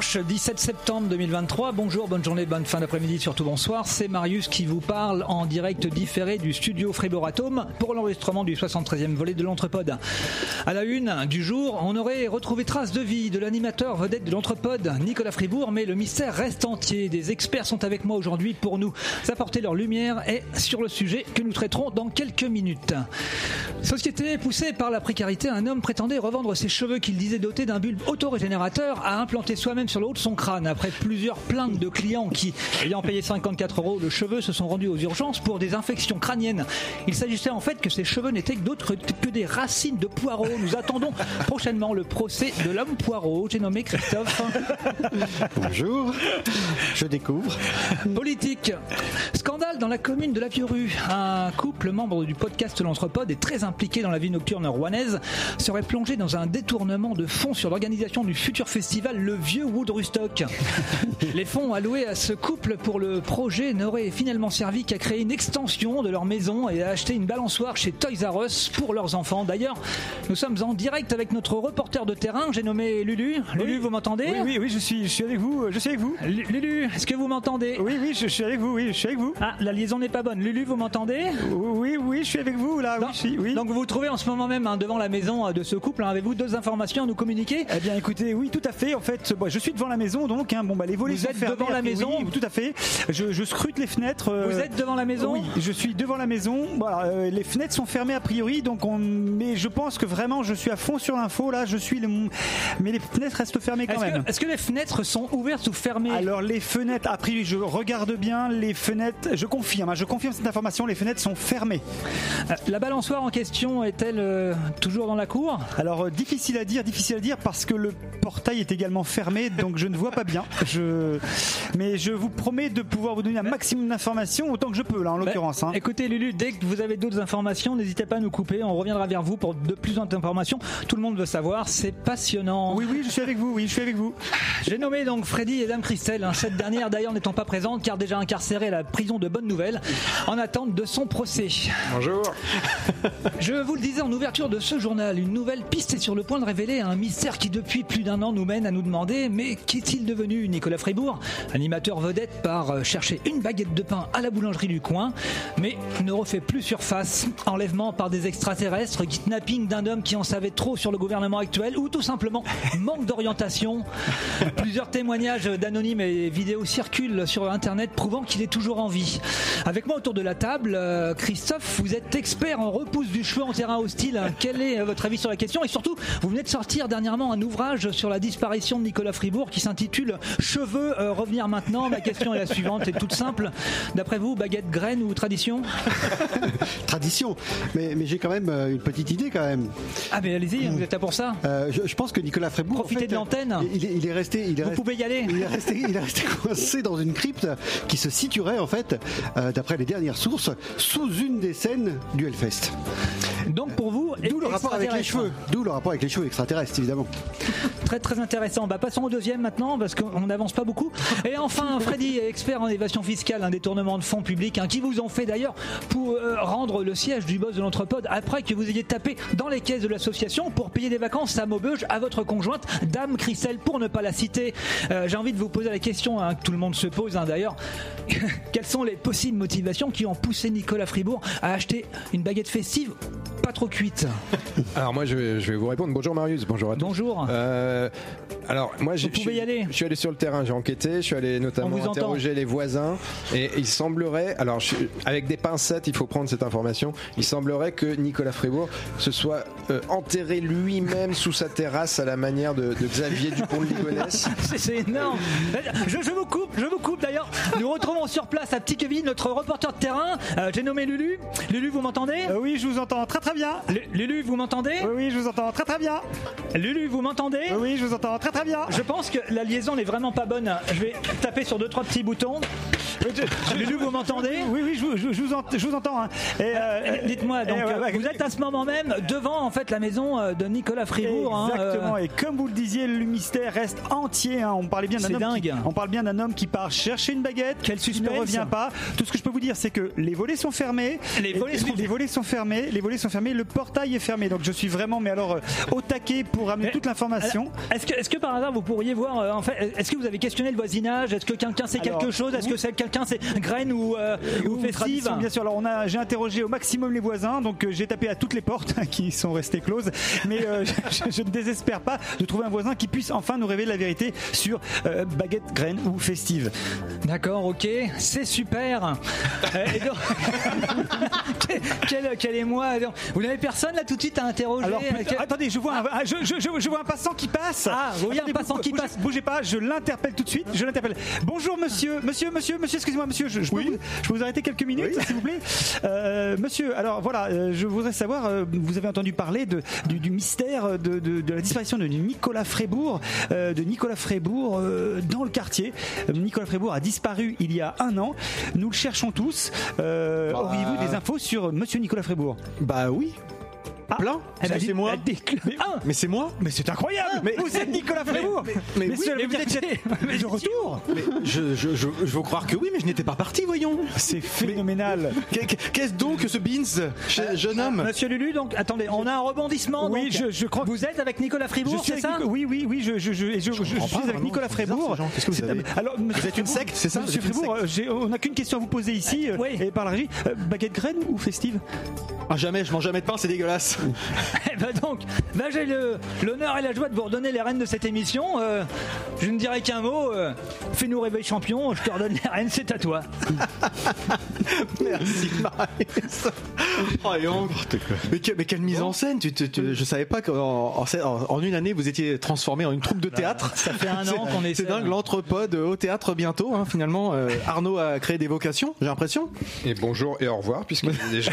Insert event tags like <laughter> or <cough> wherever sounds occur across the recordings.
dimanche 17 septembre 2023. Bonjour, bonne journée, bonne fin d'après-midi, surtout bonsoir. C'est Marius qui vous parle en direct différé du studio Fribourg Atome pour l'enregistrement du 73e volet de l'Entrepode. À la une du jour, on aurait retrouvé trace de vie de l'animateur vedette de l'Entrepode, Nicolas Fribourg, mais le mystère reste entier. Des experts sont avec moi aujourd'hui pour nous apporter leur lumière et sur le sujet que nous traiterons dans quelques minutes. Société poussée par la précarité, un homme prétendait revendre ses cheveux qu'il disait dotés d'un bulbe autorégénérateur à implanter soi-même sur le haut de son crâne. Après plusieurs plaintes de clients qui, ayant payé 54 euros le cheveu, se sont rendus aux urgences pour des infections crâniennes. Il s'agissait en fait que ces cheveux n'étaient que d'autres que des racines de poireaux. Nous attendons <laughs> prochainement le procès de l'homme poireau. J'ai nommé Christophe. <laughs> Bonjour, je découvre. Politique. Scandale dans la commune de la Vieux-Rue. Un couple membre du podcast L'Entrepode est très impliqué dans la vie nocturne rouennaise serait plongé dans un détournement de fonds sur l'organisation du futur festival Le Vieux Woodrustock. <laughs> Les fonds alloués à ce couple pour le projet n'auraient finalement servi qu'à créer une extension de leur maison et à acheter une balançoire chez Toys R Us pour leurs enfants. D'ailleurs, nous sommes en direct avec notre reporter de terrain, j'ai nommé Lulu. Lulu, vous m'entendez? Oui, oui, oui, je suis, je suis avec vous, je suis avec vous. Lu- Lulu, est-ce que vous m'entendez? Oui, oui, je, suis avec vous, oui, je suis avec vous. Ah, la liaison n'est pas bonne. Lulu, vous m'entendez? Oui, oui, je suis avec vous, là, oui, suis, oui. Donc vous vous trouvez en ce moment même hein, devant la maison euh, de ce couple. hein. Avez-vous deux informations à nous communiquer? Eh bien, écoutez, oui, tout à fait. En fait, bon, je suis devant la maison, donc, hein, bon, bah, les volets Vous sont êtes fermés, devant la maison Oui, tout à fait. Je, je scrute les fenêtres. euh, Vous êtes devant la maison Oui, je suis devant la maison. Voilà, euh, les fenêtres sont fermées a priori, donc on. Mais je pense que vraiment, je suis à fond sur l'info. Là, je suis. Le... Mais les fenêtres restent fermées quand même. est-ce que les fenêtres sont ouvertes ou fermées? Alors les fenêtres, a priori, je regarde bien les fenêtres. Je confirme, hein, je confirme cette information. Les fenêtres sont fermées. Euh, La balançoire en question est-elle toujours dans la cour? Alors difficile à dire, difficile à dire parce que le portail est également fermé, donc je ne vois pas bien. Je... Mais je vous promets de pouvoir vous donner un maximum d'informations autant que je peux là en l'occurrence. Bah, hein. Écoutez Lulu, dès que vous avez d'autres informations, n'hésitez pas à nous couper. On reviendra vers vous pour de plus d'informations. Tout le monde veut savoir. C'est passionnant. Oui, oui, je suis avec vous. Oui, je suis avec vous. J'ai nommé donc Freddy et Dame Christelle. hein. Cette dernière d'ailleurs n'étant pas présente car déjà incarcérée à la prison de Bonne Nouvelle en attente de son procès. Bonjour. <laughs> Je vous le disais en ouverture de ce journal, une nouvelle piste est sur le point de révéler un mystère qui depuis plus d'un an nous mène à nous demander mais qu'est-il devenu Nicolas Fribourg? Animateur vedette par euh, chercher une baguette de pain à la boulangerie du coin, mais ne refait plus surface. Enlèvement par des extraterrestres, kidnapping d'un homme qui en savait trop sur le gouvernement actuel ou tout simplement <laughs> manque d'orientation. Plusieurs témoignages d'anonymes et vidéos circulent sur internet prouvant qu'il est toujours en vie. Avec moi autour de la table, euh, Christophe, vous êtes expert en repousse du cheveu en terrain hostile. Quel est euh, votre avis sur la question? Et surtout, vous venez de sortir dernièrement un ouvrage sur la disparition de Nicolas Fribourg qui s'intitule Cheveux euh, revenir maintenant. Ma question est la suivante, c'est toute simple. D'après vous, baguette graine ou tradition <laughs> Tradition. Mais, mais j'ai quand même euh, une petite idée quand même. Ah mais allez-y, vous êtes là pour ça. Euh, je, je pense que Nicolas Frébourg. en Profitez fait, de l'antenne. Il, est- il est resté. Il est Vous pouvez y aller. Il est resté, il est resté <laughs> coincé dans une crypte qui se situerait en fait, euh, d'après les dernières sources, sous une des scènes du Hellfest. Donc pour D'où le rapport avec les cheveux. D'où le rapport avec les cheveux extraterrestres, évidemment. <laughs> Très très intéressant. Bah, passons au deuxième maintenant parce qu'on n'avance pas beaucoup. Et enfin, <laughs> Freddy, expert en évasion fiscale, un détournement de fonds publics, hein, qui vous ont fait d'ailleurs pour euh, rendre le siège du boss de l'entrepode après que vous ayez tapé dans les caisses de l'association pour payer des vacances à Maubeuge à votre conjointe, Dame Christelle, pour ne pas la citer. Euh, J'ai envie de vous poser la question hein, que tout le monde se pose hein, d'ailleurs. <laughs> Quelles sont les possibles motivations qui ont poussé Nicolas Fribourg à acheter une baguette festive pas trop cuite <laughs> Alors moi je vais, je vais vous répondre. Bonjour Marius, bonjour à tous. Bonjour. Euh, alors moi j'ai- Vous pouvez je suis- y aller. Je suis allé sur le terrain, j'ai enquêté, je suis allé notamment vous entend. interroger les voisins et il semblerait, alors je avec des pincettes, il faut prendre cette information. Il semblerait que Nicolas Fribourg se soit euh, enterré lui-même sous sa terrasse à la manière de, de Xavier Dupont de Ligonnès. <laughs> C'est- énorme. Je, je vous coupe, je vous coupe d'ailleurs. Nous retrouvons sur place à Petit notre reporter de terrain. Euh, J'ai nommé Lulu. Lulu, vous m'entendez? Euh, oui, je vous entends très très bien. Lu- Lulu, vous m'entendez? Oui, oui, je vous entends très très bien. Lulu, vous m'entendez? Oui, oui, je vous entends très très bien. Je pense que la liaison n'est vraiment pas bonne. Je vais taper sur deux trois petits boutons. Lulu, vous m'entendez? Oui, oui, je, vous- je, je vous, ent- je vous entends. hein. Et, euh, Euh, Dites-moi, donc, euh, ouais, vous êtes à ce moment même devant en fait la maison euh, de Nicolas Fribourg. hein, euh, Exactement. Et comme vous le disiez, le mystère reste entier. hein. On parlait bien d'un homme. qui- dingue. on parle bien d'un homme qui part chercher une baguette. Quel qui ne suspense. revient pas. Tout ce que je peux vous dire, c'est que les volets sont fermés. Les volets sont- les volets sont fermés. Les volets sont fermés. Fermé, le portail est fermé. Donc je suis vraiment, mais alors, euh, au taquet pour amener Mais- toute l'information. Est-ce que, est-ce que par hasard vous pourriez voir, euh, en fait, est-ce que vous avez questionné le voisinage? Est-ce que quelqu'un sait Alors, quelque chose? Est-ce que c'est quelqu'un c'est graine ou, euh, ou festive bien sûr. Alors on a, j'ai interrogé au maximum les voisins, donc j'ai tapé à toutes les portes <laughs> qui sont restées closes, mais euh, je, je ne désespère pas de trouver un voisin qui puisse enfin nous révéler la vérité sur euh, baguette, graine ou festive. D'accord, ok, c'est super. Et donc- <laughs> quel, quel, est moi? Vous n'avez personne là tout de suite à interroger Alors peut- attendez, je vois, un, ah, je, je- je- je vois un passant qui passe. Ah, oui, un Attendez, passant bou- qui bougez- passe. Bougez pas, je l'interpelle tout de suite. Je l'interpelle. Bonjour monsieur, monsieur, monsieur, monsieur. Excusez-moi, monsieur. Je, je peux vous, je peux vous arrêter quelques minutes, s'il vous plaît. Euh, monsieur, alors voilà, euh, je voudrais savoir. euh, vous avez entendu parler de, du, du mystère de, de- de la disparition de Nicolas Frébourg, euh, de Nicolas Frébourg euh, dans le quartier. Euh, Nicolas Frébourg a disparu il y a un an. Nous le cherchons tous. Euh, Auriez-vous des infos sur monsieur Nicolas Frébourg? Bah oui. oui. Plein. Eh ben, c'est moi. mais un Mais c'est moi. Mais c'est incroyable Mais- Vous êtes Nicolas Frébourg mais mais vous êtes- vous êtes de retour Mais je, je, je, je veux croire que oui, mais je n'étais pas parti, voyons. C'est phénoménal Qu'est- Qu'est-ce donc que ce Beans, che- jeune homme Monsieur Lulu, donc attendez, on a un rebondissement. Oui, donc, je- je crois que- Vous êtes avec Nicolas suis c'est ça Oui, oui, oui, je, je, je, et je, je- je comprends suis avec Nicolas Frébourg. Qu'est-ce que vous avez Alors, monsieur êtes une Frébourg- secte, c'est ça Monsieur Vous Frébourg, euh, on n'a qu'une question à vous poser ici, euh, Oui. et par la régie. Euh, baguette graine ou festive Ah, jamais, je mange jamais de pain, c'est dégueulasse. Eh ben donc, ben j'ai l'honneur et la joie de vous redonner les rênes de cette émission. Euh, je ne dirai qu'un mot. euh, Fais-nous rêver champion, je te redonne les rênes, c'est à toi. <laughs> Merci, Marius. <laughs> Oh, et on- mais, que- mais quelle mise en scène tu, tu- tu- Je savais pas qu'en en, en- en une année vous étiez transformé en une troupe de théâtre. Ça fait un an qu'on essaie. C'est dingue, l'entrepode au théâtre bientôt. hein, finalement, Euh, Arnaud a créé des vocations, j'ai l'impression. Et bonjour et au revoir, puisqu'il est déjà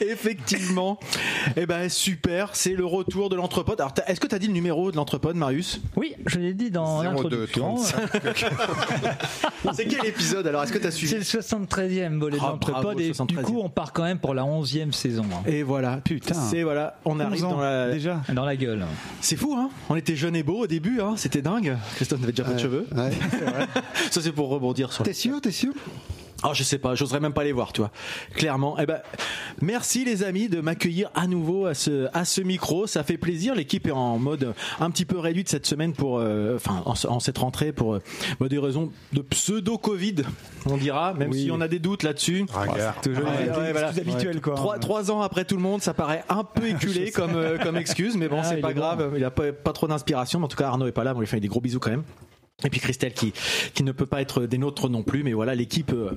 <laughs> Effectivement. Eh ben super, c'est le retour de l'entrepode. Alors, est-ce que tu as dit le numéro de l'entrepode, Marius? Oui, je l'ai dit dans 02 l'introduction. 35. C'est quel épisode Alors, est-ce que tu as C'est suivi le 73e volet de Ah, et du 73e. coup on part quand même pour la 11e saison. hein. Et voilà, Putain. C'est voilà, on arrive 11 ans, dans la. déjà. Dans la gueule. C'est fou, hein On était jeunes et beaux au début, hein C'était dingue. Christophe n'avait déjà pas de cheveux. Ouais. <laughs> Ça, c'est pour rebondir sur. T'es sûr, t'es sûr? Ah, je sais pas, j'oserais même pas les voir, tu vois. Clairement. Eh ben, merci les amis de m'accueillir à nouveau à ce à ce micro. Ça fait plaisir. L'équipe est en mode un petit peu réduite cette semaine pour, euh, enfin, en, en cette rentrée pour euh, bah, des raisons de pseudo Covid, on dira, même si on a des doutes là-dessus. Ringard. Toujours Ouais, ouais, voilà. quoi. Trois, trois ans après tout le monde, ça paraît un peu <laughs> éculé comme, euh, comme excuse, mais bon, Ah, c'est pas bon. grave. Il a pas, pas trop d'inspiration, mais en tout cas, Arnaud est pas là. On lui fait des gros bisous quand même. Et puis Christelle qui, qui ne peut pas être des nôtres non plus, mais voilà, l'équipe euh,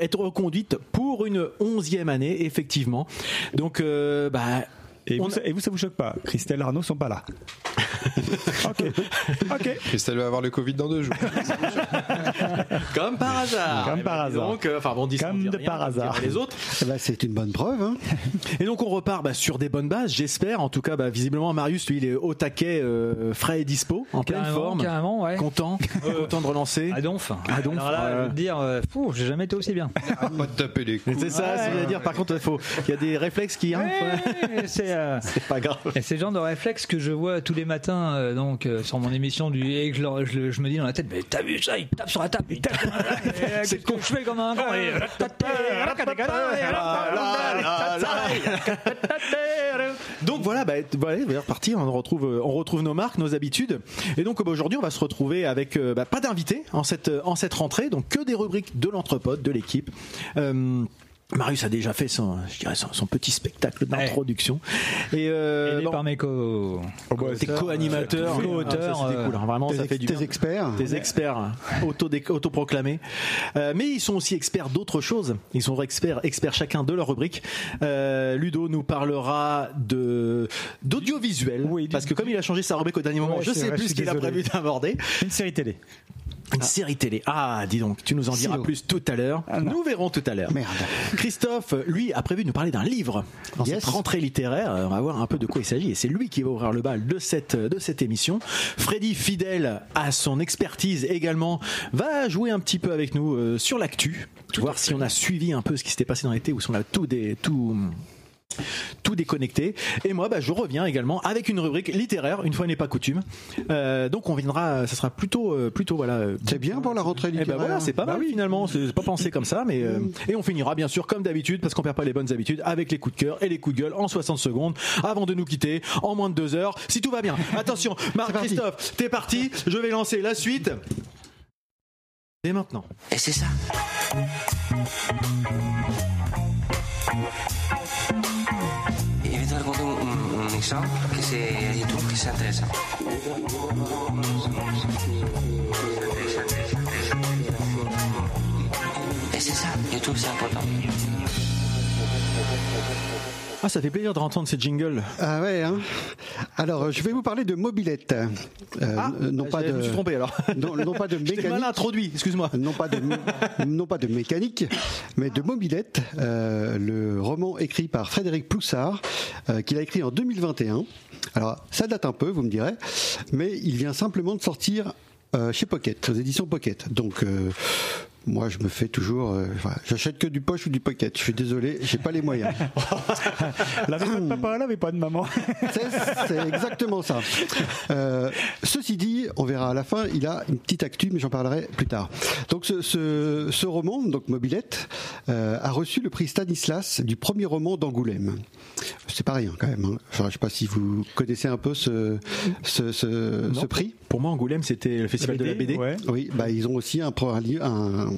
est reconduite pour une onzième année, effectivement. Donc, euh, bah, Et vous, ça, et vous, ça vous choque pas Christelle et Arnaud sont pas là. <laughs> ok. Ok. Christelle va avoir le Covid dans deux jours. <laughs> comme par hasard. Comme Eh par ben, dis hasard. Donc, euh, enfin bon, Comme de rien, par hasard. Les autres. Ben, C'est une bonne preuve. Hein. Et donc on repart bah, sur des bonnes bases, j'espère. En tout cas, bah, visiblement Marius, lui, il est au taquet, euh, frais et dispo, en pleine Carrément, forme, carrément, ouais. content, <laughs> content de relancer. À donf. À donf, Alors là, ouais. je veux te dire, euh, fou, j'ai jamais été aussi bien. pas de taper les coups. C'est ça, c'est ce que je veux dire. Par contre, il faut, il y a des réflexes qui, hein, Ouais, c'est euh, c'est pas grave. c'est le genre de réflexe que je vois tous les matins euh, donc euh, sur mon émission du et que je, me dis dans la tête mais t'as vu ça il tape sur la table il tape sur la table Et, euh, qu'est-ce que je fais comme un con Donc voilà, bah, voilà, on est reparti. On retrouve, euh, on retrouve nos marques, nos habitudes. Et donc bah, aujourd'hui, on va se retrouver avec euh, bah, pas d'invités en cette en cette rentrée, donc que des rubriques de l'entrepode, de l'équipe. Euh, Marius a déjà fait son, je dirais, son, son petit spectacle d'introduction. Et euh, bon, par mes co tes co-animateurs, co-auteurs, Ah, euh, cool, hein. vraiment, Tes, ça fait du tes bien. experts. Des experts hein, auto autoproclamés, Euh, mais ils sont aussi experts d'autres choses. Ils sont experts, experts chacun de leur rubrique. Euh, Ludo nous parlera de d'audiovisuel, Oui, parce que comme il a changé sa rubrique au dernier moment, Ouais, je sais vrai, plus ce qu'il a prévu d'aborder. Une série télé. Une série télé. Ah, dis donc, tu nous en diras Silo. plus tout à l'heure. Ah, nous verrons tout à l'heure. Merde. Christophe, lui, a prévu de nous parler d'un livre dans Yes. cette rentrée littéraire. On va voir un peu de quoi il s'agit. Et c'est lui qui va ouvrir le bal de cette, de cette émission. Freddy, fidèle à son expertise également, va jouer un petit peu avec nous euh, sur l'actu. Voir si on a suivi un peu ce qui s'était passé dans l'été ou si on a tout des, tout, tout déconnecté. Et moi, bah, je reviens également avec une rubrique littéraire, une fois n'est pas coutume. Euh, donc on viendra, ça sera plutôt, euh, plutôt voilà. euh, C'est bien pour la rentrée eh ben littéraire. voilà, c'est pas mal finalement, c'est pas pensé comme ça, mais euh, et on finira bien sûr comme d'habitude parce qu'on perd pas les bonnes habitudes avec les coups de cœur et les coups de gueule en 60 secondes avant de nous quitter en moins de deux heures si tout va bien. <laughs> Attention, Marc. Christophe, t'es parti, je vais lancer la suite. Et maintenant. Et c'est ça. Un, un exemple que c'est YouTube, que c'est intéressant. Et c'est ça, YouTube c'est important. Ah, ça fait plaisir de entendre ces jingles. Ah ouais. Hein alors, euh, je vais vous parler de mobilette. Euh, Ah, non pas je de. me suis trompé alors. <laughs> Non, non pas de <laughs> J'étais mal mécanique. introduit, excuse-moi. Non pas de <laughs> non pas de mécanique, mais de mobilette. euh, le roman écrit par Frédéric Ploussard, euh, qu'il a écrit en 2021. Alors, ça date un peu, vous me direz, mais il vient simplement de sortir euh, chez Pocket, aux éditions Pocket. Donc euh, moi, je me fais toujours, euh, j'achète que du poche ou du Pocket. Je suis désolé, j'ai pas les moyens. <laughs> L'avait pas de papa, l'avait pas de maman. <laughs> C'est exactement ça. Euh, ceci dit, on verra à la fin, il a une petite actu, mais j'en parlerai plus tard. Donc ce, ce, ce roman, donc Mobilette, euh, a reçu le prix Stanislas du premier roman d'Angoulême. C'est pas rien quand même. Hein. Enfin, je sais pas si vous connaissez un peu ce, ce, ce, ce prix. Pour moi, Angoulême, c'était le festival de la BD. Ouais. Oui, bah ils ont aussi un, un, un,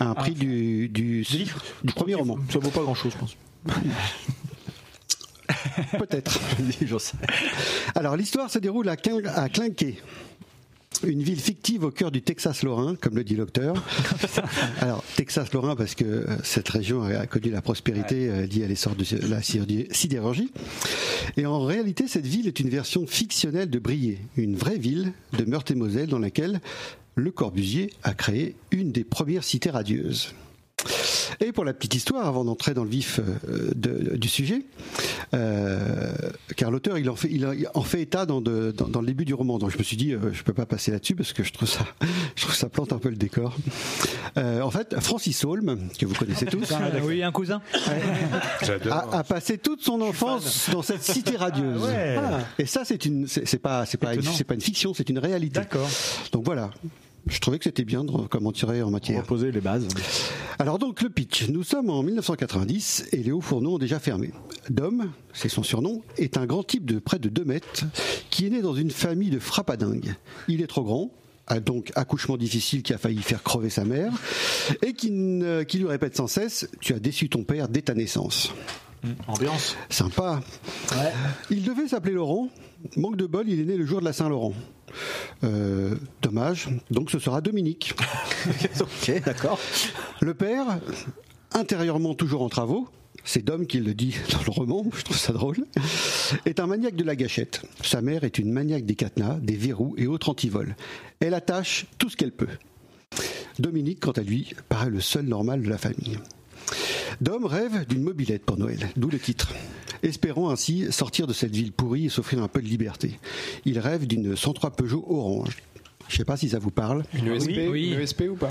un prix du, du, du premier roman. Ça vaut pas grand chose, je pense. <laughs> Peut-être. <laughs> Alors l'histoire se déroule à, Quin- à Clinquet. Une ville fictive au cœur du Texas lorrain, comme le dit l'auteur. <laughs> Alors Texas lorrain parce que euh, cette région a connu la prospérité euh, liée à l'essor de la sidé- sidérurgie. Et en réalité, cette ville est une version fictionnelle de Briey, une vraie ville de Meurthe-et-Moselle dans laquelle Le Corbusier a créé une des premières cités radieuses. Et pour la petite histoire, avant d'entrer dans le vif euh, de- du sujet, euh, car l'auteur il en fait, il en fait état dans, de- dans- dans le début du roman. Donc je me suis dit, euh, je peux pas passer là-dessus parce que je trouve ça, <laughs> je trouve ça plante un peu le décor. Euh, en fait, Francis Holm, que vous connaissez tous, Ah, oui, un cousin. <laughs> a, a passé toute son enfance dans cette cité radieuse. ouais. Voilà. Et ça, c'est une, c'est pas, c'est pas, c'est pas une fiction, c'est une réalité. D'accord. Donc voilà. Je trouvais que c'était bien de comment tirer en matière. Reposer les bases. Alors donc le pitch, nous sommes en 1990 et les hauts fourneaux ont déjà fermé. Dom, c'est son surnom, est un grand type de près de 2 mètres qui est né dans une famille de frappadingues. Il est trop grand, a donc accouchement difficile qui a failli faire crever sa mère et qui, ne- qui lui répète sans cesse « tu as déçu ton père dès ta naissance ». Ambiance. Sympa. Il devait s'appeler Laurent. Manque de bol, il est né le jour de la Saint-Laurent. Euh, dommage. Donc ce sera Dominique. <laughs> ok, d'accord. Le père, intérieurement toujours en travaux, c'est Dom qui le dit dans le roman, je trouve ça drôle, est un maniaque de la gâchette. Sa mère est une maniaque des cadenas, des verrous et autres antivols. Elle attache tout ce qu'elle peut. Dominique, quant à lui, paraît le seul normal de la famille. Dom rêve d'une mobilette pour Noël, d'où le titre. Espérant ainsi sortir de cette ville pourrie et s'offrir un peu de liberté. Il rêve d'une 103 Peugeot orange. Je sais pas si ça vous parle. Une USP, Oui, oui. Une USP ou pas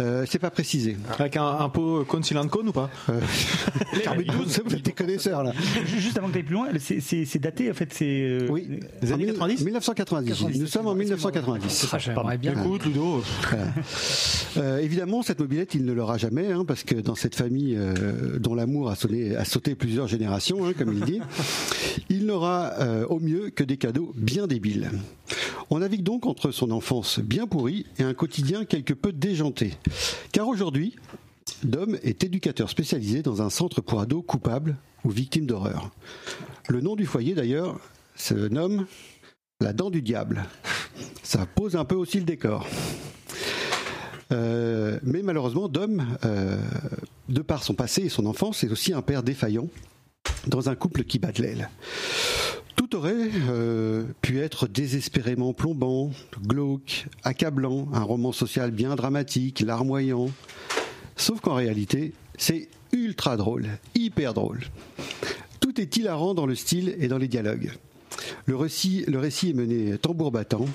Euh, c'est pas précisé. Avec un, un pot cône silicone ou pas Euh, <laughs> vous êtes des connaisseurs là. Juste avant que tu ailles plus loin, c'est- c'est c'est daté en fait. C'est euh, Oui. Les En années mille- 90? 1990. Nous sommes en 1990. Ah, J'aimerais bien. Écoute, Ludo. Voilà. Euh, évidemment, cette mobilette, il ne l'aura jamais, hein, parce que dans cette famille euh, dont l'amour a, sonné- a sauté plusieurs générations, hein, comme il dit, il n'aura euh, au mieux que des cadeaux bien débiles. On navigue donc entre son enfance bien pourrie et un quotidien quelque peu déjanté. Car aujourd'hui, Dom est éducateur spécialisé dans un centre pour ados coupables ou victimes d'horreur. Le nom du foyer, d'ailleurs, se nomme La Dent du Diable. Ça pose un peu aussi le décor. Euh, mais malheureusement, Dom, euh, de par son passé et son enfance, est aussi un père défaillant dans un couple qui bat de l'aile. Tout aurait euh, pu être désespérément plombant, glauque, accablant, un roman social bien dramatique, larmoyant. Sauf qu'en réalité, c'est ultra drôle, hyper drôle. Tout est hilarant dans le style et dans les dialogues. Le récit, est mené tambour battant,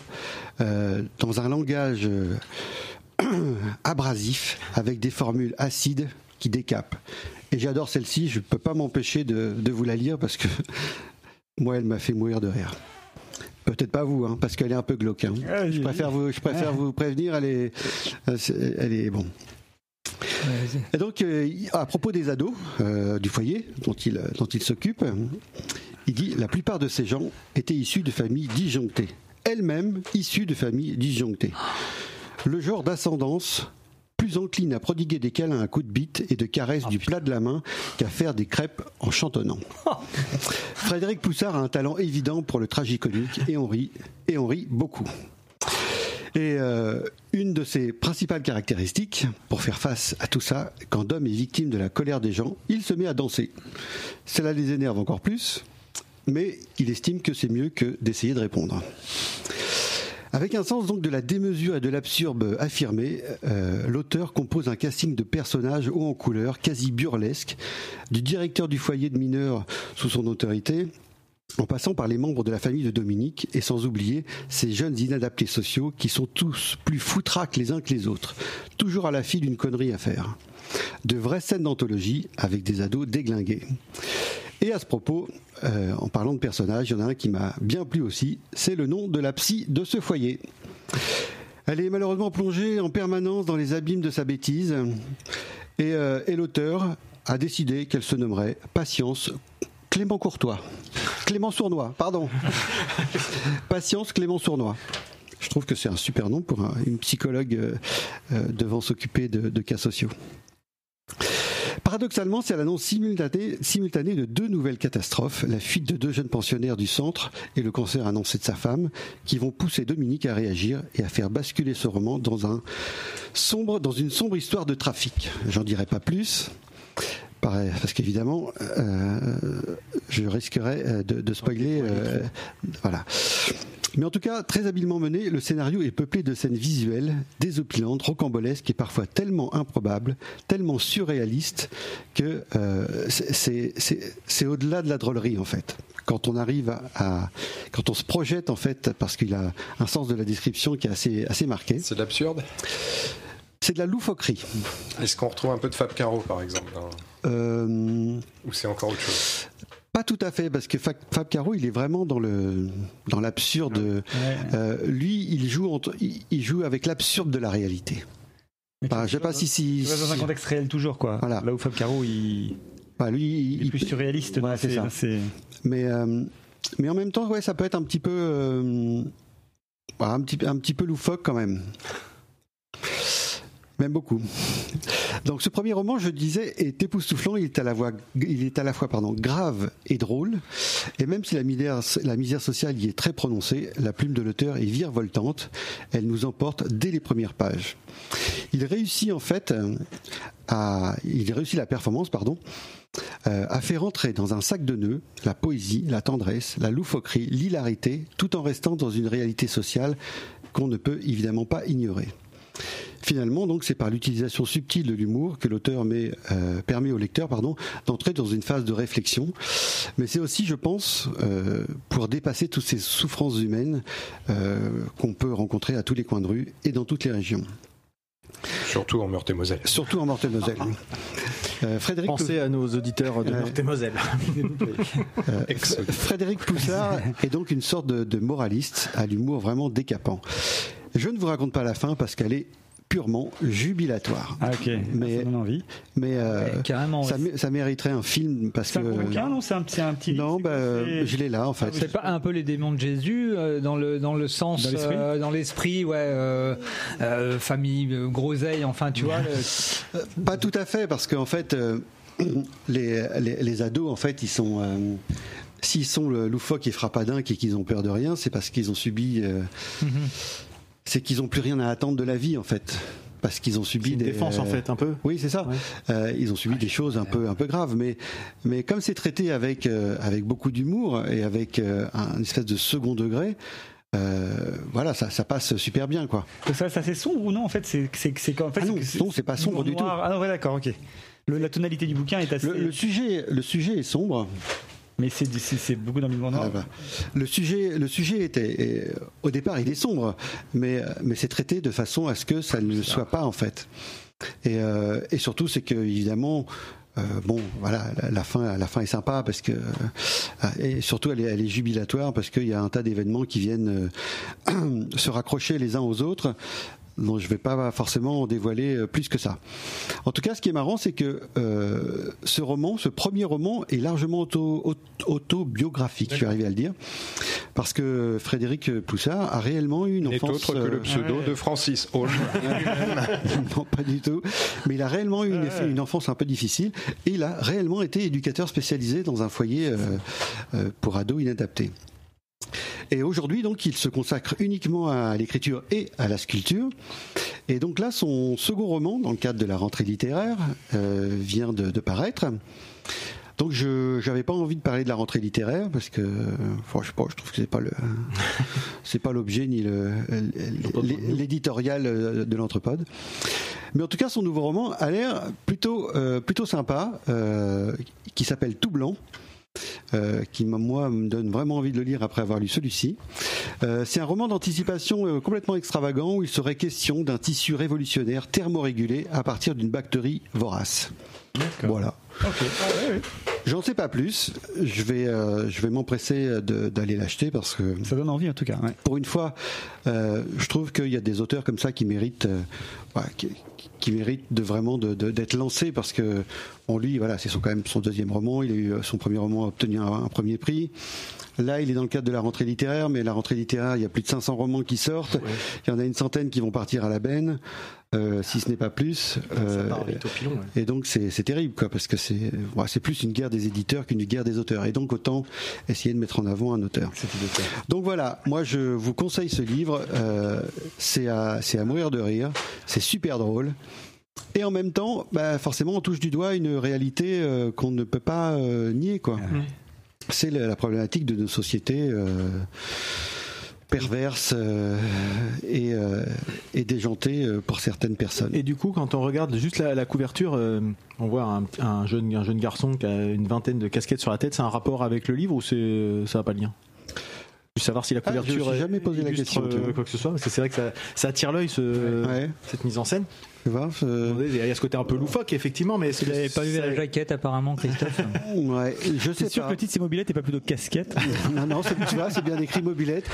euh, dans un langage euh, <clears throat> abrasif, avec des formules acides qui décapent. Et j'adore celle-ci, je ne peux pas m'empêcher de vous la lire parce que moi, elle m'a fait mourir de rire. Peut-être pas vous, hein, parce qu'elle est un peu glauque. hein. Ah, Je préfère vous, je préfère vous prévenir, elle est, elle est bon. Et donc, euh, à propos des ados euh, du foyer dont il, dont il s'occupe, il dit la plupart de ces gens étaient issus de familles disjonctées, elles-mêmes issues de familles disjonctées. Le genre d'ascendance plus encline à prodiguer des câlins à coups de bite et de caresses du plat de la main qu'à faire des crêpes en chantonnant. Frédéric Poussard a un talent évident pour le tragicomique et on rit, et on rit beaucoup. Et euh, une de ses principales caractéristiques, pour faire face à tout ça, quand Dom est victime de la colère des gens, il se met à danser. Cela les énerve encore plus, mais il estime que c'est mieux que d'essayer de répondre. Avec un sens donc de la démesure et de l'absurde affirmé, euh, l'auteur compose un casting de personnages haut en couleur, quasi burlesque, du directeur du foyer de mineurs sous son autorité, en passant par les membres de la famille de Dominique, et sans oublier ces jeunes inadaptés sociaux qui sont tous plus foutraques les uns que les autres, toujours à la file d'une connerie à faire. De vraies scènes d'anthologie avec des ados déglingués. Et à ce propos, euh, en parlant de personnages, il y en a un qui m'a bien plu aussi, c'est le nom de la psy de ce foyer. Elle est malheureusement plongée en permanence dans les abîmes de sa bêtise, et, euh, et l'auteur a décidé qu'elle se nommerait Patience Clément Courtois. Clément Sournois, pardon. <laughs> Patience Clément Sournois. Je trouve que c'est un super nom pour un- une psychologue euh, devant s'occuper de, de cas sociaux. Paradoxalement, c'est l'annonce simultanée, simultanée de deux nouvelles catastrophes, la fuite de deux jeunes pensionnaires du centre et le cancer annoncé de sa femme, qui vont pousser Dominique à réagir et à faire basculer ce roman dans, un sombre, dans une sombre histoire de trafic. J'en dirai pas plus, pareil, parce qu'évidemment, euh, je risquerais euh, de, de spoiler. euh, voilà. Mais en tout cas, très habilement mené, le scénario est peuplé de scènes visuelles, désopilantes, rocambolesques et parfois tellement improbables, tellement surréalistes que euh, c'est- au-delà de la drôlerie en fait. Quand on arrive à, à- quand on se projette en fait, parce qu'il a un sens de la description qui est assez assez marqué, C'est de l'absurde? c'est de la loufoquerie. Est-ce qu'on retrouve un peu de Fab Caro, par exemple Euh, Ou c'est encore autre chose? Pas tout à fait, parce que Fa- Fab Caro, il est vraiment dans le dans l'absurde. Euh, lui, il joue entre- il, il joue avec l'absurde de la réalité. Enfin, je sais pas si si, dans un contexte réel toujours quoi. Voilà. Là où Fab Caro il, enfin, lui, il il, est plus surréaliste. Ouais, dans c'est ça. dans mais euh, mais en même temps, ouais, ça peut être un petit peu euh, bah, un petit un petit peu loufoque quand même. Même beaucoup. Donc ce premier roman, je disais, est époustouflant. Il est à la fois, grave et drôle. Et même si la misère, sociale y est très prononcée, la plume de l'auteur est virevoltante. Elle nous emporte dès les premières pages. Il réussit en fait à, il réussit la performance, pardon, euh, à faire entrer dans un sac de nœuds la poésie, la tendresse, la loufoquerie, l'hilarité, tout en restant dans une réalité sociale qu'on ne peut évidemment pas ignorer. Finalement, donc, c'est par l'utilisation subtile de l'humour que l'auteur met, euh, permet au lecteur, pardon, d'entrer dans une phase de réflexion. Mais c'est aussi, je pense, euh, pour dépasser toutes ces souffrances humaines euh, qu'on peut rencontrer à tous les coins de rue et dans toutes les régions, Surtout en Meurthe-et-Moselle. surtout en Meurthe-et-Moselle. Euh, Frédéric Pensez à nos auditeurs de. Meurthe-et-Moselle. <laughs> Euh, Ex- Frédéric Poussard est donc une sorte de, de moraliste à l'humour vraiment décapant. Je ne vous raconte pas la fin parce qu'elle est purement jubilatoire. Ah ok. Mais- ça donne envie. Mais euh, Ouais, carrément, ça, ouais. mé- ça mériterait un film parce C'est que. un gros bouquin non C'est un, c'est un petit. livre, non, c'est bah, euh, C'est- je l'ai là en fait. C'est pas un peu les démons de Jésus euh, dans le dans le sens Dans l'esprit euh, ouais euh, euh, famille euh, groseille enfin tu vois le- Pas tout à fait, parce qu'en fait, euh, <clears throat> les, les, les ados, en fait, ils sont. euh, S'ils sont le loufoque et frappadinques et qu'ils ont peur de rien, c'est parce qu'ils ont subi. euh, C'est qu'ils n'ont plus rien à attendre de la vie, en fait. Parce qu'ils ont subi une des. défense en fait, un peu. Oui, c'est ça. Ouais. Euh, ils ont subi des choses un peu, un peu graves, mais, mais comme c'est traité avec, euh, avec beaucoup d'humour et avec euh, un espèce de second degré, euh, voilà, ça, ça passe super bien, quoi. Ça, ça c'est sombre ou non En fait, c'est c'est c'est qu'en fait. Ah non, c'est- non, c'est pas sombre du noir. Ah non, ouais, d'accord, ok. Le- la tonalité du bouquin est assez. Le, le sujet, le sujet est sombre. Mais c'est beaucoup dans le noir. Ah bah. Le sujet, le sujet était, au départ, il est sombre, mais, mais c'est traité de façon à ce que ça ne le soit pas en fait. Et, euh, et surtout, c'est que évidemment, euh, bon, voilà, la, la fin, la fin est sympa parce que, euh, et surtout, elle est, elle est jubilatoire parce qu'il y a un tas d'événements qui viennent euh, <clears throat> se raccrocher les uns aux autres. Dont je ne vais pas forcément en dévoiler euh, plus que ça. En tout cas, ce qui est marrant, c'est que euh, ce roman, ce premier roman, est largement auto- auto- autobiographique, je suis arrivé à le dire, parce que Frédéric Poussard a réellement eu une N'est enfance. autre que le euh, pseudo de Francis Hall. <laughs> non, pas du tout. Mais il a réellement eu une, une enfance un peu difficile et il a réellement été éducateur spécialisé dans un foyer euh, euh, pour ados inadaptés. Et aujourd'hui, donc, il se consacre uniquement à l'écriture et à la sculpture. Et donc là, son second roman, dans le cadre de la rentrée littéraire, euh, vient de, de paraître. Donc je n'avais pas envie de parler de la rentrée littéraire parce que je, sais pas, je trouve que c'est pas le <laughs> c'est pas l'objet ni le l'éditorial euh, de l'entrepode. Mais en tout cas, son nouveau roman a l'air plutôt plutôt plutôt sympa, euh, qui s'appelle Tout blanc. Euh, qui moi me donne vraiment envie de le lire après avoir lu celui-ci. Euh, c'est un roman d'anticipation euh, complètement extravagant où il serait question d'un tissu révolutionnaire thermorégulé à partir d'une bactérie vorace. Voilà. J'en sais pas plus. Je vais, euh, je vais m'empresser d'aller l'acheter parce que Ça donne envie en tout cas. ouais. pour une fois, euh, je trouve qu'il y a des auteurs comme ça qui méritent, euh, qui, qui méritent de vraiment d'être lancés parce que on lui, voilà, c'est son- quand même son deuxième roman. Il a eu euh, son premier roman a obtenu un, un premier prix. Là, il est dans le cadre de la rentrée littéraire, mais la rentrée littéraire, il y a plus de 500 romans qui sortent. Il y en a une centaine qui vont partir à la benne, euh, si ce n'est pas plus. Ça Euh, part vite au pilon. ouais. et donc c'est c'est terrible quoi parce que c'est ouais, c'est plus une guerre des éditeurs qu'une guerre des auteurs et donc autant essayer de mettre en avant un auteur. Donc voilà, moi je vous conseille ce livre, euh, c'est à c'est à mourir de rire, c'est super drôle. Et en même temps, bah, forcément, on touche du doigt une réalité euh, qu'on ne peut pas euh, nier, quoi. C'est la, la problématique de nos sociétés euh, perverses euh, et, euh, et déjantées euh, pour certaines personnes. Et du coup, quand on regarde juste la, la couverture, euh, on voit un, un jeune, un jeune garçon qui a une vingtaine de casquettes sur la tête. C'est un rapport avec le livre ou c'est ça n'a pas de lien? Juste savoir si la Ah, je couverture suis euh, jamais posé la question, quoi que ce soit. Parce que c'est vrai que ça, ça attire l'œil ce- Ouais. cette mise en scène. Tu vois, euh, Il y a ce côté un peu loufoque effectivement, mais Vous n'avez pas vu ça- la jaquette apparemment, Christophe <laughs> ouais, je sais C'est sûr pas. que le titre c'est mobilette et pas plutôt casquette. <laughs> Non, non, c'est- tu vois, c'est bien écrit mobilette.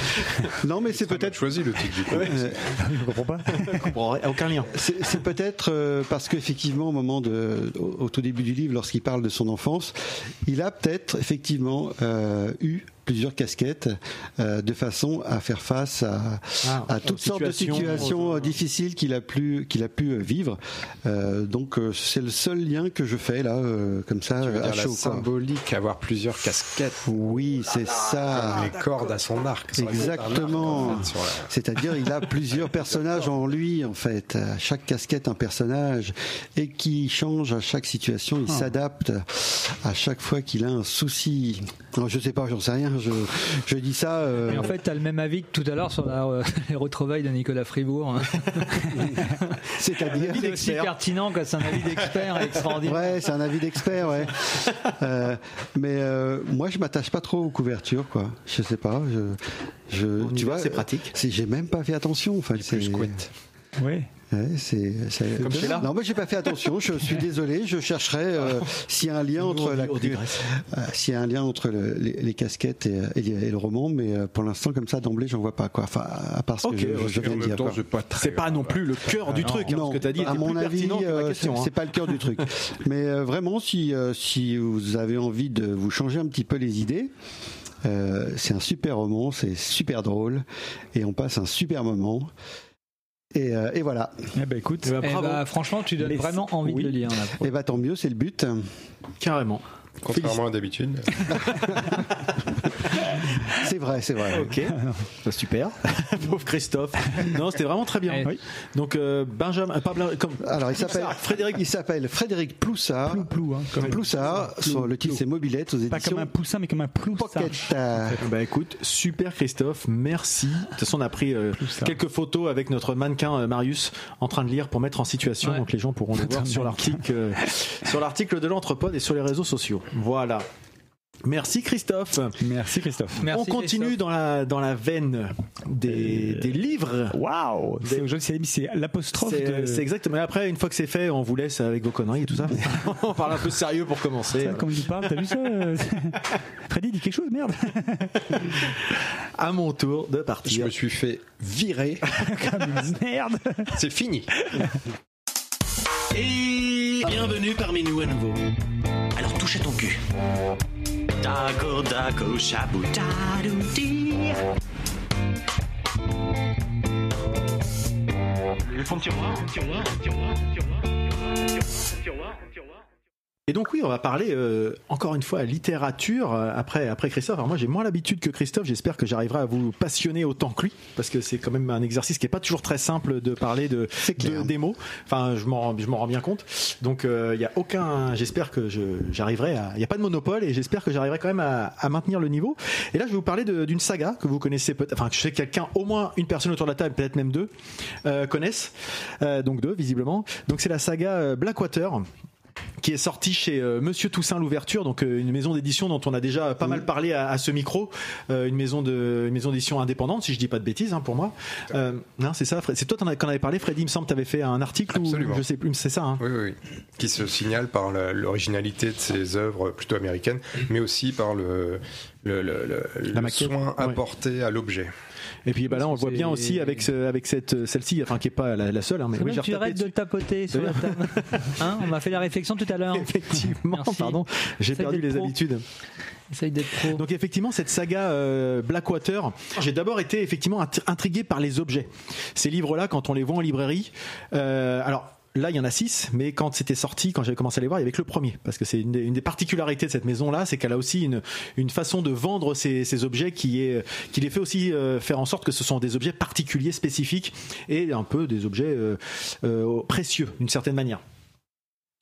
Non, mais c'est Peut-être choisi le titre du coup. euh, Je comprends pas. <laughs> je comprends aucun lien. C'est peut-être euh, parce qu'effectivement, au moment de, au, au tout début du livre, lorsqu'il parle de son enfance, il a peut-être effectivement euh, eu plusieurs casquettes euh, de façon à faire face à, Ah, à toutes sortes de situations, euh, difficiles qu'il a pu qu'il a pu vivre. Euh, donc euh, c'est le seul lien que je fais là, euh, comme ça, Tu veux à dire la chaud. quoi. symbolique, avoir plusieurs casquettes, Oui, c'est ça. les cordes à son arc. Exactement. en fait, sur la- C'est-à-dire, il a plusieurs personnages en lui, en fait. À chaque casquette, un personnage. Et qui change à chaque situation. Il s'adapte à chaque fois qu'il a un souci. Alors, je sais pas, j'en sais rien. Je, je dis ça. euh, Et en fait, tu as le même avis que tout à l'heure sur la, euh, <laughs> les retrouvailles de Nicolas Fribourg. hein. <laughs> <laughs> c'est-à-dire. C'est aussi pertinent que c'est un avis d'expert extraordinaire. Ouais, c'est un avis d'expert, ouais. Euh, mais euh, moi, je m'attache pas trop aux couvertures, quoi. Je sais pas. Je, je, tu vois, c'est pratique. c'est- J'ai même pas fait attention. Enfin, c'est Plus couette. Oui. Ouais, c'est, c'est- Comme chez là. Non, moi j'ai pas fait attention. Je suis désolé. Je chercherai euh, s'il y a un lien entre la, euh, s'il y a un lien entre le- les, les casquettes et, et- et le roman, mais euh, pour l'instant comme ça d'emblée, j'en vois pas quoi. Enfin, à part ce que je, viens en de dire. temps, pas C'est pas non plus le cœur du truc. hein, Non, ce que as dit à mon plus avis, pertinent que euh, la question. c'est- hein. c'est pas le cœur du truc. <laughs> Mais euh, vraiment, si euh, si vous avez envie de vous changer un petit peu les idées. euh, c'est un super roman, c'est super drôle et on passe un super moment. Et, euh, et voilà. Eh ben écoute. Eh ben, Eh bah, franchement, tu donnes Les- vraiment envie oui. de le lire. là. Et bah tant mieux, c'est le but. Carrément. Contrairement à d'habitude. <laughs> <laughs> C'est vrai, c'est vrai. Ok, <laughs> Bah, super. <laughs> Pauvre Christophe. Non, c'était vraiment très bien. Eh, oui. Donc euh, Benjamin, pas comme Alors il s'appelle Frédéric. Il s'appelle Frédéric Ploussard. Plou plou, hein, comme- Ploussard. Le titre c'est Mobilette aux Pas éditions comme un poussin, mais comme un plou. Pocket. Bah écoute, super Christophe, merci. De toute façon, on a pris euh, quelques photos avec notre mannequin euh, Marius en train de lire pour mettre en situation, Ouais. donc les gens pourront le voir sur l'article, euh, sur l'article de l'Entrepode et sur les réseaux sociaux. Voilà. Merci Christophe. Merci Christophe. Merci, On continue Christophe. dans la, dans la veine des, des livres. Waouh C'est aujourd'hui c'est c'est l'apostrophe C'est de. c'est exactement. Après, une fois que c'est fait, on vous laisse avec vos conneries et tout ça. <laughs> on parle un peu sérieux pour commencer. Comme il parle, t'as vu ça euh <laughs> Freddy dit quelque chose, merde. À mon tour de Je partir. me suis fait virer. <laughs> Comme une merde. C'est fini. Et bienvenue parmi nous à nouveau. Alors touche à ton cul. Dago dago shabu tadouti. Le fond de tiroir, tiroir, tiroir, tiroir, tiroir, tiroir, tiroir. Et donc oui, on va parler euh, encore une fois littérature euh, après après Christophe. Alors moi j'ai moins l'habitude que Christophe. J'espère que j'arriverai à vous passionner autant que lui parce que c'est quand même un exercice qui est pas toujours très simple de parler de, de des mots. Enfin je m'en rends- je m'en rends bien compte. Donc il y a aucun. J'espère que je j'arriverai. Il y a pas de monopole et j'espère que j'arriverai quand même à, à maintenir le niveau. Et là je vais vous parler d'une saga que vous connaissez peut-être. Enfin que je sais que quelqu'un au moins une personne autour de la table peut-être même deux euh, connaissent. Euh, donc deux visiblement. Donc c'est la saga euh, Blackwater qui est sorti chez euh, Monsieur Toussaint l'ouverture, donc euh, une maison d'édition dont on a déjà pas mal parlé à, à ce micro, euh, une maison de une maison d'édition indépendante, si je dis pas de bêtises hein, pour moi. Non, c'est ça. C'est toi qu'on avait parlé, Freddy. Il me semble, t'avais fait un article Absolument. ou je sais plus. C'est ça. Hein. Oui, oui, oui. Qui se signale par l'originalité de ses œuvres plutôt américaines, mais aussi par le, le, le- le- le maquette, soin ouais. apporté à l'objet. Et puis bah là, on le voit bien aussi avec ce, avec cette celle-ci, enfin qui est pas la, la seule, hein, mais oui, tu arrêtes de tapoter sur la table. Hein, on m'a fait la réflexion tout à l'heure. <laughs> Effectivement, Merci. pardon, j'ai perdu les pro. habitudes. Pro. Donc effectivement cette saga euh, Blackwater, j'ai d'abord été effectivement int- intrigué par les objets. Ces livres-là, quand on les voit en librairie, euh, alors. Là, il y en a six, mais quand c'était sorti, quand j'avais commencé à les voir, il y avait que le premier. Parce que c'est une, des- particularités de cette maison-là, c'est qu'elle a aussi une, façon de vendre ces, ces objets qui, est, qui les fait aussi euh, faire en sorte que ce sont des objets particuliers, spécifiques, et un peu des objets euh, euh, précieux, d'une certaine manière.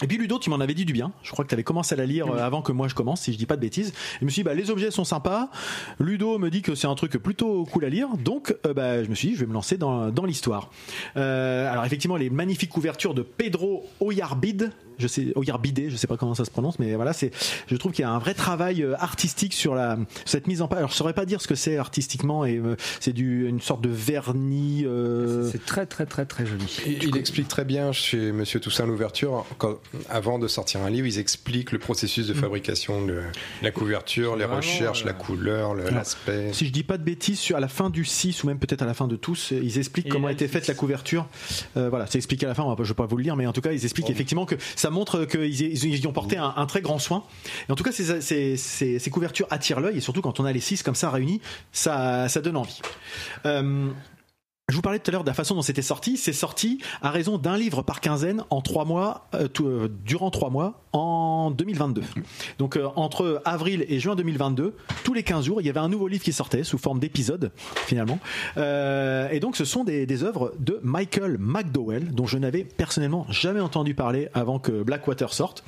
Et puis Ludo, tu m'en avais dit du bien. Je crois que tu avais commencé à la lire euh, avant que moi je commence, si je dis pas de bêtises. Et je me suis dit, bah, les objets sont sympas. Ludo me dit que c'est un truc plutôt cool à lire. Donc, euh, bah, je me suis dit, je vais me lancer dans, l'histoire. Euh, alors, effectivement, les magnifiques couvertures de Pedro Oyarbide. Je sais, Oyarbide, je sais pas comment ça se prononce, mais voilà, c'est, je trouve qu'il y a un vrai travail euh, artistique sur la, cette mise en page. Alors, je saurais pas dire ce que c'est artistiquement et euh, c'est du, une sorte de vernis, euh, C'est très très très très joli. Il, explique très bien chez Monsieur Toussaint l'ouverture, avant de sortir un livre, ils expliquent le processus de fabrication de la couverture, les Vraiment, recherches, euh, la couleur, le- l'aspect. Si je dis pas de bêtises, sur, à la fin du 6 ou même peut-être à la fin de tous, ils expliquent Et comment a été faite la couverture. Euh, voilà, c'est expliqué à la fin, je vais pas vous le lire, mais en tout cas, ils expliquent effectivement que ça montre qu'ils y- ont porté un, très grand soin. Et en tout cas, ces, couvertures attirent l'œil et surtout quand on a les 6 comme ça réunis, ça, ça donne envie. Euh, je vous parlais tout à l'heure de la façon dont c'était sorti. C'est sorti à raison d'un livre par quinzaine en trois mois, euh, euh, durant trois mois en 2022. Donc euh, entre avril et juin 2022, tous les 15 jours, il y avait un nouveau livre qui sortait sous forme d'épisode finalement. Et donc ce sont des, des œuvres de Michael McDowell, dont je n'avais personnellement jamais entendu parler avant que Blackwater sorte,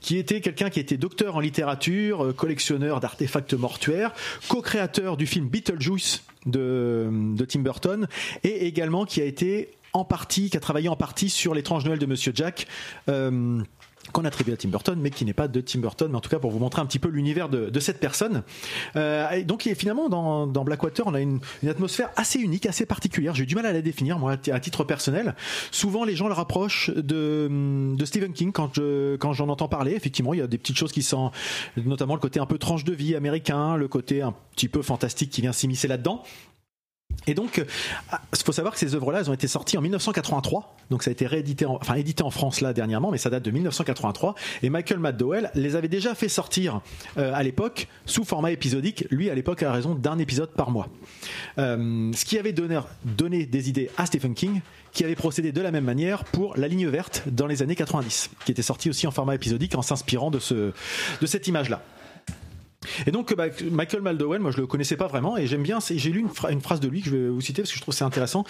qui était quelqu'un qui était docteur en littérature, collectionneur d'artefacts mortuaires, co-créateur du film Beetlejuice de, Tim Burton, et également qui a été en partie, qui a travaillé en partie sur l'étrange Noël de Monsieur Jack. euh, qu'on attribue à Tim Burton, mais qui n'est pas de Tim Burton, mais en tout cas pour vous montrer un petit peu l'univers de, de cette personne. Euh, et donc et finalement dans, dans Blackwater, on a une, une atmosphère assez unique, assez particulière. J'ai eu du mal à la définir moi à ti- à titre personnel. Souvent les gens le rapprochent de, de Stephen King quand je quand j'en entends parler. Effectivement, il y a des petites choses qui sont, notamment le côté un peu tranche de vie américain, le côté un petit peu fantastique qui vient s'immiscer là-dedans. Et donc, il faut savoir que ces œuvres-là, elles ont été sorties en 1983. Donc, ça a été réédité, en- enfin édité en France là dernièrement, mais ça date de 1983. Et Michael McDowell les avait déjà fait sortir euh, à l'époque sous format épisodique. Lui, à l'époque, à raison d'un épisode par mois. Euh, ce qui avait donné, donné des idées à Stephen King, qui avait procédé de la même manière pour La Ligne Verte dans les années 90, qui était sorti aussi en format épisodique en s'inspirant de ce, de cette image-là. Et donc bah, Michael Maldowell, moi je le connaissais pas vraiment et j'aime bien. J'ai lu une, phra- une phrase de lui que je vais vous citer parce que je trouve c'est intéressant.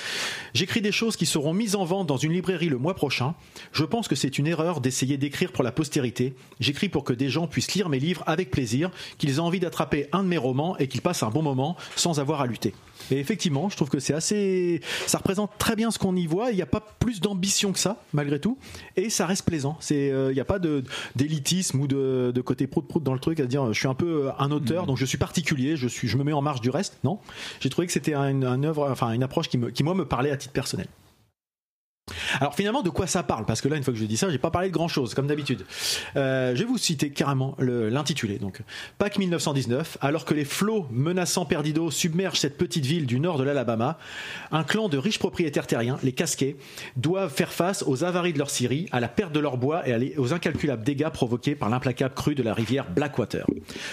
J'écris des choses qui seront mises en vente dans une librairie le mois prochain. Je pense que c'est une erreur d'essayer d'écrire pour la postérité. J'écris pour que des gens puissent lire mes livres avec plaisir, qu'ils aient envie d'attraper un de mes romans et qu'ils passent un bon moment sans avoir à lutter. Et effectivement, je trouve que c'est assez, ça représente très bien ce qu'on y voit. Il n'y a pas plus d'ambition que ça, malgré tout, et ça reste plaisant. C'est, euh, il n'y a pas de d'élitisme ou de, de côté prout prout dans le truc à dire, je suis un peu un auteur, donc je suis particulier, je suis, je me mets en marge du reste. Non, j'ai trouvé que c'était un, un œuvre, enfin une approche qui me, qui moi me parlait à titre personnel. Alors finalement, de quoi ça parle? Parce que là, une fois que je dis ça, j'ai pas parlé de grand chose, comme d'habitude. Euh, je vais vous citer carrément l'intitulé. Donc, Pâques 1919, alors que les flots menaçant Perdido submergent cette petite ville du nord de l'Alabama, un clan de riches propriétaires terriens, les Casquets, doivent faire face aux avaries de leur scierie, à la perte de leur bois et aux incalculables dégâts provoqués par l'implacable crue de la rivière Blackwater.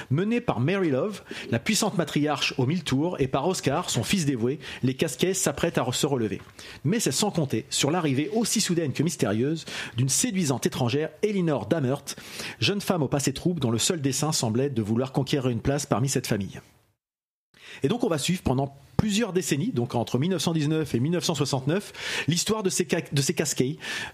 Menés par Mary Love, la puissante matriarche aux mille tours, et par Oscar, son fils dévoué, les Casquets s'apprêtent à se relever. Mais c'est sans compter sur l'arrivée aussi soudaine que mystérieuse d'une séduisante étrangère, Elinor Damert, jeune femme au passé trouble dont le seul dessein semblait de vouloir conquérir une place parmi cette famille. Et donc on va suivre pendant plusieurs décennies, donc entre 1919 et 1969, l'histoire de ces, de ces.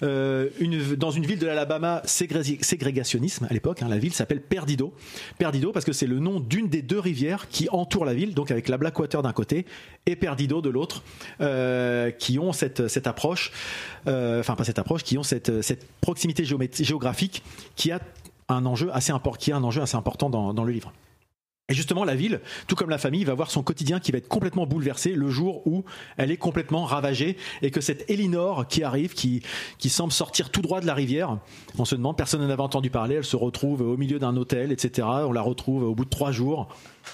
Euh, dans une ville de l'Alabama, ségré- ségrégationnisme à l'époque, hein, la ville s'appelle Perdido. Perdido parce que c'est le nom d'une des deux rivières qui entourent la ville, donc avec la Blackwater d'un côté et Perdido de l'autre, euh, qui ont cette, approche, euh, enfin pas cette approche, qui ont cette, proximité géographique qui a un enjeu assez, important dans le livre. Et justement, la ville, tout comme la famille, va voir son quotidien qui va être complètement bouleversé le jour où elle est complètement ravagée et que cette Elinor qui arrive, qui, qui semble sortir tout droit de la rivière, on se demande, personne n'en avait entendu parler, elle se retrouve au milieu d'un hôtel, etc. On la retrouve au bout de trois jours,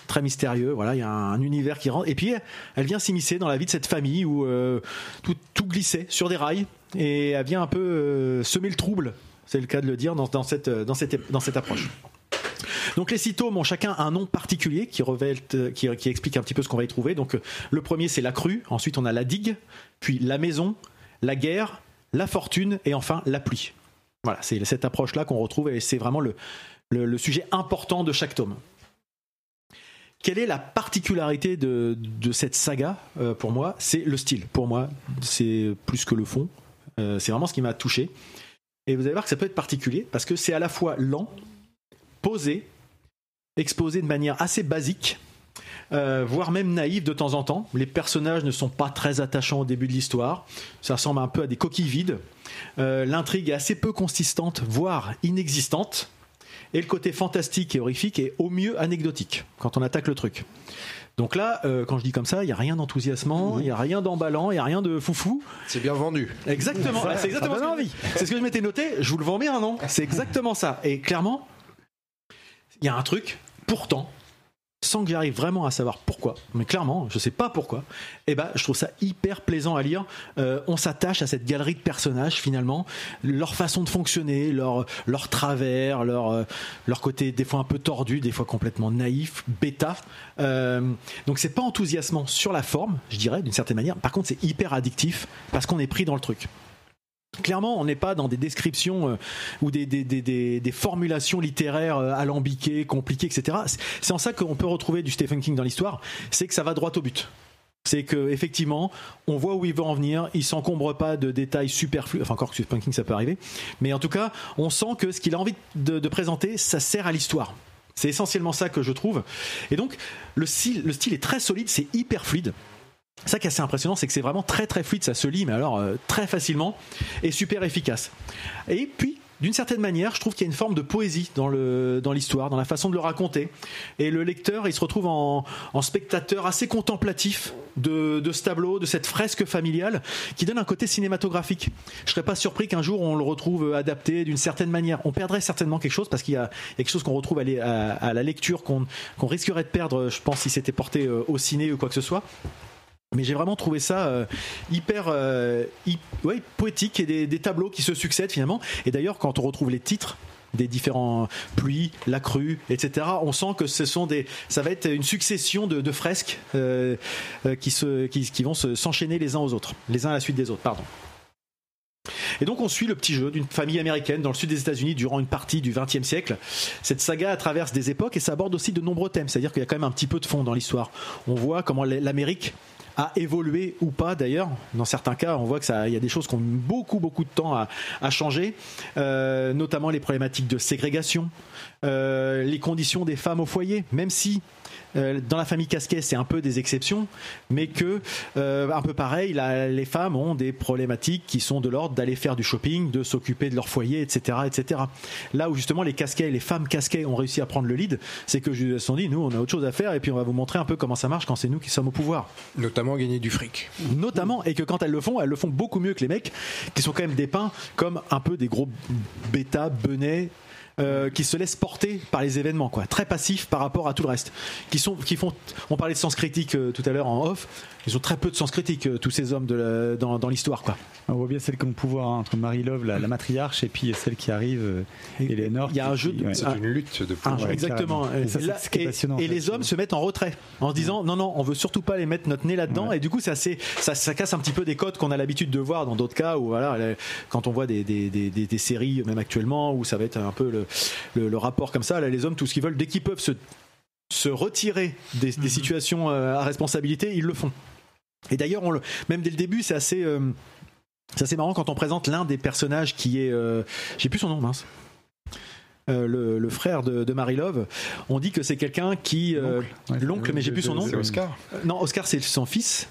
très mystérieux, voilà, il y a un univers qui rentre. Et puis, elle vient s'immiscer dans la vie de cette famille où euh, tout, tout glissait sur des rails et elle vient un peu euh, semer le trouble, c'est le cas de le dire, dans, cette, dans, cette, dans cette approche. Donc les six tomes ont chacun un nom particulier qui, révèle, euh, qui, qui explique un petit peu ce qu'on va y trouver. Donc euh, le premier c'est la crue, ensuite on a la digue, puis la maison, la guerre, la fortune et enfin la pluie. Voilà, c'est cette approche-là qu'on retrouve et c'est vraiment le, sujet important de chaque tome. Quelle est la particularité de, cette saga euh, pour moi? C'est le style. Pour moi, c'est plus que le fond. Euh, c'est vraiment ce qui m'a touché. Et vous allez voir que ça peut être particulier parce que c'est à la fois lent, posé, exposé de manière assez basique, euh, voire même naïve de temps en temps. Les personnages ne sont pas très attachants au début de l'histoire. Ça ressemble un peu à des coquilles vides. Euh, L'intrigue est assez peu consistante, voire inexistante. Et le côté fantastique et horrifique est au mieux anecdotique quand on attaque le truc. Donc là, euh, quand je dis comme ça, il n'y a rien d'enthousiasmant, il n'y a rien d'emballant, il n'y a rien de foufou. C'est bien vendu. Exactement, c'est exactement ça ce que-. C'est ce que je m'étais noté, je vous le vends bien, non? C'est exactement ça. Et clairement, il y a un truc, pourtant, sans que j'arrive vraiment à savoir pourquoi, mais clairement, je sais pas pourquoi, et ben, je trouve ça hyper plaisant à lire. Euh, on s'attache à cette galerie de personnages finalement, leur façon de fonctionner, leur, leur travers, leur, euh, leur côté des fois un peu tordu, des fois complètement naïf, bêta. Euh, donc c'est pas enthousiasmant sur la forme, je dirais, d'une certaine manière. Par contre, c'est hyper addictif parce qu'on est pris dans le truc. Clairement, on n'est pas dans des descriptions euh, ou des, formulations littéraires euh, alambiquées, compliquées, etc. C'est- en ça qu'on peut retrouver du Stephen King dans l'histoire, c'est que ça va droit au but. C'est que effectivement, on voit où il veut en venir. Il s'encombre pas de détails superflus. Enfin, encore que Stephen King, ça peut arriver. Mais en tout cas, on sent que ce qu'il a envie de, présenter, ça sert à l'histoire. C'est essentiellement ça que je trouve. Et donc, le style est très solide, c'est hyper fluide. Ça qui est assez impressionnant, c'est que c'est vraiment très très fluide, ça se lit, mais alors euh, très facilement et super efficace. Et puis, d'une certaine manière, je trouve qu'il y a une forme de poésie dans l'histoire, dans la façon de le raconter. Et le lecteur, il se retrouve en, spectateur assez contemplatif de, ce tableau, de cette fresque familiale, qui donne un côté cinématographique. Je serais pas surpris qu'un jour on le retrouve adapté d'une certaine manière. On perdrait certainement quelque chose parce qu'il y a, quelque chose qu'on retrouve à, la lecture qu'on qu'on risquerait de perdre, je pense, si c'était porté euh, au ciné ou quoi que ce soit. Mais j'ai vraiment trouvé ça euh, hyper euh, poétique et des, tableaux qui se succèdent finalement. Et d'ailleurs, quand on retrouve les titres des différents pluies, la crue, etc. On sent que ce sont des, ça va être une succession de, fresques euh, qui, vont se- s'enchaîner les uns aux autres, les uns à la suite des autres. Pardon. Et donc on suit le petit jeu d'une famille américaine dans le sud des États-Unis durant une partie du XXe siècle. Cette saga traverse des époques et ça aborde aussi de nombreux thèmes, c'est-à-dire qu'il y a quand même un petit peu de fond dans l'histoire. On voit comment l'Amérique a évolué ou pas d'ailleurs. Dans certains cas, on voit que ça, il y a des choses qui ont beaucoup beaucoup de temps à, à changer, euh, notamment les problématiques de ségrégation, euh, les conditions des femmes au foyer, même si dans la famille Casquet, c'est un peu des exceptions, mais que euh, un peu pareil, la- les femmes ont des problématiques qui sont de l'ordre d'aller faire du shopping, de s'occuper de leur foyer, etc., etc. Là où justement les Casquets, les femmes Casquet ont réussi à prendre le lead, c'est que je sont dit, nous, on a autre chose à faire, et puis on va vous montrer un peu comment ça marche quand c'est nous qui sommes au pouvoir Notamment gagner du fric. notamment et que quand elles le font elles le font beaucoup mieux que les mecs qui sont quand même dépeints comme un peu des gros bêta benets euh, qui se laissent porter par les événements quoi. Très passifs par rapport à tout le reste. Qui sont qui font on parlait de sens critique euh, tout à l'heure en off ils ont très peu de sens critique euh, tous ces hommes de la- dans, dans l'histoire quoi On voit bien celle le pouvoir hein, entre Marie-Love, la, la matriarche, et puis celle qui arrive, euh, Eleanor. il y a un jeu de- ouais. C'est Ah. une lutte de Ah, pouvoir. ouais, exactement. Et ça, c'est Là, ce qui est et- passionnant, et en fait. les hommes se mettent en retrait en se disant non non on veut surtout pas les mettre notre nez là-dedans Ouais. et du coup c'est assez ça, ça casse un petit peu des codes qu'on a l'habitude de voir dans d'autres cas où voilà quand on voit des, des, des, des- des séries même actuellement où ça va être un peu le, le, le rapport comme ça là les hommes tout ce qu'ils veulent dès qu'ils peuvent se se retirer des, des situations euh, à responsabilité ils le font et d'ailleurs on le même dès le début c'est assez euh, assez marrant quand on présente l'un des personnages qui est euh, j'ai plus son nom mince Euh, le, le frère de, de Marie Love, on dit que c'est quelqu'un qui Ouais, l'oncle, mais j'ai plus son nom. C'est Oscar. Non, Oscar, c'est son fils.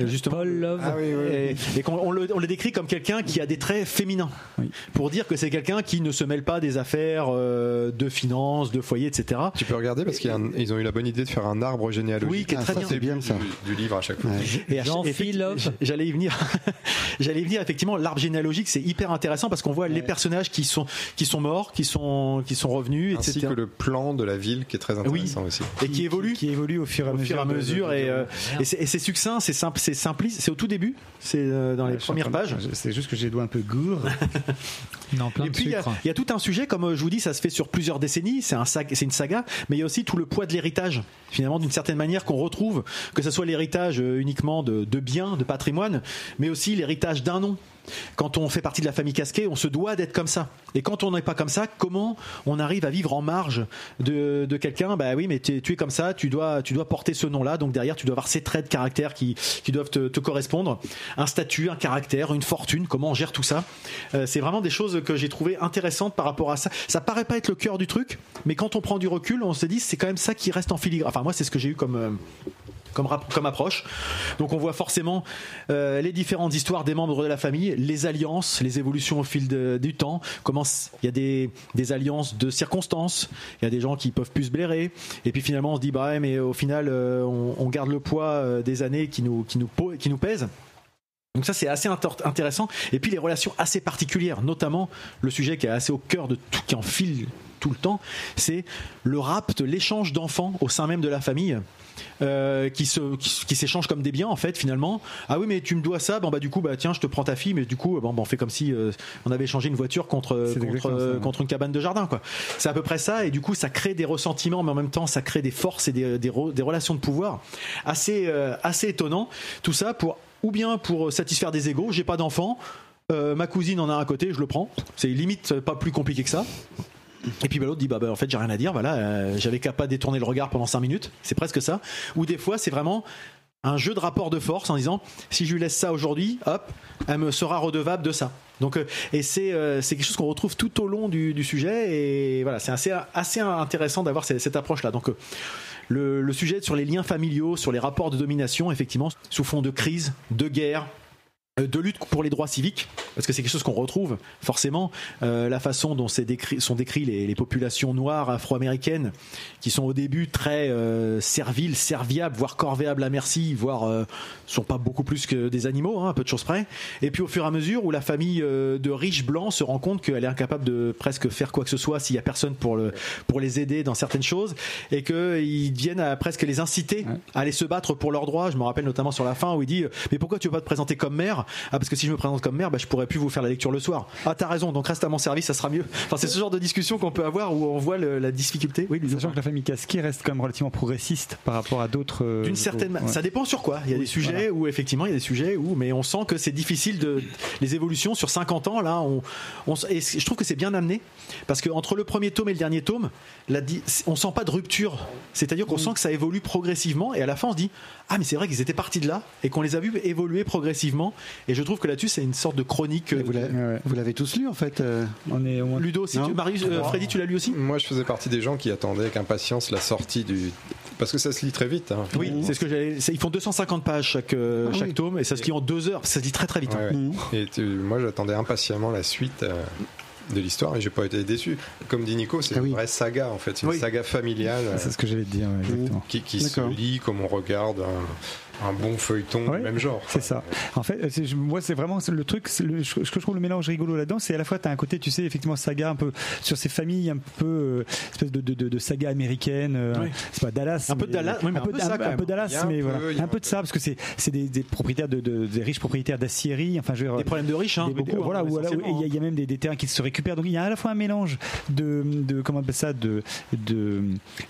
Euh, Justement. Paul Love. Ah oui, oui. oui. Et, et qu'on on le, on le décrit comme quelqu'un qui a des traits féminins, Oui. pour dire que c'est quelqu'un qui ne se mêle pas des affaires euh, de finances, de foyer, etc. Tu peux regarder parce qu'ils ont eu la bonne idée de faire un arbre généalogique. Oui, qui est Ah, très ça, bien. c'est bien ça. Du, du livre à chaque fois. Ouais. Et Jean-Phil Love. J'allais y venir. <laughs> J'allais y venir. Effectivement, l'arbre généalogique, c'est hyper intéressant parce qu'on voit les personnages qui sont qui sont morts, qui sont qui sont revenus, Ainsi etc. que le plan de la ville qui est très intéressant aussi. Et qui évolue. qui évolue au fur et à au mesure. fur et à de- de- mesure de- et, de- euh, et c'est succinct, c'est simple, c'est simpliste, c'est au tout début, c'est euh, dans les premières pages. C'est juste que j'ai les doigts un peu gourds. <laughs> Non, plein Et de puis il y, a- y tout un sujet, comme euh, je vous dis, ça se fait sur plusieurs décennies, c'est un sag- c'est une saga, mais il y a aussi tout le poids de l'héritage, finalement d'une certaine manière qu'on retrouve, que ce soit l'héritage euh, uniquement de, de biens, de patrimoine, mais aussi l'héritage d'un nom. Quand on fait partie de la famille Casquet, on se doit d'être comme ça. Et quand on n'est pas comme ça, comment on arrive à vivre en marge de, de quelqu'un? Bah oui, mais tu es, comme ça, tu dois, tu dois porter ce nom-là. Donc derrière, tu dois avoir ces traits de caractère qui, qui doivent te, te correspondre. Un statut, un caractère, une fortune. Comment on gère tout ça? Euh, C'est vraiment des choses que j'ai trouvées intéressantes par rapport à ça. Ça paraît pas être le cœur du truc, mais quand on prend du recul, on se dit c'est quand même ça qui reste en filigrane. Enfin moi, c'est ce que j'ai eu comme euh, comme, approche. Donc on voit forcément euh, les différentes histoires des membres de la famille, les alliances, les évolutions au fil du temps. Il y a des, alliances de circonstances. Il y a des gens qui peuvent plus se blairer. Et puis finalement on se dit bah mais au final euh, on, garde le poids euh, des années qui nous qui qui nous pèsent. Donc ça c'est assez intéressant. Et puis les relations assez particulières, notamment le sujet qui est assez au cœur de tout, qui en file tout le temps, c'est le rapt, l'échange d'enfants au sein même de la famille. euh, qui se qui, qui s'échangent comme des biens en fait finalement. Ah oui mais tu me dois ça bon bah du coup bah tiens je te prends ta fille mais du coup bon, bah, on fait comme si euh, on avait échangé une voiture contre contre, euh, une cabane de jardin quoi. C'est à peu près ça et du coup ça crée des ressentiments mais en même temps ça crée des forces et des, des, relations de pouvoir assez euh, assez étonnant tout ça pour ou bien pour satisfaire des égaux. J'ai pas d'enfant euh, ma cousine en a un à côté je le prends. C'est limite pas plus compliqué que ça et puis bah, l'autre dit bah, bah, en fait j'ai rien à dire voilà euh, j'avais qu'à pas détourner le regard pendant 5 minutes c'est presque ça. Ou des fois c'est vraiment un jeu de rapport de force en disant si je lui laisse ça aujourd'hui hop elle me sera redevable de ça. Donc euh, et c'est euh, quelque chose qu'on retrouve tout au long du, sujet et voilà c'est assez assez intéressant d'avoir cette, approche là donc euh, le, le sujet sur les liens familiaux sur les rapports de domination effectivement sous fond de crise de guerre de lutte pour les droits civiques, parce que c'est quelque chose qu'on retrouve forcément, euh, la façon dont décrit, sont décrites les, les populations noires afro-américaines, qui sont au début très euh, serviles, serviables, voire corvéables à merci, voire euh, sont pas beaucoup plus que des animaux, hein, à peu de choses près. Et puis au fur et à mesure où la famille euh, de riches blancs se rend compte qu'elle est incapable de presque faire quoi que ce soit s'il y a personne pour, le, pour les aider dans certaines choses, et qu'ils viennent à presque les inciter à aller se battre pour leurs droits. Je me rappelle notamment sur la fin où il dit mais pourquoi tu veux pas te présenter comme maire? Ah parce que si je me présente comme maire, bah, je pourrais plus vous faire la lecture le soir. Ah t'as raison, donc reste à mon service, ça sera mieux. Enfin c'est ce genre de discussion qu'on peut avoir où on voit le- la difficulté. Oui. Sachant que la famille Casquet reste quand même relativement progressiste par rapport à d'autres. euh, D'une certaine, ouais. ça dépend sur quoi. Il y a des sujets où effectivement il y a des sujets où, mais on sent que c'est difficile de les évolutions sur 50 ans là. On, on s- et je trouve que c'est bien amené parce que entre le premier tome et le dernier tome, la on sent pas de rupture. C'est-à-dire qu'on sent que ça évolue progressivement et à la fin on se dit ah mais c'est vrai qu'ils étaient partis de là et qu'on les a vus évoluer progressivement. Et je trouve que là-dessus c'est une sorte de chronique. euh, Vous l'avez Ouais, ouais. vous l'avez tous lu en fait. euh, On est au moins. Ludo, si tu, Marius, euh, Freddy, tu l'as lu aussi Moi, je faisais partie des gens qui attendaient avec impatience la sortie du. Parce que ça se lit très vite. hein. Oui, c'est ce que j'allais. c'est- Ils font 250 pages chaque Ah chaque oui. tome et ça se lit en deux heures. Ça se lit très très vite. hein. Ouais. Mhm. Et tu- moi, j'attendais impatiemment la suite euh, de l'histoire et j'ai pas été déçu. Comme dit Nico, c'est Ah oui. une vraie saga en fait, c'est une Oui. saga familiale C'est ce que j'allais te dire, ouais, exactement. qui, qui se lit comme on regarde un, un bon feuilleton Ouais. même genre. C'est ça. En fait, je- moi, c'est vraiment le truc. le- ce que je trouve le mélange rigolo là-dedans, c'est à la fois, tu as un côté, tu sais, effectivement, saga un peu sur ces familles, un peu euh, espèce de, de, de, de saga américaine. euh, Oui. C'est pas Dallas. Un peu Dallas, oui, mais un peu ça, un, quand même. peu Dallas, mais voilà, un peu de ça, parce que c'est c'est des, des propriétaires de, de- des riches propriétaires d'aciérie. Enfin, je veux dire, Des problèmes de riches, hein, des- beaucoup. voilà, hein, où- voilà, où essentiellement, il y, a- il y a même des, des terrains qui se récupèrent. Donc il y a à la fois un mélange de, de comment on appelle ça, de, de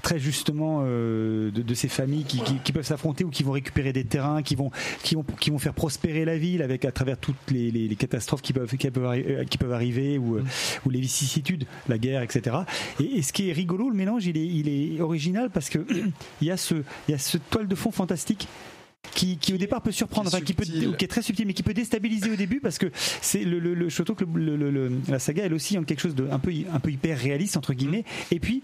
très justement euh, de, de ces familles qui, qui- qui peuvent s'affronter ou qui vont récupérer des terrains, qui vont qui vont qui vont faire prospérer la ville avec à travers toutes les, les- les catastrophes qui peuvent qui peuvent, euh, qui peuvent arriver ou euh, ou les vicissitudes, la guerre, etc. Et, et ce qui est rigolo, le mélange, il est il est original parce que <clears throat> il y a ce il y a ce toile de fond fantastique qui, qui au départ peut surprendre, Qui est enfin, qui, peut, qui est très subtil, mais qui peut déstabiliser au début parce que c'est le, le, le- je trouve que le- la saga elle aussi en quelque chose de un peu un peu hyper réaliste entre guillemets. Et puis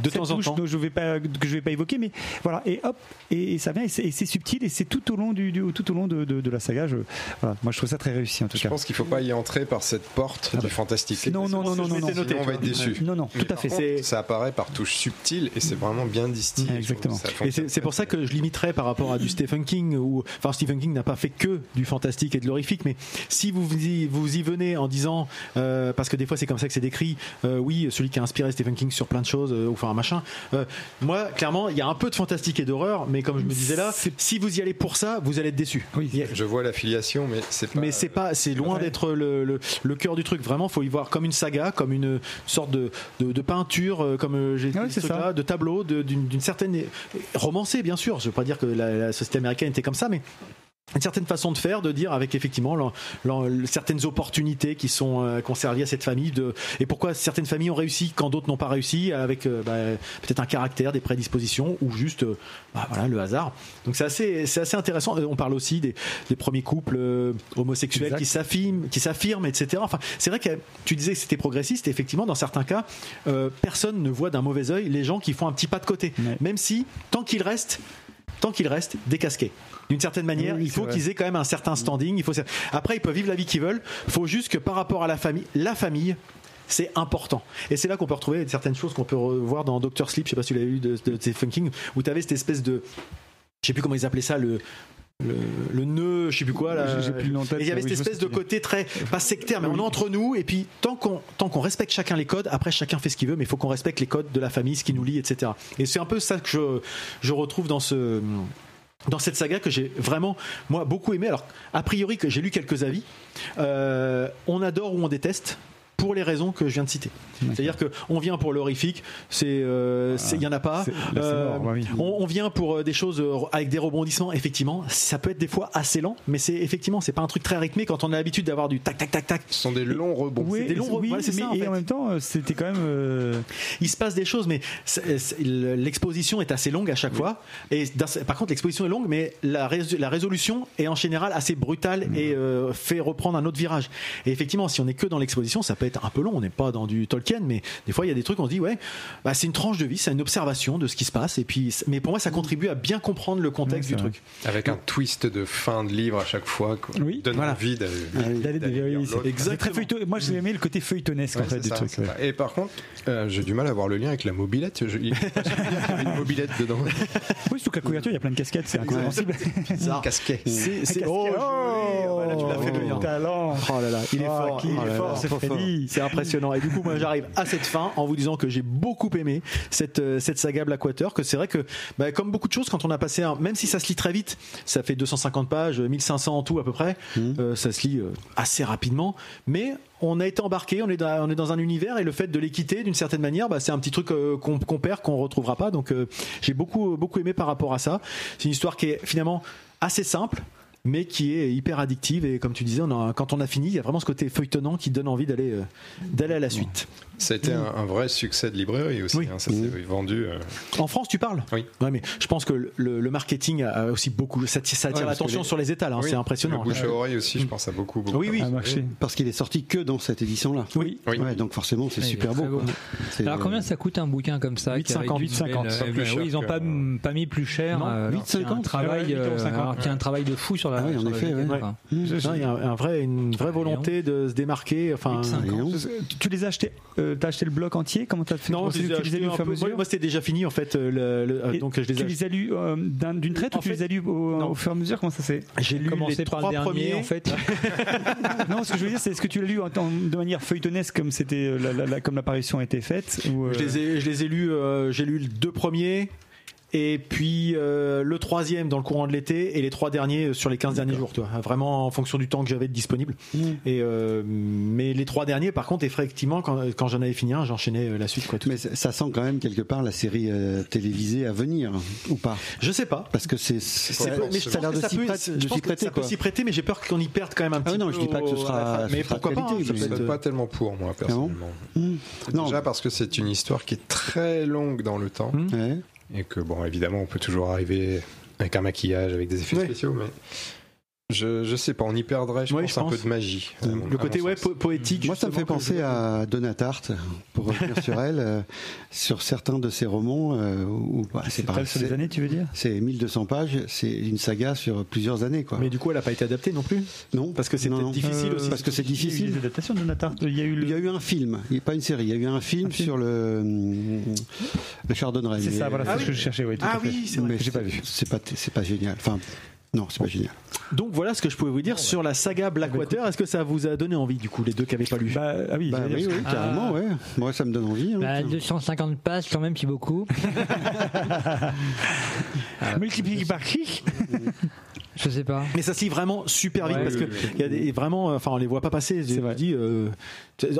De cette temps en temps. je vais pas que je vais pas évoquer, mais voilà et hop et, et ça vient et c'est subtil et c'est tout au long du, du- tout au long de, de, de la saga. Je, voilà, moi je trouve ça très réussi en tout Je cas. pense qu'il faut pas y entrer par cette porte du fantastique. Non non non non non non. Sinon, on va être déçu. Non non Mais tout à fait. contre, ça apparaît par touches subtiles et c'est vraiment bien distillé. Exactement. Et c'est pour ça que je limiterais par rapport à du Stephen King ou enfin Stephen King n'a pas fait que du fantastique et de l'horrifique mais si vous vous y, vous y venez en disant euh, parce que des fois c'est comme ça que c'est décrit euh, oui celui qui a inspiré Stephen King sur plein de choses euh, enfin un machin euh, moi clairement il y a un peu de fantastique et d'horreur mais comme je me disais là si vous y allez pour ça vous allez être déçu Oui. Il y a- Je vois l'affiliation, mais c'est pas. mais c'est pas, c'est loin d'être le, le, le cœur du truc. Vraiment, faut y voir comme une saga, comme une sorte de, de, de peinture, euh, comme euh, j'ai dit Ah oui, ça. de tableau, d'une d'une certaine romancée, bien sûr. Je veux pas dire que la, la société américaine était comme ça, mais une certaine façon de faire, de dire avec effectivement l'en- certaines opportunités qui sont euh, conservées à cette famille, de, et pourquoi certaines familles ont réussi quand d'autres n'ont pas réussi, avec euh, bah, peut-être un caractère, des prédispositions, ou juste euh, bah, voilà, le hasard. Donc c'est assez, c'est assez intéressant. Euh, On parle aussi des, des premiers couples euh, homosexuels Exact. qui s'affirment, qui s'affirment, etc. Enfin, c'est vrai que tu disais que c'était progressiste. Et effectivement, dans certains cas, euh, personne ne voit d'un mauvais œil les gens qui font un petit pas de côté, Ouais. même si tant qu'ils restent tant qu'ils restent décasqués. D'une certaine manière, Oui, il faut qu'ils aient quand même un certain standing. Il faut... Après, ils peuvent vivre la vie qu'ils veulent. Il faut juste que par rapport à la famille, la famille, c'est important. Et c'est là qu'on peut retrouver certaines choses qu'on peut revoir dans Doctor Sleep, je sais pas si tu l'avais lu de, de King, où tu avais cette espèce de. Je sais plus comment ils appelaient ça, le. Le, le nœud, je sais plus quoi là. J'ai- plus le nom en tête, Et il y avait oui, cette espèce de côté très pas sectaire, mais on est entre nous. Et puis tant qu'on tant qu'on respecte chacun les codes, après chacun fait ce qu'il veut, mais il faut qu'on respecte les codes de la famille, ce qui nous lie, etc. Et c'est un peu ça que je je retrouve dans ce dans cette saga que j'ai vraiment moi beaucoup aimé. Alors a priori que j'ai lu quelques avis, euh, on adore ou on déteste pour les raisons que je viens de citer. C'est-à-dire que on vient pour l'horrifique, c'est euh, c'est- il y en a pas. Là, c'est Euh, mort, bah oui. on, on vient pour euh, des choses euh, avec des rebondissements. Effectivement, ça peut être des fois assez lent, mais c'est effectivement c'est pas un truc très rythmé quand on a l'habitude d'avoir du tac tac tac tac. Ce sont des longs rebonds. Oui, des longs oui, voilà, c'est mais ça, en et fait. en même temps, euh, c'était quand même. euh, il se passe des choses, mais l'exposition est assez longue à chaque fois. Et par contre, l'exposition est longue, mais la, rés- la résolution est en général assez brutale et euh, fait reprendre un autre virage. Et effectivement, si on est que dans l'exposition, ça peut être un peu long. On n'est pas dans du Tolkien, mais des fois, il y a des trucs, on se dit, ouais, bah, c'est une tranche de vie, c'est une observation de ce qui se passe. Et puis, mais pour moi, ça contribue à bien comprendre le contexte du truc. Avec un twist de fin de livre à chaque fois. Quoi. Oui, Donne voilà. envie d'aller feuilleton- Moi, j'ai aimé le côté feuilletonesque Ouais, en fait du ça, truc. ouais. Et par contre, euh, j'ai du mal à voir le lien avec la mobilette. Je, il, y avait une mobilette dedans. Oui, sous la couverture, il y a plein de casquettes, c'est incompréhensible. Bizarre. Casquet. C'est, oh, casquette. joli. Ah, bah, là, tu l'as fait le lien. talent. Oh là là, il est Oh, fort, il est fort, c'est. Freddy. Si, c'est impressionnant. Et du coup, moi, j'arrive à cette fin en vous disant que j'ai beaucoup aimé cette, euh, cette saga Blackwater, que c'est vrai que, bah, comme beaucoup de choses, quand on a passé un, même si ça se lit très vite, ça fait 250 pages, 1500 en tout à peu près, euh, ça se lit euh, assez rapidement, mais on a été embarqué, on est dans, on est dans un univers et le fait de les quitter d'une certaine manière, bah, c'est un petit truc euh, qu'on perd, qu'on retrouvera pas. Donc euh, j'ai beaucoup beaucoup aimé par rapport à ça. C'est une histoire qui est finalement assez simple mais qui est hyper addictive et comme tu disais, on a- quand on a fini, il y a vraiment ce côté feuilletonnant qui donne envie d'aller euh, d'aller à la suite. Ça a été un, un vrai succès de librairie aussi. Oui. hein. Ça s'est vendu. euh, En France, tu parles? Oui. Ouais, mais je pense que le, le marketing a aussi beaucoup, ça, tire- ça attire Ouais, l'attention les- sur les étals, hein, oui. c'est impressionnant. Le bouche à oreille aussi, je pense à beaucoup. beaucoup Oui, oui. marché. Parce qu'il est sorti que dans cette édition-là. Oui. Oui. Ouais, donc forcément, c'est super beau. Alors euh, combien ça coûte un bouquin comme ça qui est 8,50, réduit de 8,50, nouvelles, c'est euh, ils ont que- pas, pas mis plus cher. Non, euh, alors qu'il y a un 8,50, travail, ouais, euh, 8,50. alors qu'il y a un travail de fou sur la. Ah oui, en effet, ouais. Non, il y a un, un vrai, une vraie volonté de se démarquer. Enfin, 8,50. Léon. Tu les as achetés euh, T'as acheté le bloc entier? Comment t'as fait? Non, je les ai tu les as achetés lus au un fur et à peu- mesure moi, c'était déjà fini en fait. euh, le- le- euh, donc je les Tu les as lus euh, d'un- d'une traite En ou tu fait- les as lus au, fur et à mesure? Comment ça c'est J'ai lu Commencer les par le trois dernier premiers. en fait? <laughs> Non, ce que je veux dire, c'est est-ce que tu l'as lu en- en- de manière feuilletonesque comme c'était comme l'apparition a été faite Je les ai, je les ai lus. j'ai lu les deux premiers. Et puis euh, le troisième dans le courant de l'été et les trois derniers euh, sur les 15 derniers jours, tu vois, vraiment en fonction du temps que j'avais disponible. Et euh, mais les trois derniers, par contre, effectivement, quand, quand j'en avais fini un, j'enchaînais euh, la suite, quoi. tout. Mais ça sent quand même quelque part la série euh, télévisée à venir, ou pas? Je sais pas. Parce que c'est, mais je ça a l'air pense de que s'y prêter, je pense que prêter, ça peut s'y prêter, mais j'ai peur qu'on y perde quand même un petit Ah non, peu. je dis pas que ce sera- Mais pourquoi pas hein, Je être- suis pas tellement pour moi personnellement. Mmh. Non. Déjà parce que c'est une histoire qui est très longue dans le temps Mmh. Ouais. Et que bon évidemment on peut toujours arriver avec un maquillage, avec des effets Ouais. spéciaux, mais je, je sais pas, on y perdrait, je Ouais, pense, je un peu de magie. mon- Le côté ouais, po- poétique. Moi, ça me fait penser à Donna Tartt, pour revenir sur elle, euh, sur certains de ses romans, euh, où bah, c'est pareil, sur les années, tu veux dire? c'est 1200 pages, c'est une saga sur plusieurs années, quoi. Mais du coup, elle n'a pas été adaptée non plus? non, Parce que c'est difficile aussi. Parce que c'est Il y a eu difficile. des adaptations de Natar. Il y a eu le. Il y a eu un film, il pas une série, il y a eu un film, Un film. sur le, le Chardonnay. C'est ça, voilà, Ah c'est oui. ce que je cherchais. Oui, tout Ah à fait. oui, c'est vrai. J'ai pas vu. C'est pas, c'est pas génial. Enfin, non, c'est pas génial. Donc voilà ce que je pouvais vous dire sur la saga Blackwater. Est-ce que ça vous a donné envie du coup, les deux qui n'avaient pas lu Bah, ah oui, Bah j'allais oui, dire- oui, carrément, ouais. Moi, ça me donne envie. hein. Bah, 250 pages quand même, c'est beaucoup. <laughs> <laughs> Multiplié par qui <laughs> Je sais pas. Mais ça se lit vraiment super vite Ouais, parce oui, que il y a des vraiment, enfin on les voit pas passer. Je dis, euh,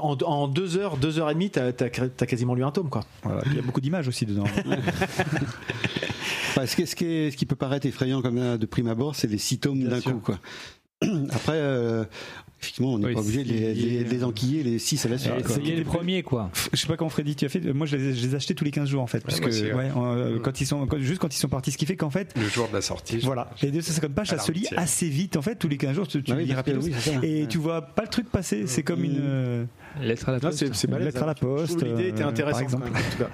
en, en deux heures, deux heures et demie, t'as as, quasiment lu un tome quoi. Voilà, Il y a beaucoup d'images aussi dedans. <laughs> Enfin, ce, qui, ce qui est- ce qui peut paraître effrayant comme là, de prime abord, c'est les six tomes d'un coup. Quoi. <clears throat> Après, euh, effectivement, on n'est Oui, pas obligé de les, les- les enquiller les six à la suite. C'est les premiers quoi. Je sais pas comment Freddy tu as fait. Moi, je les, je les achetais tous les 15 jours en fait, parce que aussi, ouais. ouais, euh, quand ils sont, quand- juste quand ils sont partis, ce qui fait qu'en fait, Le jour de la sortie. voilà, les 250 pages, ça se lit assez vite en fait. Tous les 15 jours, tu, tu Ah oui, lis rapidement. oui. Et Ouais. tu vois pas le truc passer. C'est comme une. euh, Lettre à la poste. c'est lettre à la poste, L'idée était intéressante en tout cas.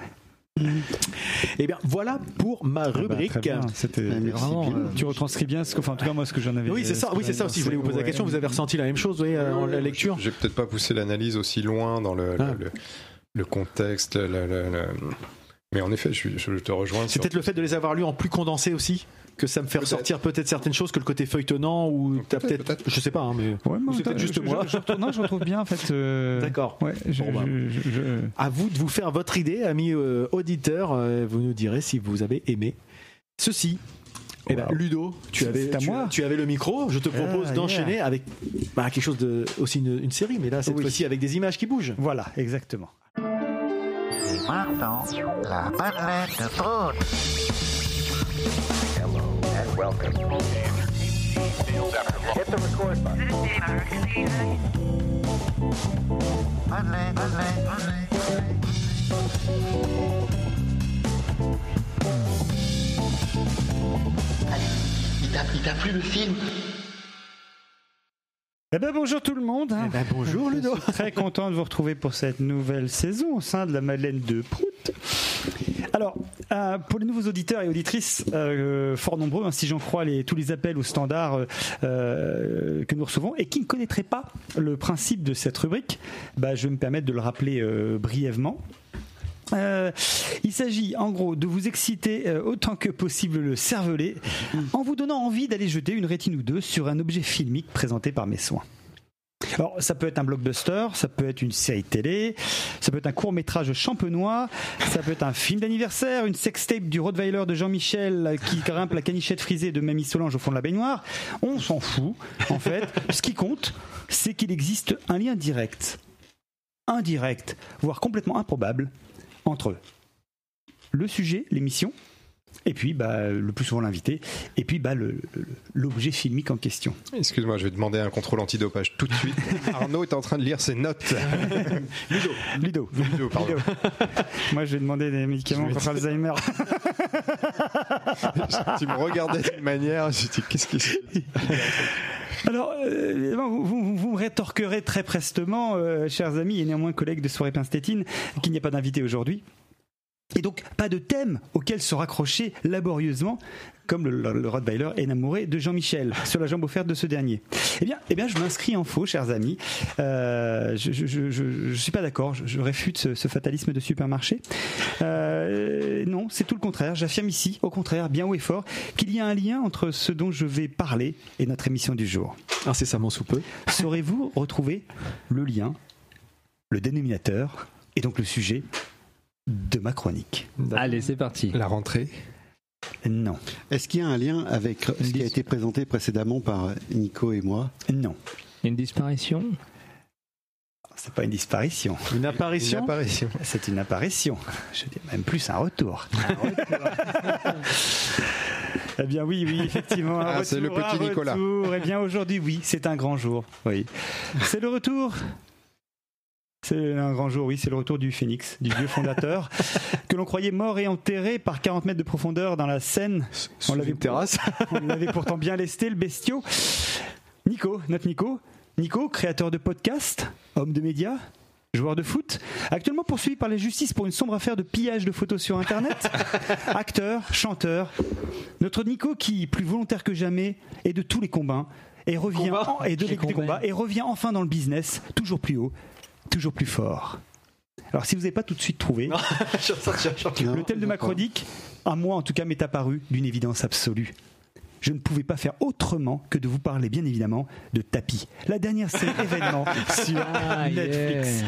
Et bien voilà pour ma bah, très rubrique. bien. C'était vraiment, euh, tu retranscris bien ce que, enfin, en tout cas, moi, ce que j'en avais. oui, c'est euh, ça. Oui, c'est ça aussi. Je voulais vous poser la question. Vous avez ressenti la même chose, oui, euh, en la lecture J'ai peut-être pas poussé l'analyse aussi loin dans le, Ah. le, le contexte, le- le- le- mais en effet, je, te rejoins. C'est sur- peut-être le fait de les avoir lus en plus condensé aussi que ça me fait ressortir peut-être certaines choses que le côté feuilletonnant ou t'as Peut-être, je sais pas, hein, mais Ouais, c'est peut-être je- juste je- moi. Je, je retrouve, non, je retrouve bien en fait. euh, d'accord. Ouais, Bon, bah. À vous de vous faire votre idée, amis euh, auditeurs. euh, vous nous direz si vous avez aimé ceci. Eh ben. Ludo, tu avais, à tu, moi. tu avais le micro. Je te propose Ah, d'enchaîner avec bah, quelque chose de aussi une, une série, mais là cette Oui. fois-ci avec des images qui bougent. Voilà, exactement. Maintenant, la madeleine de Prout. Madeleine, Madeleine, Madeleine. Il t'a plu le film? Eh ben bonjour tout le monde. hein. Eh ben, bonjour Ludo. Je suis Très content de vous retrouver pour cette nouvelle saison au sein de la Madeleine de Prout. Alors, euh, pour les nouveaux auditeurs et auditrices, euh, fort nombreux, hein, si j'en crois les, tous les appels au standard euh, que nous recevons, et qui ne connaîtraient pas le principe de cette rubrique, bah, je vais me permettre de le rappeler brièvement. Euh, il s'agit en gros de vous exciter euh, autant que possible le cervelet en vous donnant envie d'aller jeter une rétine ou deux sur un objet filmique présenté par mes soins. Alors, ça peut être un blockbuster, ça peut être une série télé, ça peut être un court métrage champenois, ça peut être un film d'anniversaire, une sextape du Rottweiler de Jean-Michel qui grimpe la canichette frisée de Mamie Solange au fond de la baignoire. On s'en fout, en fait. Ce qui compte, c'est qu'il existe un lien direct, indirect, voire complètement improbable entre le sujet, l'émission, et puis bah, le plus souvent l'invité, et puis bah, l'objet filmique en question. Excuse-moi, je vais demander un contrôle antidopage tout de suite. <laughs> Arnaud est en train de lire ses notes. <laughs> Ludo. Ludo. Ludo, pardon. Ludo. <laughs> Moi, je vais demander des médicaments contre Alzheimer. tu me regardais d'une manière, j'ai dit qu'est-ce qui se Alors, euh, vous- vous me rétorquerez très prestement, euh, chers amis et néanmoins collègues de Soirée Pinstétine, qu'il n'y a pas d'invité aujourd'hui. Et donc, pas de thème auquel se raccrocher laborieusement, comme le, le, le Rottweiler énamouré de Jean-Michel, sur la jambe offerte de ce dernier. Eh bien, eh bien je m'inscris en faux, chers amis. Euh, je je, je, je- je suis pas d'accord, je, je réfute ce, ce fatalisme de supermarché. Euh, non, c'est tout le contraire. J'affirme ici, au contraire, bien haut et fort, qu'il y a un lien entre ce dont je vais parler et notre émission du jour. Incessamment sous peu. Saurez-vous retrouver le lien, le dénominateur et donc le sujet de ma chronique? Allez, c'est parti. La rentrée Non. Est-ce qu'il y a un lien avec ce qui a été présenté précédemment par Nico et moi? Non. Une disparition? C'est pas une disparition. Une apparition? Une apparition. C'est une apparition. Je dis même plus un retour. <laughs> eh bien oui, oui, effectivement. un Ah, c'est le petit un Nicolas. retour. Eh bien aujourd'hui, oui, c'est un grand jour. Oui. C'est le retour. C'est un grand jour, oui, c'est le retour du phénix, du dieu fondateur, <laughs> que l'on croyait mort et enterré par 40 mètres de profondeur dans la Seine. On l'avait une terrasse. On l'avait <laughs> pourtant bien lesté, le bestiau. Nico, notre Nico. Nico, créateur de podcasts, homme de médias, joueur de foot, actuellement poursuivi par la justice pour une sombre affaire de pillage de photos sur Internet. <laughs> Acteur, chanteur. Notre Nico qui, plus volontaire que jamais, est de tous les combats et revient Combats en- et de Les les- des combats. combats et revient enfin dans le business, toujours plus haut, toujours plus fort. Alors si vous n'avez pas tout de suite trouvé, Non, <laughs> le thème de ma chronique, à moi en tout cas, m'est apparu d'une évidence absolue. Je ne pouvais pas faire autrement que de vous parler, bien évidemment, de Tapi, la dernière série <laughs> événement sur Ah, Netflix.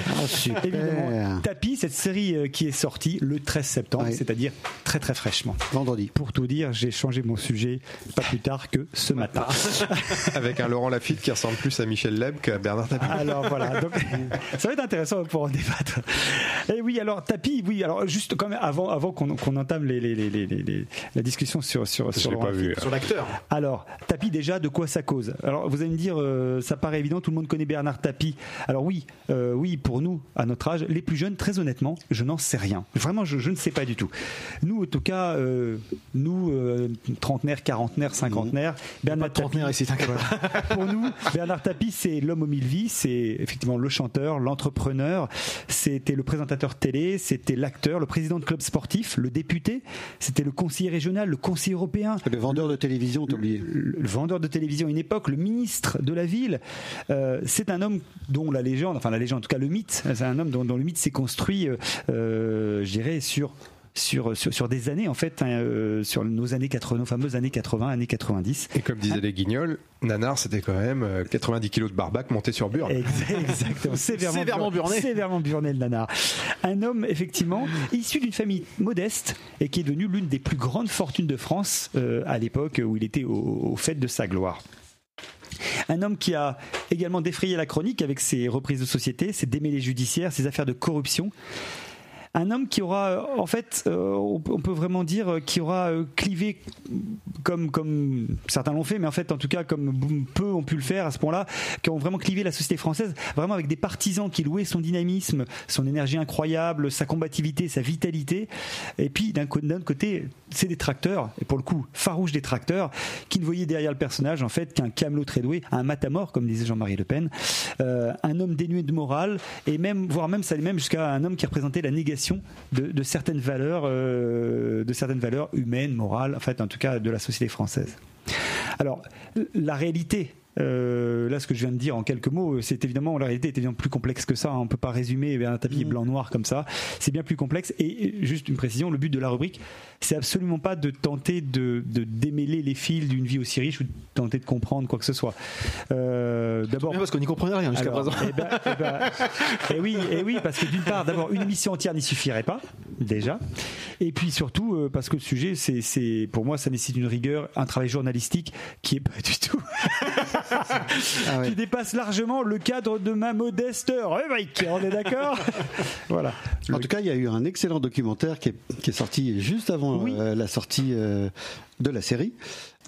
yeah. Oh. Évidemment, Tapi, cette série euh, qui est sortie le 13 septembre, Ouais. c'est-à-dire très très fraîchement. Vendredi. Pour tout dire, j'ai changé mon sujet pas plus tard que ce matin. <laughs> Avec un Laurent Lafitte qui ressemble plus à Michel Leb qu'à Bernard Tapie. Alors voilà, <laughs> donc, ça va être intéressant pour en débattre. Et oui, alors tapis, oui, alors juste quand même avant, avant qu'on entame les, les- les- les- les- les- la discussion sur sur sur, l'ai Laurent pas vu. Lafitte. Sur l'acteur. Alors tapis déjà, de quoi ça cause? Alors vous allez me dire, euh, ça paraît évident, tout le monde connaît Bernard Tapie. Alors oui, euh, oui, pour nous, à notre âge, les plus jeunes, très honnêtement, je n'en sais rien. Vraiment, je, je ne sais pas du tout. Nous, en tout cas, euh, nous, trentenaires, quarantenaires, cinquantenaires, Bernard ici, t'inquiète pas. <laughs> pour nous, Bernard Tapie, c'est l'homme aux mille vies, c'est effectivement le chanteur, l'entrepreneur, c'était le présentateur télé, c'était l'acteur, le président de club sportif, le député, c'était le conseiller régional, le conseiller européen, Le vendeur de télévision, le, vendeur de télévision à une époque, le ministre de la ville. Euh, c'est un homme dont la légende, enfin la légende, en tout cas le mythe, c'est un homme dont, dont le mythe s'est construit, euh, euh, je dirais, sur sur, sur, sur des années en fait, hein, euh, sur nos années 80, nos fameuses années 80, années 90. Et comme disaient les guignols, Nanar, c'était quand même euh, 90 kilos de barbac monté sur burne. Exa- Exactement, <laughs> sévèrement, Sévèrement burné. Sévèrement burné, le nanar. Un homme, effectivement, issu d'une famille modeste et qui est devenu l'une des plus grandes fortunes de France euh, à l'époque où il était au, au fait de sa gloire. Un homme qui a également défrayé la chronique avec ses reprises de société, ses démêlés judiciaires, ses affaires de corruption. Un homme qui aura, euh, en fait, euh, on peut vraiment dire, euh, qui aura clivé comme, comme certains l'ont fait, mais en fait, en tout cas, comme peu ont pu le faire à ce point-là, qui ont vraiment clivé la société française, vraiment avec des partisans qui louaient son dynamisme, son énergie incroyable, sa combativité, sa vitalité. Et puis, d'un côté, c'est des tracteurs, et pour le coup, farouches des tracteurs, qui ne voyaient derrière le personnage, en fait, qu'un camelot très doué, un matamor, comme disait Jean-Marie Le Pen, un homme dénué de morale, et même, voire même, ça allait même jusqu'à un homme qui représentait la négation de, certaines valeurs, euh, de certaines valeurs humaines, morales, en fait, en tout cas, de la société française. Alors, la réalité euh, là, ce que je viens de dire en quelques mots, c'est évidemment la réalité est évidemment plus complexe que ça. hein. On peut pas résumer un tapis blanc-noir comme ça. C'est bien plus complexe. Et juste une précision, le but de la rubrique, c'est absolument pas de tenter de, de démêler les fils d'une vie aussi riche ou de tenter de comprendre quoi que ce soit. Euh, D'abord, parce qu'on n'y comprenait rien jusqu'à présent. eh ben, eh ben, eh oui, eh oui, parce que d'une part, d'abord, une émission entière n'y suffirait pas, déjà. Et puis surtout, euh, parce que le sujet, c'est, c'est, pour moi, ça nécessite une rigueur, un travail journalistique qui est pas du tout, <laughs> Ah qui dépasse largement le cadre de ma modeste rubrique. On est d'accord? <laughs> Voilà. En tout cas, il y a eu un excellent documentaire qui est, qui est sorti juste avant Oui. euh, la sortie euh, de la série,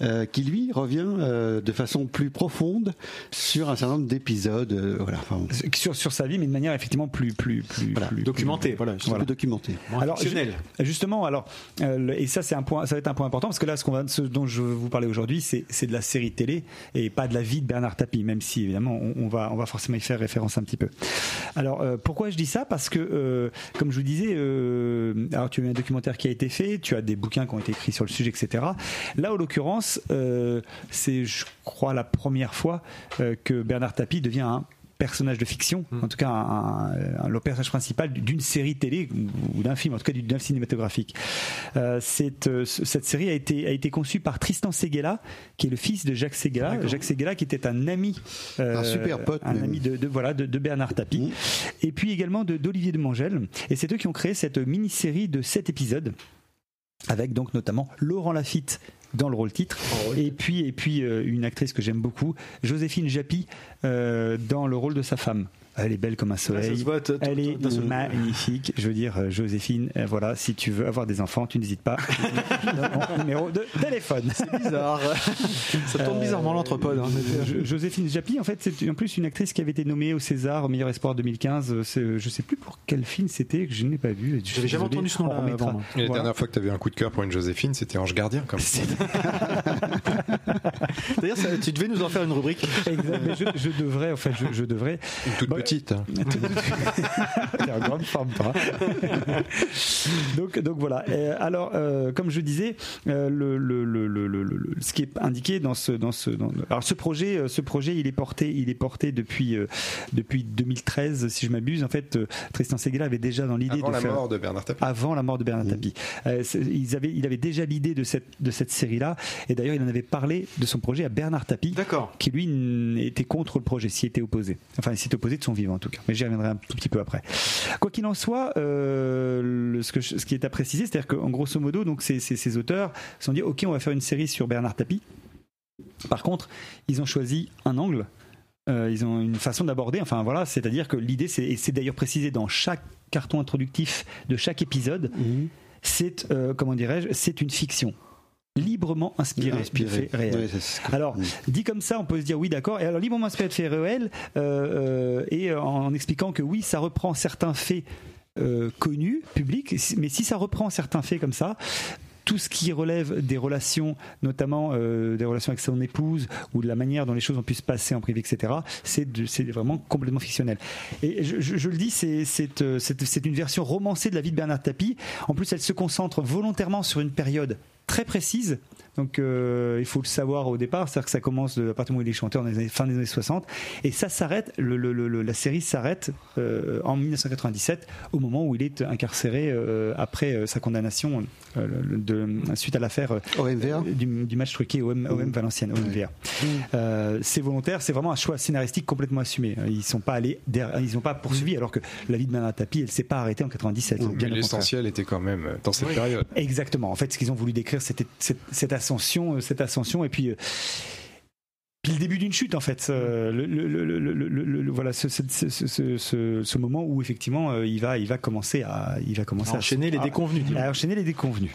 euh, qui lui revient euh, de façon plus profonde sur un certain nombre d'épisodes. euh, voilà, enfin, Sur, sur sa vie, mais de manière effectivement plus, plus, plus, Voilà, plus- Documenté, plus- voilà. c'est un peu documenté. Alors, justement, alors, euh, le- et ça c'est un point, ça va être un point important parce que là, ce qu'on va, ce dont je veux vous parler aujourd'hui, c'est, c'est de la série télé et pas de la vie de Bernard Tapie, même si évidemment on, va, on va forcément y faire référence un petit peu. Alors, euh, pourquoi je dis ça? Parce que, euh, comme je vous disais, euh, alors tu as un documentaire qui a été fait, tu as des bouquins qui ont été écrits sur le sujet, etc. Là, en l'occurrence, c'est, je crois, la première fois que Bernard Tapie devient un personnage de fiction, en tout cas un, un- le personnage principal d'une série télé ou, d'un film, en tout cas d'un film cinématographique. Euh, cette, euh, ce- cette série a été, a été conçue par Tristan Seguela, qui est le fils de Jacques Seguela. Jacques Seguela, qui était un ami, euh, Un super pote, un même. ami de, de- voilà de, de Bernard Tapie, et puis également de- d'Olivier de Mangel. Et c'est eux qui ont créé cette mini-série de 7 épisodes avec donc notamment Laurent Lafitte dans le rôle titre. Et puis et puis euh, une actrice que j'aime beaucoup Joséphine Japy euh, dans le rôle de sa femme elle est belle comme un ça soleil voit, elle est magnifique je veux dire euh, Joséphine euh, voilà si tu veux avoir des enfants tu n'hésites pas <laughs> numéro de téléphone Bizarre. <laughs> ça tourne Euh, bizarrement l'entrepode. hein. Jo- Joséphine Japy, en fait, c'est en plus une actrice qui avait été nommée au César au meilleur espoir 2015. Euh, c'est- Je sais plus pour quel film c'était que je n'ai pas vu. Je suis J'avais jamais entendu ce nom-là on remettra. avant, moi. Et la Voilà. dernière fois que tu avais un coup de cœur pour une Joséphine, c'était Ange Gardien, comme <laughs> D'ailleurs, tu devais nous en faire une rubrique. Exact, mais je, je devrais, en fait, je, je devrais. une toute Bah, petite. hein. T'es en grande forme, toi. <laughs> donc, donc voilà. Alors, euh, comme je disais, euh, le, le, le, le, le- le- ce qui est indiqué dans ce, dans ce, dans- alors ce projet, euh, ce projet, il est porté, il est porté depuis euh, depuis 2013, si je m'abuse. En fait, euh, Tristan Seguela avait déjà dans l'idée Avant de la faire mort de Bernard Tapie. avant la mort de Bernard Tapie. Euh, c'est- ils avaient, il avait déjà l'idée de cette, de cette série-là, et d'ailleurs il en avait parlé de son projet à Bernard Tapie, D'accord. qui lui était contre le projet, s'y était opposé. Enfin, il s'y était opposé de son vivant en tout cas, mais j'y reviendrai un tout petit peu après. Quoi qu'il en soit, euh, le- ce, que je- ce qui est à préciser, c'est-à-dire qu'en grosso modo, donc ces, ces- ces auteurs se sont dit, ok, on va faire une série sur Bernard Tapie. Par contre, ils ont choisi un angle. euh, ils ont une façon d'aborder. Enfin voilà, c'est-à-dire que l'idée, c'est, et c'est d'ailleurs précisé dans chaque carton introductif de chaque épisode, c'est euh, comment dirais-je, c'est une fiction librement inspirée, Inspiré. de que- Alors, dit comme ça, on peut se dire oui, d'accord. Et alors, librement inspiré de faits réels, euh, euh, et en expliquant que oui, ça reprend certains faits euh, connus, publics, mais si ça reprend certains faits comme ça, tout ce qui relève des relations, notamment euh, des relations avec son épouse ou de la manière dont les choses ont pu se passer en privé, etc., c'est vraiment complètement fictionnel. Et je, je- je le dis, c'est une version romancée de la vie de Bernard Tapie. En plus, elle se concentre volontairement sur une période très précise. Donc euh, il faut le savoir au départ, c'est-à-dire que ça commence de, à partir du moment où il est chanteur dans les années, fin des années 60, et ça s'arrête, le, le- le- la série s'arrête euh, en 1997, au moment où il est incarcéré euh, après euh, sa condamnation euh, le- de, suite à l'affaire euh, du, du match truqué OM, OM Valenciennes, OMVA. Euh, c'est volontaire, c'est vraiment un choix scénaristique complètement assumé. Ils sont pas allés, derrière- ils n'ont pas poursuivi, alors que la vie de Bernard Tapie, elle s'est pas arrêtée en 97. bien Mais au contraire. l'essentiel était quand même dans cette période. Exactement. En fait, ce qu'ils ont voulu décrire, cette, cette ascension, euh, cette ascension, et puis. euh, puis le début d'une chute en fait, le, le- le- voilà ce, ce- ce- ce- ce- ce moment où effectivement euh, il va il va commencer à il va commencer À enchaîner les à- déconvenus. à enchaîner les déconvenus.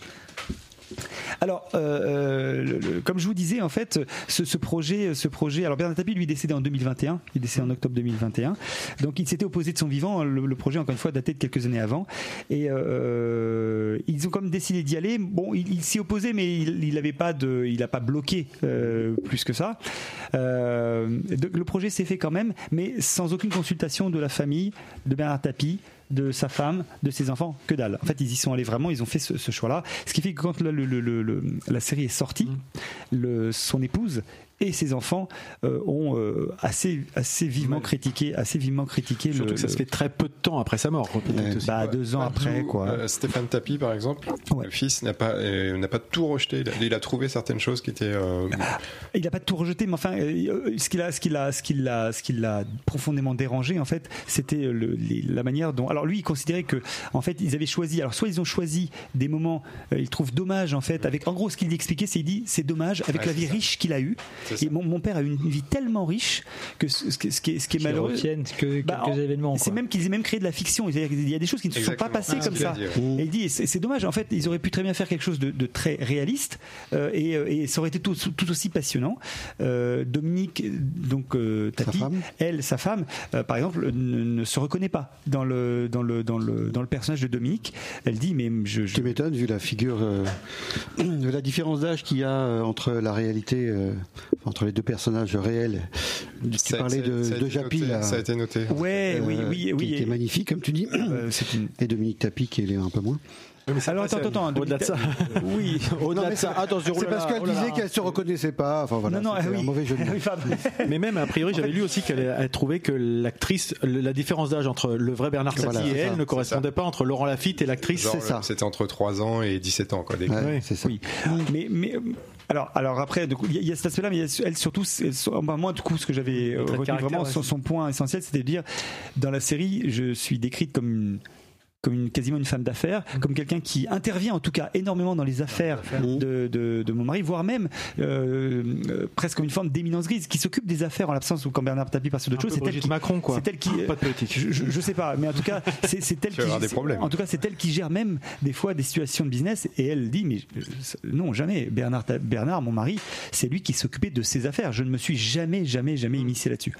Alors, euh, euh, comme je vous disais, en fait, ce, projet, ce projet. Alors Bernard Tapie, lui, est décédé en 2021. Il est décédé en octobre 2021. Donc, il s'était opposé de son vivant. Le, projet, encore une fois, daté de quelques années avant. Et euh, ils ont comme décidé d'y aller. Bon, il, s'y opposait, mais il, il avait pas de, il a pas bloqué plus que ça. Le projet s'est fait quand même, mais sans aucune consultation de la famille de Bernard Tapie de sa femme, de ses enfants, que dalle. En fait, ils y sont allés vraiment, ils ont fait ce, ce choix-là. Ce qui fait que quand le- le- le- le- le- la série est sortie, le, son épouse et ses enfants euh, ont euh, assez assez vivement critiqué assez vivement critiqué Surtout le, que ça se fait très peu de temps après sa mort. peut-être aussi. bah, deux ans après Tout, quoi. euh, Stéphane Tapi, par exemple, Ouais. le fils, n'a pas, euh, n'a pas tout rejeté. Il a, il a trouvé certaines choses qui étaient. euh, Il n'a pas tout rejeté, mais enfin, euh, ce qui l'a, ce qui l'a, ce qui l'a, ce qui l'a profondément dérangé, en fait, c'était le- les- la manière dont. Alors lui, il considérait que, en fait, ils avaient choisi. Alors soit ils ont choisi des moments, euh, il trouve dommage, en fait, avec. En gros, ce qu'il expliquait, c'est il dit, c'est dommage avec Ouais, la vie ça. riche qu'il a eue. Et mon, mon père a eu une vie tellement riche que ce, ce qui- ce qui est, ce qui est Qui malheureux. retiennent que Bah, quelques événements. C'est même qu'ils aient même créé de la fiction. Qu'il y a des choses qui ne se sont pas passées Ah, comme ça. Et il dit, c'est dommage. En fait, ils auraient pu très bien faire quelque chose de, de très réaliste euh, et, euh, et ça aurait été tout, tout aussi passionnant. Euh, Dominique, donc euh, Tati, elle, sa femme, euh, par exemple, ne, ne se reconnaît pas dans le dans le dans le dans le personnage de Dominique. Elle dit, mais je, je- Tu m'étonnes vu la figure, euh, <clears throat> la différence d'âge qu'il y a entre la réalité, euh, entre les deux personnages réels. Tu ça- parlais de, ça de noté, là, Ça a été noté. ouais, euh, oui, oui, qui oui. était magnifique, comme tu dis, euh, une- et Dominique Tapi qui est un peu moins. Oui, Alors attends, attends, attends. Au-delà de ça. Oui. <laughs> Au-delà Non, de mais ça, c'est- attention. oh C'est parce qu'elle oh disait qu'elle se reconnaissait pas. Enfin voilà, non, non, ah oui. un mauvais jeu de <laughs> mots. Oui, pardon. Mais même a priori, j'avais lu aussi qu'elle elle trouvait que l'actrice, la différence d'âge entre le vrai Bernard Satie Voilà, et elle ça, ne correspondait pas entre Laurent Lafitte et l'actrice. C'est ça. C'était entre 3 ans et 17 ans. Quoi, Oui. c'est ça. Oui, mais, mais alors, alors après, il y, a- il y a cet aspect-là, mais il y a- elle surtout, bah, moi, du coup, ce que j'avais retenu vraiment, ouais, son point essentiel, c'était de dire, dans la série, je suis décrite comme une comme une, quasiment une femme d'affaires, comme quelqu'un qui intervient en tout cas énormément dans les affaires de, de, de mon mari, voire même euh, euh, presque comme une forme d'éminence grise, qui s'occupe des affaires en l'absence ou quand Bernard Tapie passe sur d'autres choses. C'est elle qui, Macron, quoi. c'est elle qui, Pas de politique. je, je- je sais pas, mais en tout cas, c'est elle <laughs> qui. avoir des problèmes. En tout cas, c'est elle qui gère même des fois des situations de business. Et elle dit, mais euh, non, jamais. Bernard, Bernard, mon mari, c'est lui qui s'occupait de ses affaires. Je ne me suis jamais, jamais, jamais immiscé là-dessus.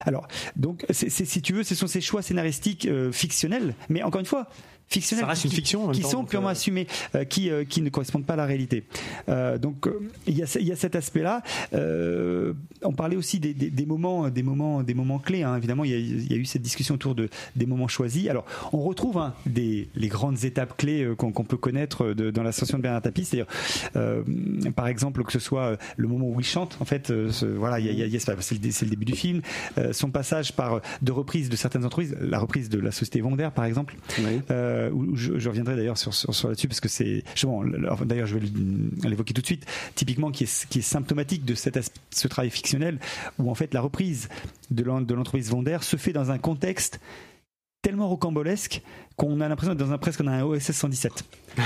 Alors, donc, c'est- si tu veux, ce sont ces choix scénaristiques euh, fictionnels, mais encore une fois, reste qui- une fiction, en même qui temps, sont purement euh, assumés, euh, qui, euh, qui ne correspondent pas à la réalité. Euh, donc, il y, a, il y a cet aspect-là. On parlait aussi des, des- des moments, des moments, des moments clés. hein. Évidemment, il y, a, il y a eu cette discussion autour de des moments choisis. Alors, on retrouve hein, des les grandes étapes clés qu'on peut connaître de- dans l'ascension de Bernard Tapie. C'est-à-dire, par exemple, que ce soit le moment où il chante. En fait, ce- voilà, il y a- a- c'est le, début du film. Son passage par de reprise de certaines entreprises, la reprise de la société Vonder, par exemple. Oui. Euh, où je, reviendrai d'ailleurs sur, là-dessus parce que c'est d'ailleurs je vais l'évoquer tout de suite typiquement qui est, symptomatique de cet ce travail fictionnel où en fait la reprise de l'en- de l'entreprise Vonder se fait dans un contexte tellement rocambolesque qu'on a l'impression d'être dans un presque dans un OSS 117 <laughs>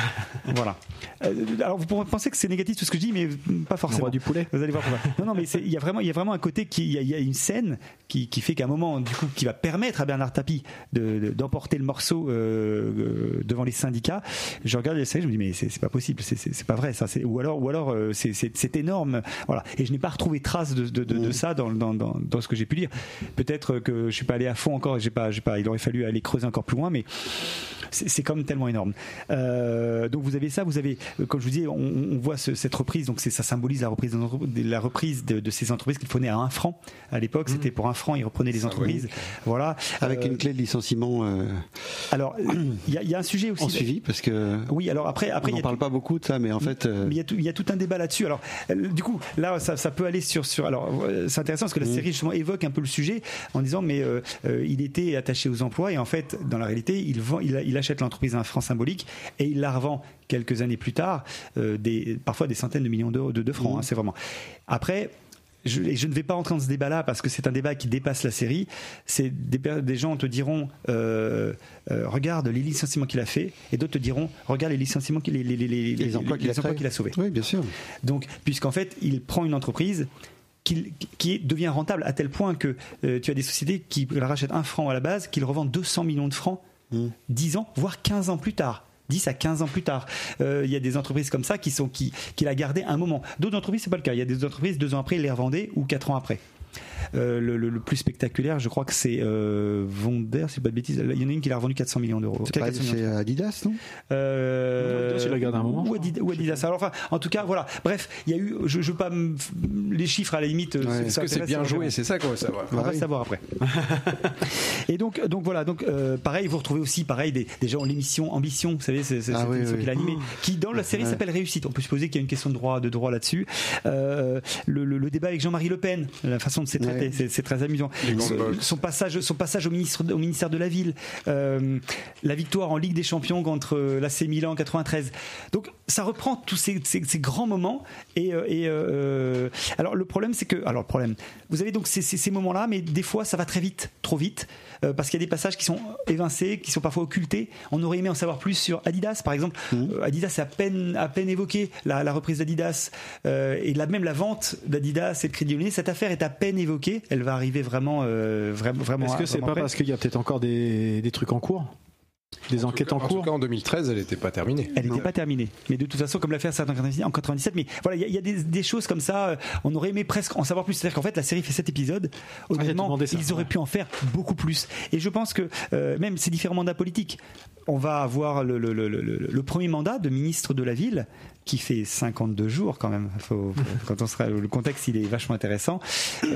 voilà Euh, alors vous pourrez penser que c'est négatif tout ce que je dis mais pas forcément du poulet. vous allez voir pourquoi. Non, non, mais il y a vraiment, il y a vraiment un côté qui, il y a, y a une scène qui, qui fait qu'à un moment, du coup, qui va permettre à Bernard Tapie de- de- d'emporter le morceau euh, euh, devant les syndicats. Je regarde la série, je me dis mais c'est pas possible, c'est- pas vrai ça. Ou alors, ou alors c'est- énorme. Voilà. Et je n'ai pas retrouvé trace de, de, de- de ça dans, dans, dans, dans ce que j'ai pu lire. Peut-être que je suis pas allé à fond encore. J'ai pas, j'ai pas. Il aurait fallu aller creuser encore plus loin, mais c'est même tellement énorme. Euh, donc vous avez ça, vous avez, euh, comme je vous disais, on, on voit ce- cette reprise. Donc ça symbolise la reprise, de, la reprise de, de ces entreprises qu'il prenaient à un franc. À l'époque, c'était pour un franc, ils reprenaient les entreprises. Voilà. Avec Euh, une clé de licenciement euh, Alors, il y, a- il y a un sujet aussi. en suivi, parce que Oui, alors après, après on n'en parle pas beaucoup de ça, mais en fait, euh, mais il y, a tout, il y a tout un débat là-dessus. Alors, euh, du coup, là, ça, ça peut aller sur. sur alors, euh, c'est intéressant parce que la série justement évoque un peu le sujet en disant, mais euh, euh, il était attaché aux emplois et en fait, dans la réalité, il, vend, il, achète l'entreprise à un franc symbolique et il la revend quelques années plus tard, euh, des, parfois des centaines de millions d'euros de, de francs. hein, c'est vraiment. Après. Je, et je ne vais pas entrer dans ce débat-là parce que c'est un débat qui dépasse la série. C'est des, gens te diront euh, euh, regarde les licenciements qu'il a fait, et d'autres te diront regarde les licenciements, les, les, les, les, les emplois qu'il a, sauvés. Oui, bien sûr. Donc, puisqu'en fait, il prend une entreprise qui, qui devient rentable à tel point que euh, tu as des sociétés qui la rachètent un franc à la base, qui le revendent 200 millions de francs 10 ans, voire 15 ans plus tard. 10 à 15 ans plus tard. Euh, Il y a des entreprises comme ça qui sont qui, qui la gardaient un moment. D'autres entreprises, c'est pas le cas. Il y a des entreprises, deux ans après, ils les revendaient ou quatre ans après. Euh, le, le- le plus spectaculaire, je crois que c'est euh, Vonder, c'est pas de bêtises. Il y en a une qui l'a revendu 400 millions d'euros. C'est pas- 400 millions c'est Adidas, non? Euh, Adidas, il garde un moment, Ou Adidas, ou Adidas. Alors, enfin, en tout cas, voilà. Bref, il y a eu. Je, je veux pas les chiffres à la limite. Ouais. ça Est-ce que c'est bien joué. C'est ça qu'on veut savoir. On va oui. savoir après. <laughs> et donc, donc voilà, donc euh, pareil, vous retrouvez aussi pareil des, des gens l'émission Ambition, vous savez, c'est c'est Ah cette oui, émission oui. qu'il a animée, qui dans la série Ouais. s'appelle Réussite. On peut supposer qu'il y a une question de droit, de droit là-dessus. Euh, le, le- le débat avec Jean-Marie Le Pen, la façon de s'est Ouais. c'est- très amusant. Son, passage, son passage au ministre, au ministère de la ville, euh, la victoire en Ligue des Champions contre euh, l'AC Milan en 93. Donc ça reprend tous ces, ces- ces grands moments. Et, euh, et, euh, alors le problème, c'est que, alors le problème, vous avez donc ces, ces- ces moments-là, mais des fois ça va très vite, trop vite, euh, parce qu'il y a des passages qui sont évincés, qui sont parfois occultés. On aurait aimé en savoir plus sur Adidas, par exemple. Euh, Adidas c'est à peine, à peine évoqué la, la reprise d'Adidas euh, et la, même la vente d'Adidas et de Crédit Lyonnais. Cette affaire est à peine évoquée. Elle va arriver vraiment, euh, vraiment, vraiment. Est-ce que c'est pas parce qu'il y a peut-être encore des, des trucs en cours? Des enquêtes en En tout cours cas, en 2013, elle n'était pas terminée. Elle n'était pas terminée. Mais de toute façon, comme l'affaire s'est en 97, en 97, mais voilà, il y a- il y, a des, des choses comme ça. euh, On aurait aimé presque en savoir plus. C'est-à-dire qu'en fait, la série fait 7 épisodes. Honnêtement, ça, ils auraient ouais. pu en faire beaucoup plus. Et je pense que euh, même ces différents mandats politiques, on va avoir le, le- le- le- le- le premier mandat de ministre de la ville qui fait 52 jours quand même. Faut- <laughs> quand on sera, le contexte, il est vachement intéressant. Euh,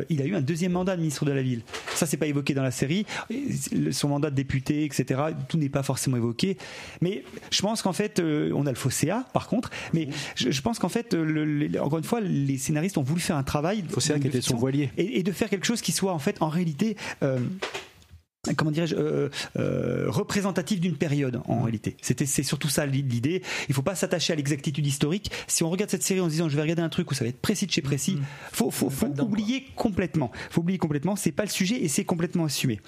euh, il a eu un deuxième mandat de ministre de la ville. Ça, c'est pas évoqué dans la série. Son mandat de député, etc. Tout n'est pas forcément évoqué. Mais je pense qu'en fait, euh, on a le Fosséa, par contre. Mais je, je pense qu'en fait, euh, le- le- encore une fois, les scénaristes ont voulu faire un travail. Fosséa de qui était son voilier. et, et de faire quelque chose qui soit en fait en réalité euh, comment dirais-je euh, euh, représentatif d'une période en réalité. C'était c'est surtout ça l'idée. Il faut pas s'attacher à l'exactitude historique. Si on regarde cette série en se disant je vais regarder un truc où ça va être précis de chez précis faut faut, faut oublier complètement. Faut oublier complètement. C'est pas le sujet et c'est complètement assumé.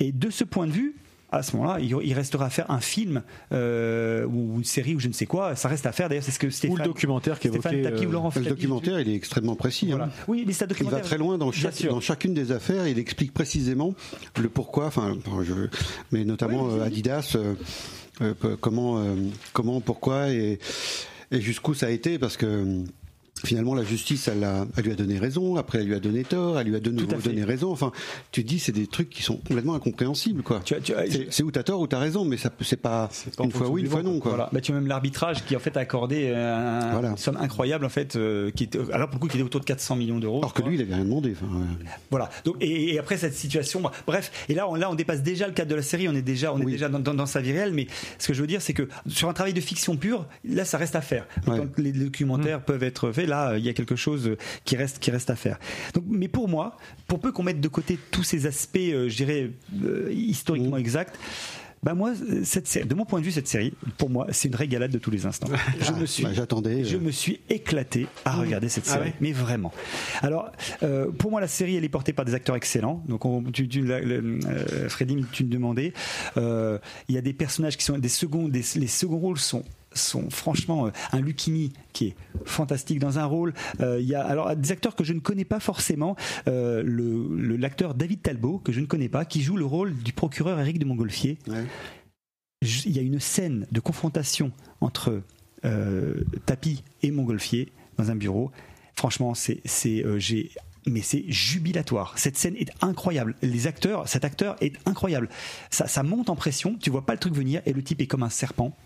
Et de ce point de vue à ce moment-là, il restera à faire un film euh, ou une série ou je ne sais quoi. Ça reste à faire. D'ailleurs, c'est ce que Stéphane, Ou le documentaire qui évoquait, Tapi ou euh, Laurent Le documentaire, il est extrêmement précis. Voilà. hein. Oui, mais c'est un Il va très loin dans, chaque, chacune des affaires. Il explique précisément le pourquoi. Enfin, je, mais notamment euh, Adidas, euh, comment, euh, comment, pourquoi et, et jusqu'où ça a été, parce que euh, finalement la justice, elle, a- elle lui a donné raison. Après, elle lui a donné tort. Elle lui a de nouveau donné raison. Enfin, tu te dis, c'est des trucs qui sont complètement incompréhensibles, quoi. C'est où t'as tort ou t'as raison, mais ça, c'est pas, une fois oui, une fois non, quoi. Voilà. Bah, tu as même l'arbitrage qui en fait a accordé euh, un- Voilà. une somme incroyable en fait, euh, qui était, alors pour le coup qui était autour de 400 millions d'euros. Alors que lui, il avait rien demandé. Enfin, ouais. Voilà. Donc et, et après cette situation, bah, bref. Et là, on, là, on dépasse déjà le cadre de la série. On est déjà, on est déjà dans, dans- dans sa vie réelle. Mais ce que je veux dire, c'est que sur un travail de fiction pure, là, ça reste à faire. Ouais. Les documentaires peuvent être faits, là, il y a quelque chose qui reste, qui reste à faire. Donc, mais pour moi, pour peu qu'on mette de côté tous ces aspects, euh, je dirais euh, historiquement exacts. Bah moi, cette série, de mon point de vue, cette série, pour moi, c'est une régalade de tous les instants. <laughs> Je me suis, bah, j'attendais, je euh. me suis éclaté à regarder cette Ah série, ouais mais vraiment. Alors, euh, pour moi, la série, elle est portée par des acteurs excellents. Donc, on, tu, tu, la- le- euh, Freddy, tu me demandais. Euh, Il y a des personnages qui sont des seconds, des, les seconds rôles sont sont franchement euh, un Lucchini qui est fantastique dans un rôle. Euh, Il y a alors des acteurs que je ne connais pas forcément. Euh, le l'acteur David Talbot que je ne connais pas, qui joue le rôle du procureur Éric de Montgolfier Ouais. je- il y a une scène de confrontation entre euh, Tapi et Montgolfier dans un bureau. Franchement, c'est, c'est, j'ai, mais c'est jubilatoire. Cette scène est incroyable. Les acteurs, cet acteur est incroyable. Ça, ça monte en pression. Tu vois pas le truc venir et le type est comme un serpent.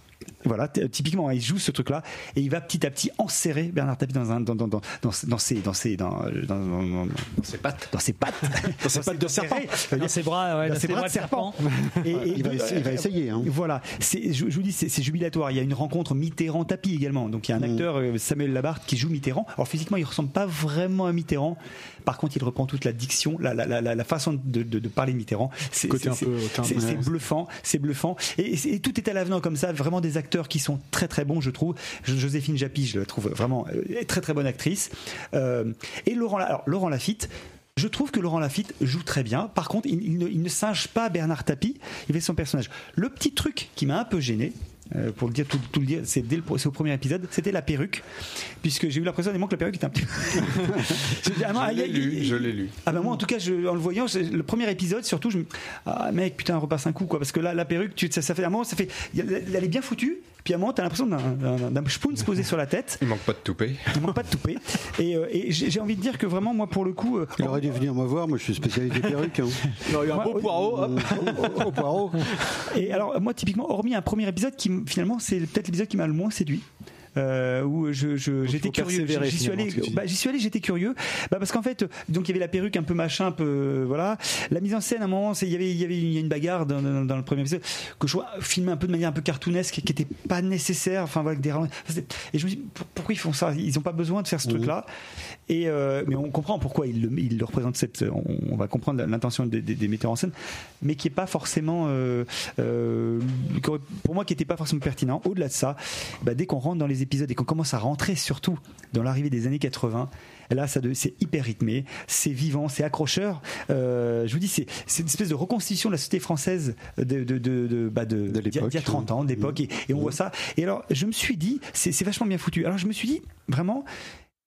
Voilà, typiquement, il joue ce truc-là et il va petit à petit enserrer Bernard Tapie dans un, dans, dans, dans, dans, dans ses, dans ses, dans, dans, dans- dans- Dans ses pattes. dans ses pattes, <laughs> dans ses pattes de serpent, Dans ses bras, ouais, dans dans ses bras de serpent. Et- et Il va essayer- il va essayer, hein. Voilà, c'est, je, je vous dis, c'est, jubilatoire. Il y a une rencontre Mitterrand-Tapie également. Donc il y a un acteur, euh, Samuel Labarthe, qui joue Mitterrand. Alors physiquement, il ressemble pas vraiment à Mitterrand. Par contre, il reprend toute la diction, la, la, la, la- façon de, de, de parler Mitterrand. C'est, Ouais. bluffant, c'est bluffant. Et, et tout est à l'avenant comme ça. Vraiment des acteurs qui sont très très bons, je trouve. Jo- Joséphine Japy, je la trouve vraiment euh, très très bonne actrice. Euh, et Laurent, La- alors, Laurent Lafitte. Je trouve que Laurent Lafitte joue très bien. Par contre, il, il ne, il ne singe pas Bernard Tapie. Il fait son personnage. Le petit truc qui m'a un peu gêné, euh, pour le dire tout, tout le dire, c'est dès le, au premier épisode, c'était la perruque, puisque j'ai eu l'impression que la perruque était un petit. <laughs> J'ai dit, ah non, Je l'ai lu, aïe. je l'ai lu. Ah bah moi en tout cas je, en le voyant le premier épisode surtout je me ah mec putain repasse un coup quoi parce que là la perruque tu, ça, ça fait un moment ça fait elle est bien foutue Puis à un moment, t'as l'impression d'un- d'un d'un spoon se poser sur la tête. Il manque pas de toupet. Il manque pas de toupet. Et, euh, et j'ai j'ai envie de dire que vraiment, moi, pour le coup, euh, Il aurait dû venir me voir, moi je suis spécialiste des perruques. Hein. Il aurait eu un beau Ouais, poireau. hop. Au poireau. Et alors, moi, typiquement, hormis un premier épisode qui, finalement, c'est peut-être l'épisode qui m'a le moins séduit. Euh, où je, je- j'étais curieux. J'y suis allé bah, j'y suis allé j'étais curieux. Bah, parce qu'en fait donc il y avait la perruque un peu machin un peu euh, voilà. La mise en scène à un moment il y avait il y avait il y a une bagarre dans, dans- dans le premier épisode que je vois filmé un peu de manière un peu cartoonesque qui était pas nécessaire enfin voilà des et je me dis pour- pourquoi ils font ça? Ils ont pas besoin de faire ce truc là et euh, mais on comprend pourquoi ils le, ils le représentent cette on, on va comprendre l'intention des, des- des metteurs en scène mais qui est pas forcément euh, euh, pour moi qui était pas forcément pertinent. Au-delà de ça bah, dès qu'on rentre dans les épisodes et qu'on commence à rentrer surtout dans l'arrivée des années 80 là ça c'est hyper rythmé c'est vivant c'est accrocheur. Euh, je vous dis c'est une espèce de reconstitution de la société française de de de, de, bah, de- y a- l'époque. d'il y a 30 ans d'époque et, et on voit ça. Et alors je me suis dit c'est c'est vachement bien foutu. Alors je me suis dit vraiment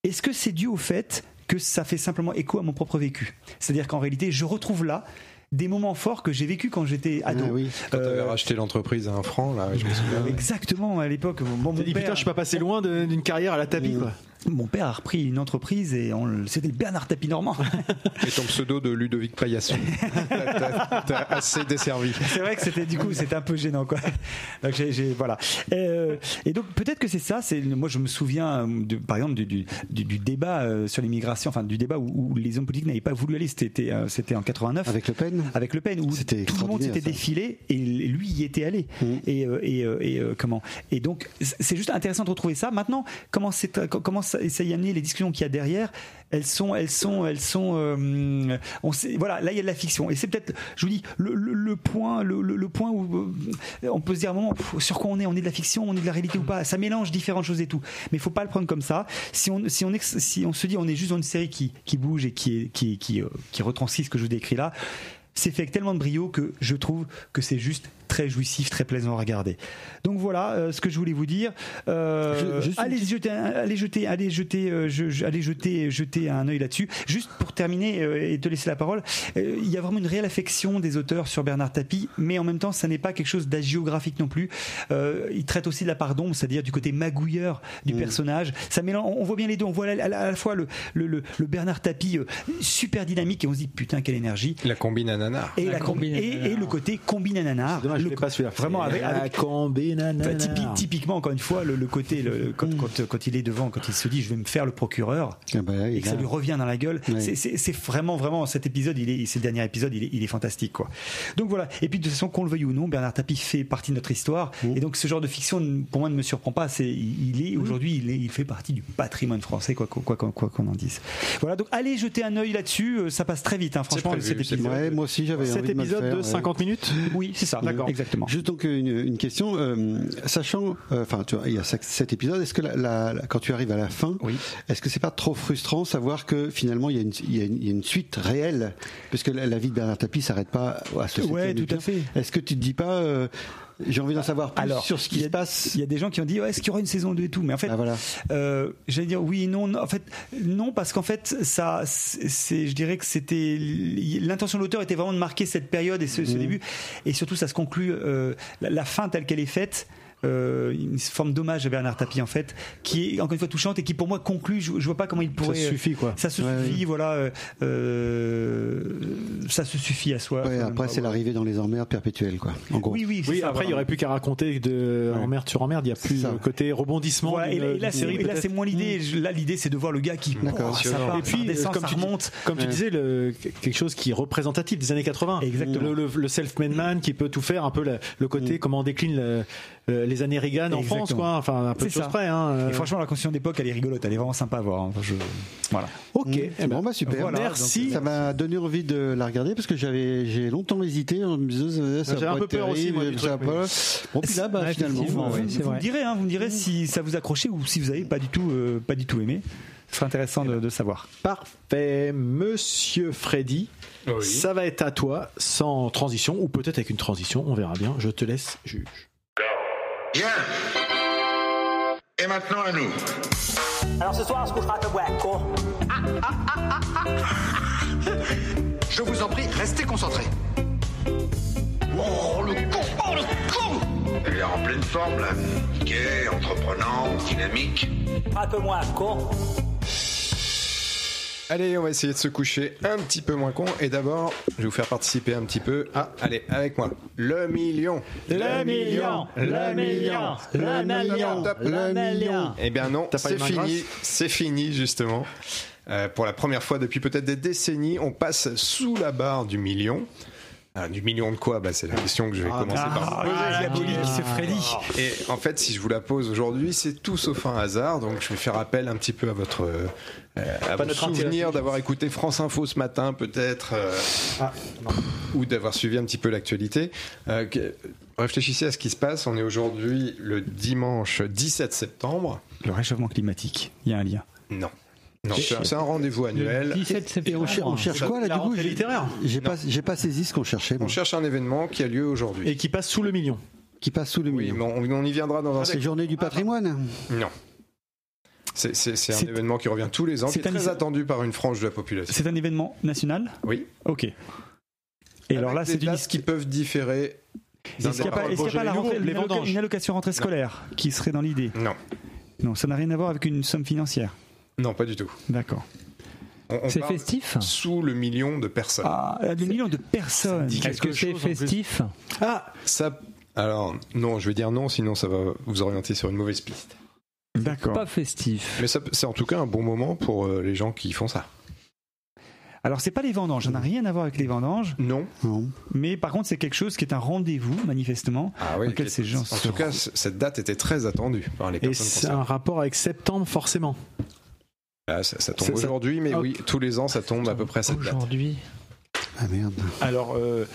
est-ce que c'est dû au fait que ça fait simplement écho à mon propre vécu? C'est-à-dire qu'en réalité, je retrouve là des moments forts que j'ai vécu quand j'étais ado. Ah oui. Quand t'avais Euh, racheté l'entreprise à un franc, là, je me souviens. Exactement, à l'époque, mon, mon père, putain, je suis pas passé loin d'une carrière à la tapis, quoi. Mon père a repris une entreprise et on- c'était Bernard Tapie Normand. <laughs> Et ton pseudo de Ludovic Paillasson. <laughs> T'as t'as assez desservi. c'est vrai que c'était du coup c'était un peu gênant quoi. Donc j'ai, j'ai- voilà. Euh, et donc peut-être que c'est ça. C'est moi je me souviens de, par exemple du, du, du- du débat euh, sur l'immigration, enfin du débat où, où les hommes politiques n'avaient pas voulu aller. C'était euh, c'était en 89 Avec Le Pen? Avec Le Pen où C'était tout le monde s'était défilé et lui y était allé et, euh, et, euh, et, euh, comment? Et donc c'est juste intéressant de retrouver ça maintenant comment c'est comment ça, ça y a amené les discussions qu'il y a derrière elles sont elles sont elles sont euh, voilà là il y a de la fiction. Et c'est peut-être je vous dis le, point le, point où euh, on peut se dire à un moment sur quoi on est? On est de la fiction on est de la réalité ou pas? Ça mélange différentes choses et tout. Mais il faut pas le prendre comme ça. Si on se dit on est juste dans une série qui bouge et qui est euh, qui retranscrit ce que je vous décris là c'est fait avec tellement de brio que je trouve que c'est juste très jouissif, très plaisant à regarder. Donc voilà euh, ce que je voulais vous dire. Euh, Je- allez jeter, un- allez jeter, allez jeter, euh, je- je- allez jeter, jeter un œil là-dessus. Juste pour terminer euh, et te laisser la parole, euh, il y a vraiment une réelle affection des auteurs sur Bernard Tapie, mais en même temps, ça n'est pas quelque chose d'agiographique non plus. Euh, il traite aussi de la part d'ombre, c'est-à-dire du côté magouilleur du personnage. Ça mélange, on voit bien les deux. On voit à la, à fois le, le, le- le Bernard Tapie euh, super dynamique et on se dit putain quelle énergie. La combine à nanar. Et, La la combine et, et le côté combine à nanar. Je Le l'ai pas celui-là. Vraiment avec, La avec- typi- typiquement, encore une fois, le, le côté, le- quand, quand, quand il est devant, quand il se dit je vais me faire le procureur, Ah bah, et que ça lui revient dans la gueule, Ouais. c'est- c'est c'est vraiment, vraiment, cet épisode, il est, ce dernier épisode, il est, il est fantastique, quoi. Donc voilà. Et puis de toute façon, qu'on le veuille ou non, Bernard Tapie fait partie de notre histoire. Mmh. Et donc ce genre de fiction, pour moi, ne me surprend pas. C'est, il est, aujourd'hui, il, est- il fait partie du patrimoine français, quoi qu'on quoi, qu'on- quoi qu'on en dise. Voilà. Donc allez jeter un œil là-dessus. euh, Ça passe très vite, hein, franchement, prévu, cet c'est épisode. Ouais, moi aussi j'avais Cet envie de épisode faire, de ouais. 50 minutes Oui, c'est ça. D'accord. Exactement. Juste donc une, une question, euh, sachant, euh, enfin tu vois, il y a cet- épisode, est-ce que la, la- la- quand tu arrives à la fin, Oui. est-ce que c'est pas trop frustrant savoir que finalement il y a une, il y a une, il y a une suite réelle, puisque la, la vie de Bernard Tapie s'arrête pas à ce Ouais, tout à fait. Est-ce que tu te dis pas, euh, j'ai envie d'en savoir plus Alors, sur ce qui se passe Il y a des gens qui ont dit ouais, est-ce qu'il y aura une saison 2 et tout, mais en fait, Ah, voilà. euh, j'allais dire oui, non, non, en fait, non, parce qu'en fait, ça, c'est, je dirais que c'était l'intention de l'auteur était vraiment de marquer cette période et ce, ce Mhm. début, et surtout ça se conclut euh, la, la fin telle qu'elle est faite. Euh, une forme d'hommage à Bernard Tapie en fait qui est encore une fois touchante et qui pour moi conclut je, je vois pas comment il pourrait Ça suffit, quoi. ça se Ouais, suffit voilà euh, euh, ça se suffit à soi Ouais, après, c'est l'arrivée dans les emmerdes perpétuelles, quoi. En gros. oui oui c'est Oui, ça, après, il n'y aurait plus qu'à raconter de Ouais. emmerde sur emmerde. Il n'y a plus le côté rebondissement. Voilà, et, là- et là, c'est, série, et là, peut-être. c'est moins l'idée. Je- Là, l'idée, c'est de voir le gars qui. D'accord. Oh, ça part, Et puis, descend, comme ça tu dis- remonte. Comme tu disais, le, quelque chose qui est représentatif des années 80. Exactement. Le, le- le self-made man qui peut tout faire, un peu le, le côté comment on décline le- les années Reagan en France, quoi. Enfin, un peu de choses près. Hein. Euh, Et franchement, la conscience d'époque, elle est rigolote. Elle est vraiment sympa à voir. hein. Je- Voilà. ok. Mmh. Eh ben, bon bah super. voilà, merci. Donc, ça m'a donné envie de la regarder parce que j'avais j'ai longtemps hésité en me disant ça, ça J'avais va un peu peur aussi, terrible, moi, du truc, pas- Bon puis là bah Ouais, finalement euh, c'est vous vrai. me direz, hein, vous me direz si ça vous accrochait ou si vous avez pas du tout, euh, pas du tout aimé. Ce serait intéressant de, de savoir. Parfait, Monsieur Freddy. Oui. Ça va être à toi, sans transition, ou peut-être avec une transition, on verra bien. Je te laisse juge. Bien. Et maintenant à nous. Alors ce soir, on se couchera un peu boire, quoi. Je vous en prie, restez concentrés. Oh, le con Oh, le con bien, l'air en pleine forme, là. Gai, entreprenant, dynamique. Un peu moins con. Allez, on va essayer de se coucher un petit peu moins con. Et d'abord, je vais vous faire participer un petit peu. Ah, allez, avec moi. Le million. Le million, le million, le million, le million. Eh bien non, c'est fini. C'est fini, justement. Euh, pour la première fois depuis peut-être des décennies, on passe sous la barre du million. Ah, du million de quoi bah, C'est la question que je vais commencer par vous poser. Ah, diabolique, c'est Freddy. Et en fait, si je vous la pose aujourd'hui, c'est tout sauf un hasard. Donc, je vais faire appel un petit peu à votre euh, à notre souvenir d'avoir écouté France Info ce matin, peut-être, euh, Ah, ou d'avoir suivi un petit peu l'actualité. Euh, réfléchissez à ce qui se passe. On est aujourd'hui le dimanche 17 septembre. Le réchauffement climatique, il y a un lien? Non. C'est un rendez-vous annuel. 17 Et on, cher- on cherche quoi là La du coup littéraire. J'ai pas, j'ai pas saisi ce qu'on cherchait. moi. On cherche un événement qui a lieu aujourd'hui. Et qui passe sous le million. Qui passe sous le Oui, million. mais on, on y viendra dans un C'est journée du patrimoine? Non. C'est c'est- c'est un C'est- événement qui revient tous les ans, qui c'est est très attendu par une frange de la population. C'est un événement national? Oui. Ok. Et alors là, c'est des une dates qui peuvent différer. Est-ce qu'il n'y a pas, y a pas la rentrée, une allocation rentrée scolaire qui serait dans l'idée? Non, Non, ça n'a rien à voir avec une somme financière. Non, pas du tout. D'accord. C'est festif Sous le million de personnes. Ah, des millions de personnes. Est-ce que c'est festif Ah, Ça, alors non, je vais dire non, sinon ça va vous orienter sur une mauvaise piste. D'accord. Pas festif. Mais c'est en tout cas un bon moment pour euh, les gens qui font ça. Alors, c'est pas les vendanges, ça n'a rien à voir avec les vendanges, Non. Non. mais par contre, c'est quelque chose qui est un rendez-vous, manifestement, Ah dans lequel ces gens En tout cas, cette date était très attendue par les et personnes c'est un rapport avec septembre, forcément. Ah, ça, ça tombe aujourd'hui, mais Ah. oui, tous les ans, ça tombe à peu près à cette date. Aujourd'hui. Ah merde. Alors, euh,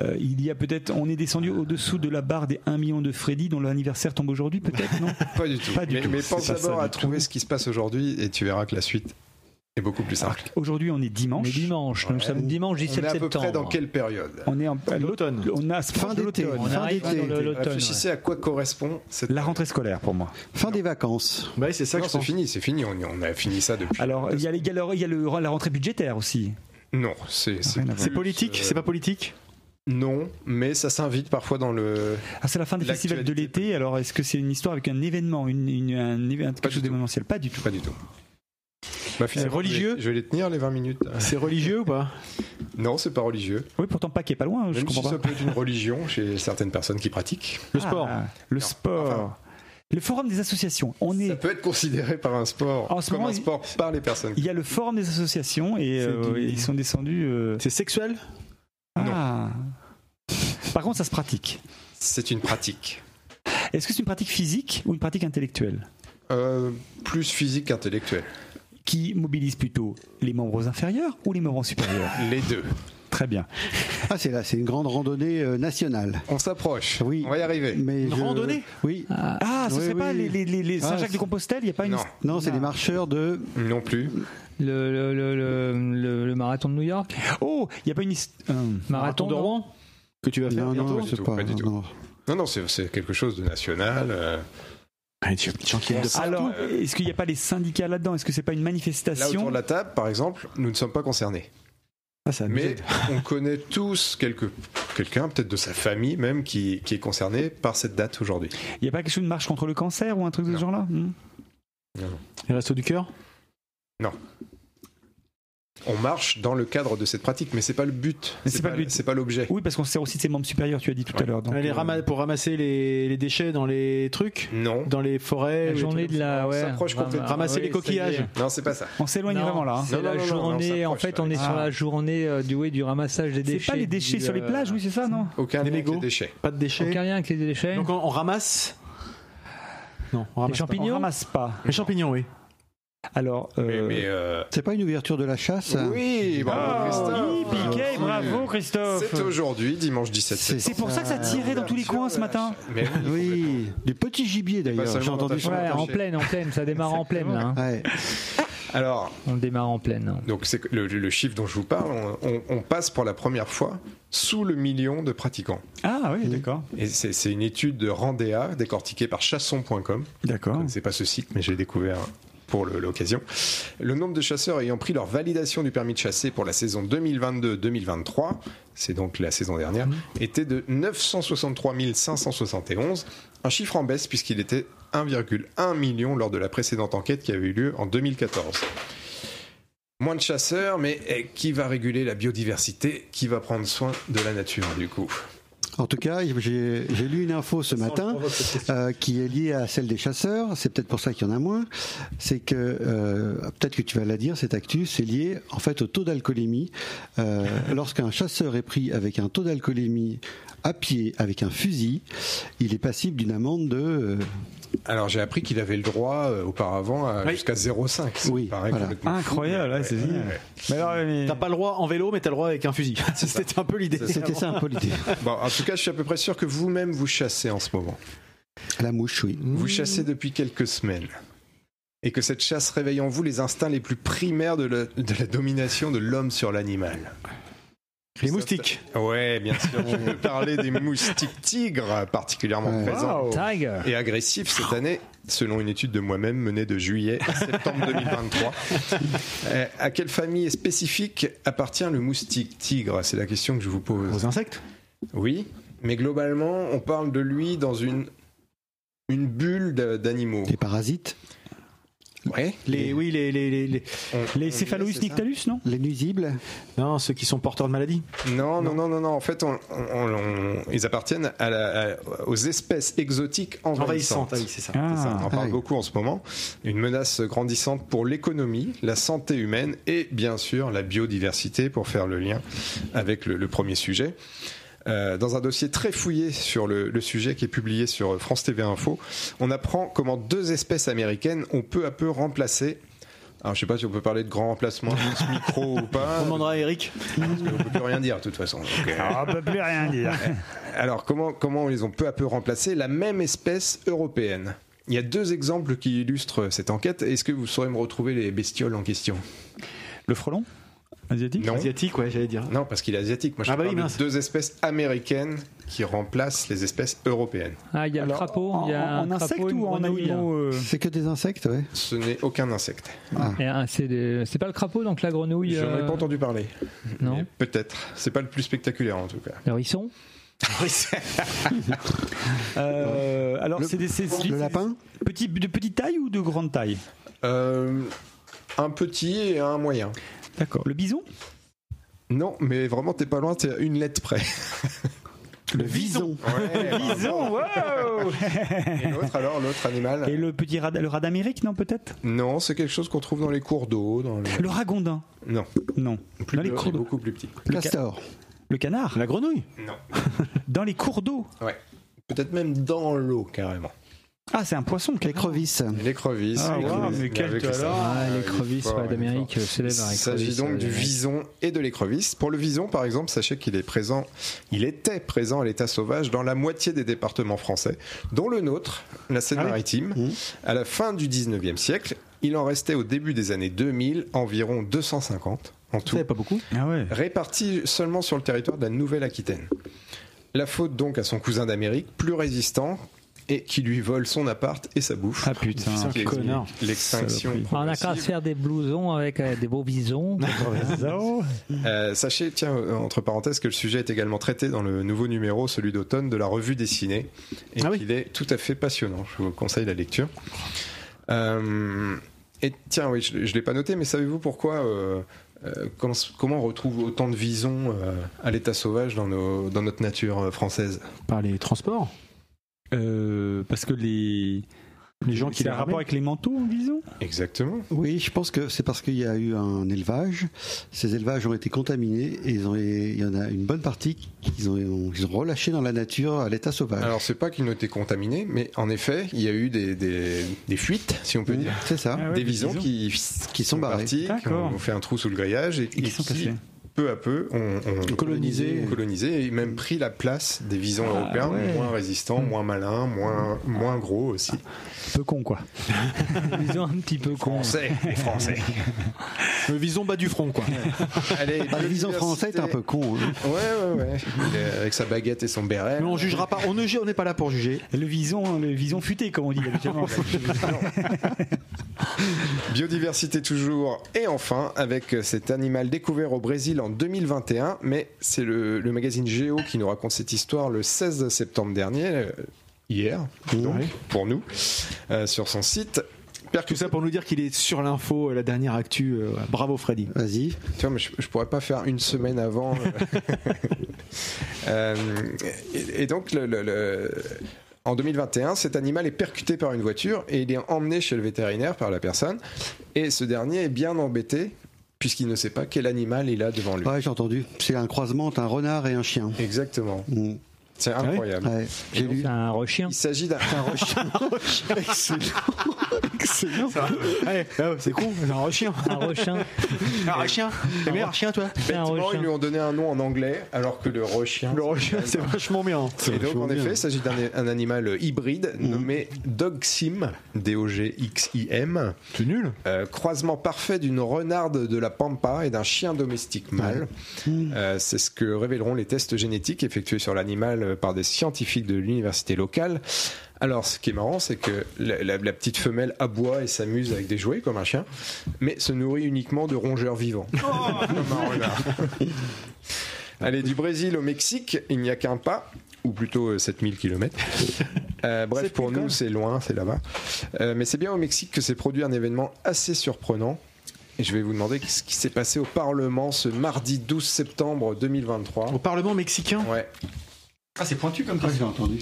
euh, il y a peut-être, on est descendu au-dessous de la barre des 1 million de Freddy, dont l'anniversaire tombe aujourd'hui, peut-être, non? <laughs> Pas du tout. Pas du mais, tout. mais C'est pense d'abord à trouver tout. ce qui se passe aujourd'hui et tu verras que la suite est beaucoup plus simple. Aujourd'hui, on est On est dimanche. dimanche. Nous Ouais. sommes dimanche On 17 est à peu septembre. près dans quelle période? On est en L'automne. On a Fin d'été. l'automne. On Fin arrive d'été. Réfléchissez à quoi correspond cette La rentrée scolaire pour moi. Fin des vacances. Bah oui, c'est ça Non, que c'est fini, c'est fini. On, on a fini ça depuis. Alors, il y a, les- y a le- il y a le- la rentrée budgétaire aussi. Non, c'est c'est. C'est politique euh, C'est pas politique? Non, mais ça s'invite parfois dans le. Ah, c'est la fin des festivals de l'été. Alors, est-ce que c'est une histoire avec un événement, une, une- un événement, quelque chose tout. d'événementiel? Pas du tout. Pas du tout. Bah, finalement, religieux je vais, je vais les tenir les 20 minutes. C'est religieux ou pas Non, c'est pas religieux. Oui, pourtant pas qui est pas loin. Je Même si comprends ça pas. peut être une religion chez certaines personnes qui pratiquent. Le sport. Ah, le Non. sport. Enfin. le forum des associations. On est. Ça peut être considéré par un sport En ce comme moment, un sport par les personnes. Il y a le forum des associations et C'est euh, du- ils sont descendus. euh, C'est sexuel? Ah. Par contre, ça se pratique. C'est une pratique. Est-ce que c'est une pratique physique ou une pratique intellectuelle? Euh, plus physique qu'intellectuelle. Qui mobilise plutôt les membres inférieurs ou les membres supérieurs? Les deux. Très bien. Ah, c'est là, c'est une grande randonnée euh, nationale. On s'approche. Oui. On va y arriver. Mais Une je- randonnée? Oui. Ah, ce Oui, serait oui. pas les, les, les- les Ah, Saint-Jacques-de-Compostelle Il n'y a pas une. Non, Non, c'est les marcheurs de. non plus. Le, le, le, le- le- le marathon de New York? Oh, il n'y a pas une. euh, Marathon de non Rouen? Que tu vas faire Non, non, pas du c'est tout, pas. pas du tout. non. Non, c'est quelque chose de national. euh. Ah, tu- les gens qui viennent de partout. Alors, est-ce qu'il n'y a pas les syndicats là-dedans? Est-ce que c'est pas une Là, manifestation? autour de la table, par exemple, nous ne sommes pas concernés. Ah, ça Mais <laughs> on connaît tous quelque- quelqu'un, peut-être de sa famille même, qui, qui est concerné par cette date aujourd'hui. Il n'y a pas quelque chose de marche contre le cancer ou un truc de ce Non. genre-là? Hmm. Les restos du cœur? On marche dans le cadre de cette pratique, mais c'est pas le but. C'est pas le but. C'est pas l'objet. Oui, parce qu'on se sert aussi de ses membres supérieurs, tu as dit tout à l'heure. donc, Les euh, Pour ramasser les, les déchets dans les trucs? Non. Dans les forêts La journée de la. Ouais, s'approche complètement. Ramasser oui, les coquillages. Non, c'est pas ça. On s'éloigne Non, vraiment là. hein. C'est Non, la non, non, non, journée. non, en fait, on est sur la journée euh, du, oui, du ramassage des C'est déchets. pas les déchets du, sur les euh, plages, oui, c'est ça, non? Aucun Des lien avec mégots. les déchets. Pas de déchets Aucun lien avec les déchets. Donc on, ramasse? Non, on ramasse Les pas. On champignons ramasse pas. Les champignons, oui. Alors, euh, euh, C'est pas une ouverture de la chasse hein Oui, bravo Ah, Christophe. oui, Piquet, bravo Christophe. C'est aujourd'hui, dimanche 17 C'est- septembre. C'est pour ça que ça tirait dans tous les coins ce matin. Mais oui, Oui, du petit gibier d'ailleurs. J'ai entendu ça. Ouais, en pleine, en pleine. Ça démarre en pleine. là, hein. Ouais. Alors, On démarre en pleine. donc c'est le, le chiffre dont je vous parle, on, on- on passe pour la première fois sous le million de pratiquants. Ah oui, d'accord. Et c'est c'est une étude de Randea décortiquée par chasson.com. D'accord. C'est pas ce site, mais j'ai découvert pour l'occasion. Le nombre de chasseurs ayant pris leur validation du permis de chasser pour la saison 2022-2023, c'est donc la saison dernière, était de 963 571, un chiffre en baisse puisqu'il était 1,1 million lors de la précédente enquête qui avait eu lieu en 2014. Moins de chasseurs, mais eh, qui va réguler la biodiversité Qui va prendre soin de la nature du coup? En tout cas, j'ai lu une info ce matin euh, qui est liée à celle des chasseurs. C'est peut-être pour ça qu'il y en a moins. C'est que euh, peut-être que tu vas la dire cette actu, c'est lié en fait au taux d'alcoolémie. Euh, Lorsqu'un chasseur est pris avec un taux d'alcoolémie à pied avec un fusil, il est passible d'une amende de euh, Alors j'ai appris qu'il avait le droit euh, auparavant à jusqu'à 0,5. Ça Oui, voilà. Incroyable, ouais, c'est Ouais, génial. ouais. Mais alors, mais- T'as pas le droit en vélo, mais t'as le droit avec un fusil. <laughs> C'était un peu l'idée. C'était ça un peu l'idée. <laughs> Bon, en tout cas, je suis à peu près sûr que vous-même vous chassez en ce moment. La mouche, oui. Vous chassez depuis quelques semaines. Et que cette chasse réveille en vous les instincts les plus primaires de la, de la domination de l'homme sur l'animal. Les moustiques. Ouais, bien sûr. Je peux parler des moustiques tigres, particulièrement présents Tiger. et agressifs cette année, selon une étude de moi-même menée de juillet à septembre 2023. <laughs> Euh, à quelle famille spécifique appartient le moustique tigre? C'est la question que je vous pose. Aux insectes? Oui, mais globalement, on parle de lui dans une, une bulle d'animaux. Les parasites, Ouais. les, Oui, les, les, les, les- On- c'est ça nictalus, non les nuisibles, Non, ceux qui sont porteurs de maladies. Non, non, non, non, non. En fait, on- on- on- ils appartiennent à la- à- aux espèces exotiques envahissantes. Envahissantes, ah oui, c'est ça. Ça, on en Ah parle oui. beaucoup en ce moment. Une menace grandissante pour l'économie, la santé humaine et bien sûr la biodiversité pour faire le lien avec le, le premier sujet. Euh, dans un dossier très fouillé sur le, le sujet qui est publié sur France TV Info, on apprend comment deux espèces américaines ont peu à peu remplacé. Alors, je sais pas si on peut parler de grand remplacement <laughs> de ce micro ou pas. On demandera à Eric. Parce qu'on peut plus rien dire de toute façon. Donc, euh, Ah, on peut plus rien dire. <laughs> alors, comment, comment ils ont peu à peu remplacé la même espèce européenne? Il y a deux exemples qui illustrent cette enquête. Est-ce que vous saurez me retrouver les bestioles en question? Le frelon? Asiatique Non. Asiatique, ouais, j'allais dire. Non, parce qu'il est asiatique. Moi, je Ah bah parle oui, de deux espèces américaines qui remplacent les espèces européennes. Ah, il y a le crapaud. Il y a en un insecte ou en animaux euh, c'est que des insectes, ouais. Ce n'est aucun insecte. Et un- C'est des- pas le crapaud, donc la grenouille. Je n'en ai euh, pas entendu parler. Non. Peut-être. C'est pas le plus spectaculaire en tout cas. Le hérisson. <laughs> euh, Alors, c'est des Le lapin Petit, de petite taille ou de grande taille? Euh, un petit et un moyen. D'accord. Le bison? Non, mais vraiment, t'es pas loin, t'es à une lettre près. <laughs> Le vison. Ouais, Bison, <laughs> wow Et l'autre alors, l'autre animal? Et le petit rad, le rat d'Amérique, non, peut-être? Non, c'est quelque chose qu'on trouve dans les cours d'eau. Dans les- Le ragondin? Non, Non. plus Dans les cours d'eau. beaucoup plus petit. Le, ca- Castor. le canard? La grenouille? Non. <laughs> Dans les cours d'eau? Ouais. Peut-être même dans l'eau carrément. Ah, c'est un poisson, le canard. L'écrevis. L'écrevisses. Ah, l'écrevisse, wow, mais quel. Ah, il est l'écrevisse ouais, il est d'Amérique euh, célèbre. Il s'agit donc du vison et de l'écrevisse. Pour le vison, par exemple, sachez qu'il est présent, il était présent à l'état sauvage dans la moitié des départements français, dont le nôtre, la Seine-Maritime. Mmh. À la fin du 19e siècle, il en restait au début des années 2000 environ 250 en tout, C'est pas beaucoup. Ah ouais. répartis seulement sur le territoire de la Nouvelle-Aquitaine. La faute donc à son cousin d'Amérique, plus résistant, et qui lui vole son appart et sa bouffe. Ah putain. Connard. L'extinction. On a qu'à se faire des blousons avec euh, <laughs> des beaux visons. Euh, sachez, tiens, euh, entre parenthèses, que le sujet est également traité dans le nouveau numéro, celui d'automne, de la revue dessinée, et Ah oui. qu'il est tout à fait passionnant. Je vous conseille la lecture. Euh, et tiens, oui, je, je l'ai pas noté, mais savez-vous pourquoi comment, comment on retrouve autant de visons euh, à l'état sauvage dans, nos, dans notre nature française? Par les transports. Euh, parce que les. Les gens qui C'est les un rapport avec les manteaux en bison Exactement. Oui, je pense que c'est parce qu'il y a eu un élevage. Ces élevages ont été contaminés et ils ont- il y en a une bonne partie qu'ils ont, ils ont relâché dans la nature à l'état sauvage. Alors, c'est pas qu'ils ont été contaminés, mais en effet, il y a eu des, des, des fuites, si on peut dire. C'est ça. Ah ouais, des visons qui, Qui sont barrés. partis, qui ont fait un trou sous le grillage et, Et qui sont cassés. Peu à peu ont, ont Colonisé. colonisé et même pris la place des visons européens, Ah ouais. moins résistants, moins malins, moins, moins gros aussi. Peu con, quoi. <laughs> Visons un petit peu con. les Français. Le vison bas du front, quoi. Allez, Ah, le vison français est un peu con. hein. Ouais, ouais, ouais. Il est avec sa baguette et son béret. Mais on jugera pas. On ne ju- on n'est pas là pour juger. Le vison, le vison futé, comme on dit habituellement. <laughs> Biodiversité toujours. Et enfin, avec cet animal découvert au Brésil en 2021, mais c'est le, le magazine Géo qui nous raconte cette histoire le 16 septembre dernier, euh, hier, donc, Ouais. pour nous, euh, sur son site. Tout ça pour nous dire qu'il est sur l'info, euh, la dernière actu. euh, bravo Freddy. Vas-y. Tu vois, mais je, je pourrais pas faire une semaine avant. Euh, <laughs> et, et donc, le- le- le- en 2021, cet animal est percuté par une voiture et il est emmené chez le vétérinaire par la personne. Et ce dernier est bien embêté puisqu'il ne sait pas quel animal il a devant lui. Ouais, j'ai entendu. C'est un croisement entre un renard et un chien. Exactement. Mm. C'est incroyable. Ouais, j'ai lu. C'est un rechien. Il s'agit d'un. <laughs> Excellent. Excellent. Ouais, ah c'est con, c'est un rechien. Un rechien. <laughs> Un rechien. T'aimes bien un rechien, toi C'est un Bêtement, rechien. ils lui ont donné un nom en anglais, alors que le rechien. Le rechien, c'est vachement bien. Et donc, en effet, il s'agit d'un un animal hybride Mhm. nommé Dogsim, D-O-G-X-I-M. C'est nul. Euh, croisement parfait d'une renarde de la pampa et d'un chien domestique mâle. Euh, c'est ce que révéleront les tests génétiques effectués sur l'animal par des scientifiques de l'université locale. Alors, ce qui est marrant, c'est que la, la- la petite femelle aboie et s'amuse avec des jouets comme un chien, mais se nourrit uniquement de rongeurs vivants. <laughs> Comme un. <laughs> Allez, du Brésil au Mexique, il n'y a qu'un pas, ou plutôt euh, 7000 km. <laughs> bref, pour nous, c'est loin, c'est là-bas. Euh, mais c'est bien au Mexique que s'est produit un événement assez surprenant. Et je vais vous demander ce qui s'est passé au Parlement ce mardi 12 septembre 2023. Au Parlement mexicain? Ouais. Ah, c'est pointu comme ça. j'ai entendu.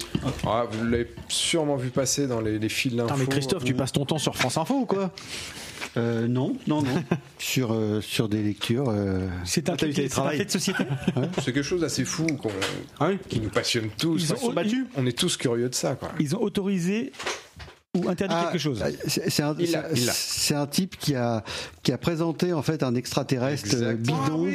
Ah, vous l'avez sûrement vu passer dans les, les fils d'infos. Putain, mais Christophe, tu passes ton temps sur France Info ou quoi Euh, non, non, non. <laughs> sur, euh, sur des lectures. euh, C'est un, Ah, fait- de société. <laughs> C'est quelque chose d'assez fou qu'on- Ah oui qui nous passionne tous. Ils ont- On est tous curieux de ça, quoi. Ils ont autorisé ou interdit Ah, quelque chose. C'est c'est un, type qui a, qui a présenté en fait un extraterrestre Exact. bidon.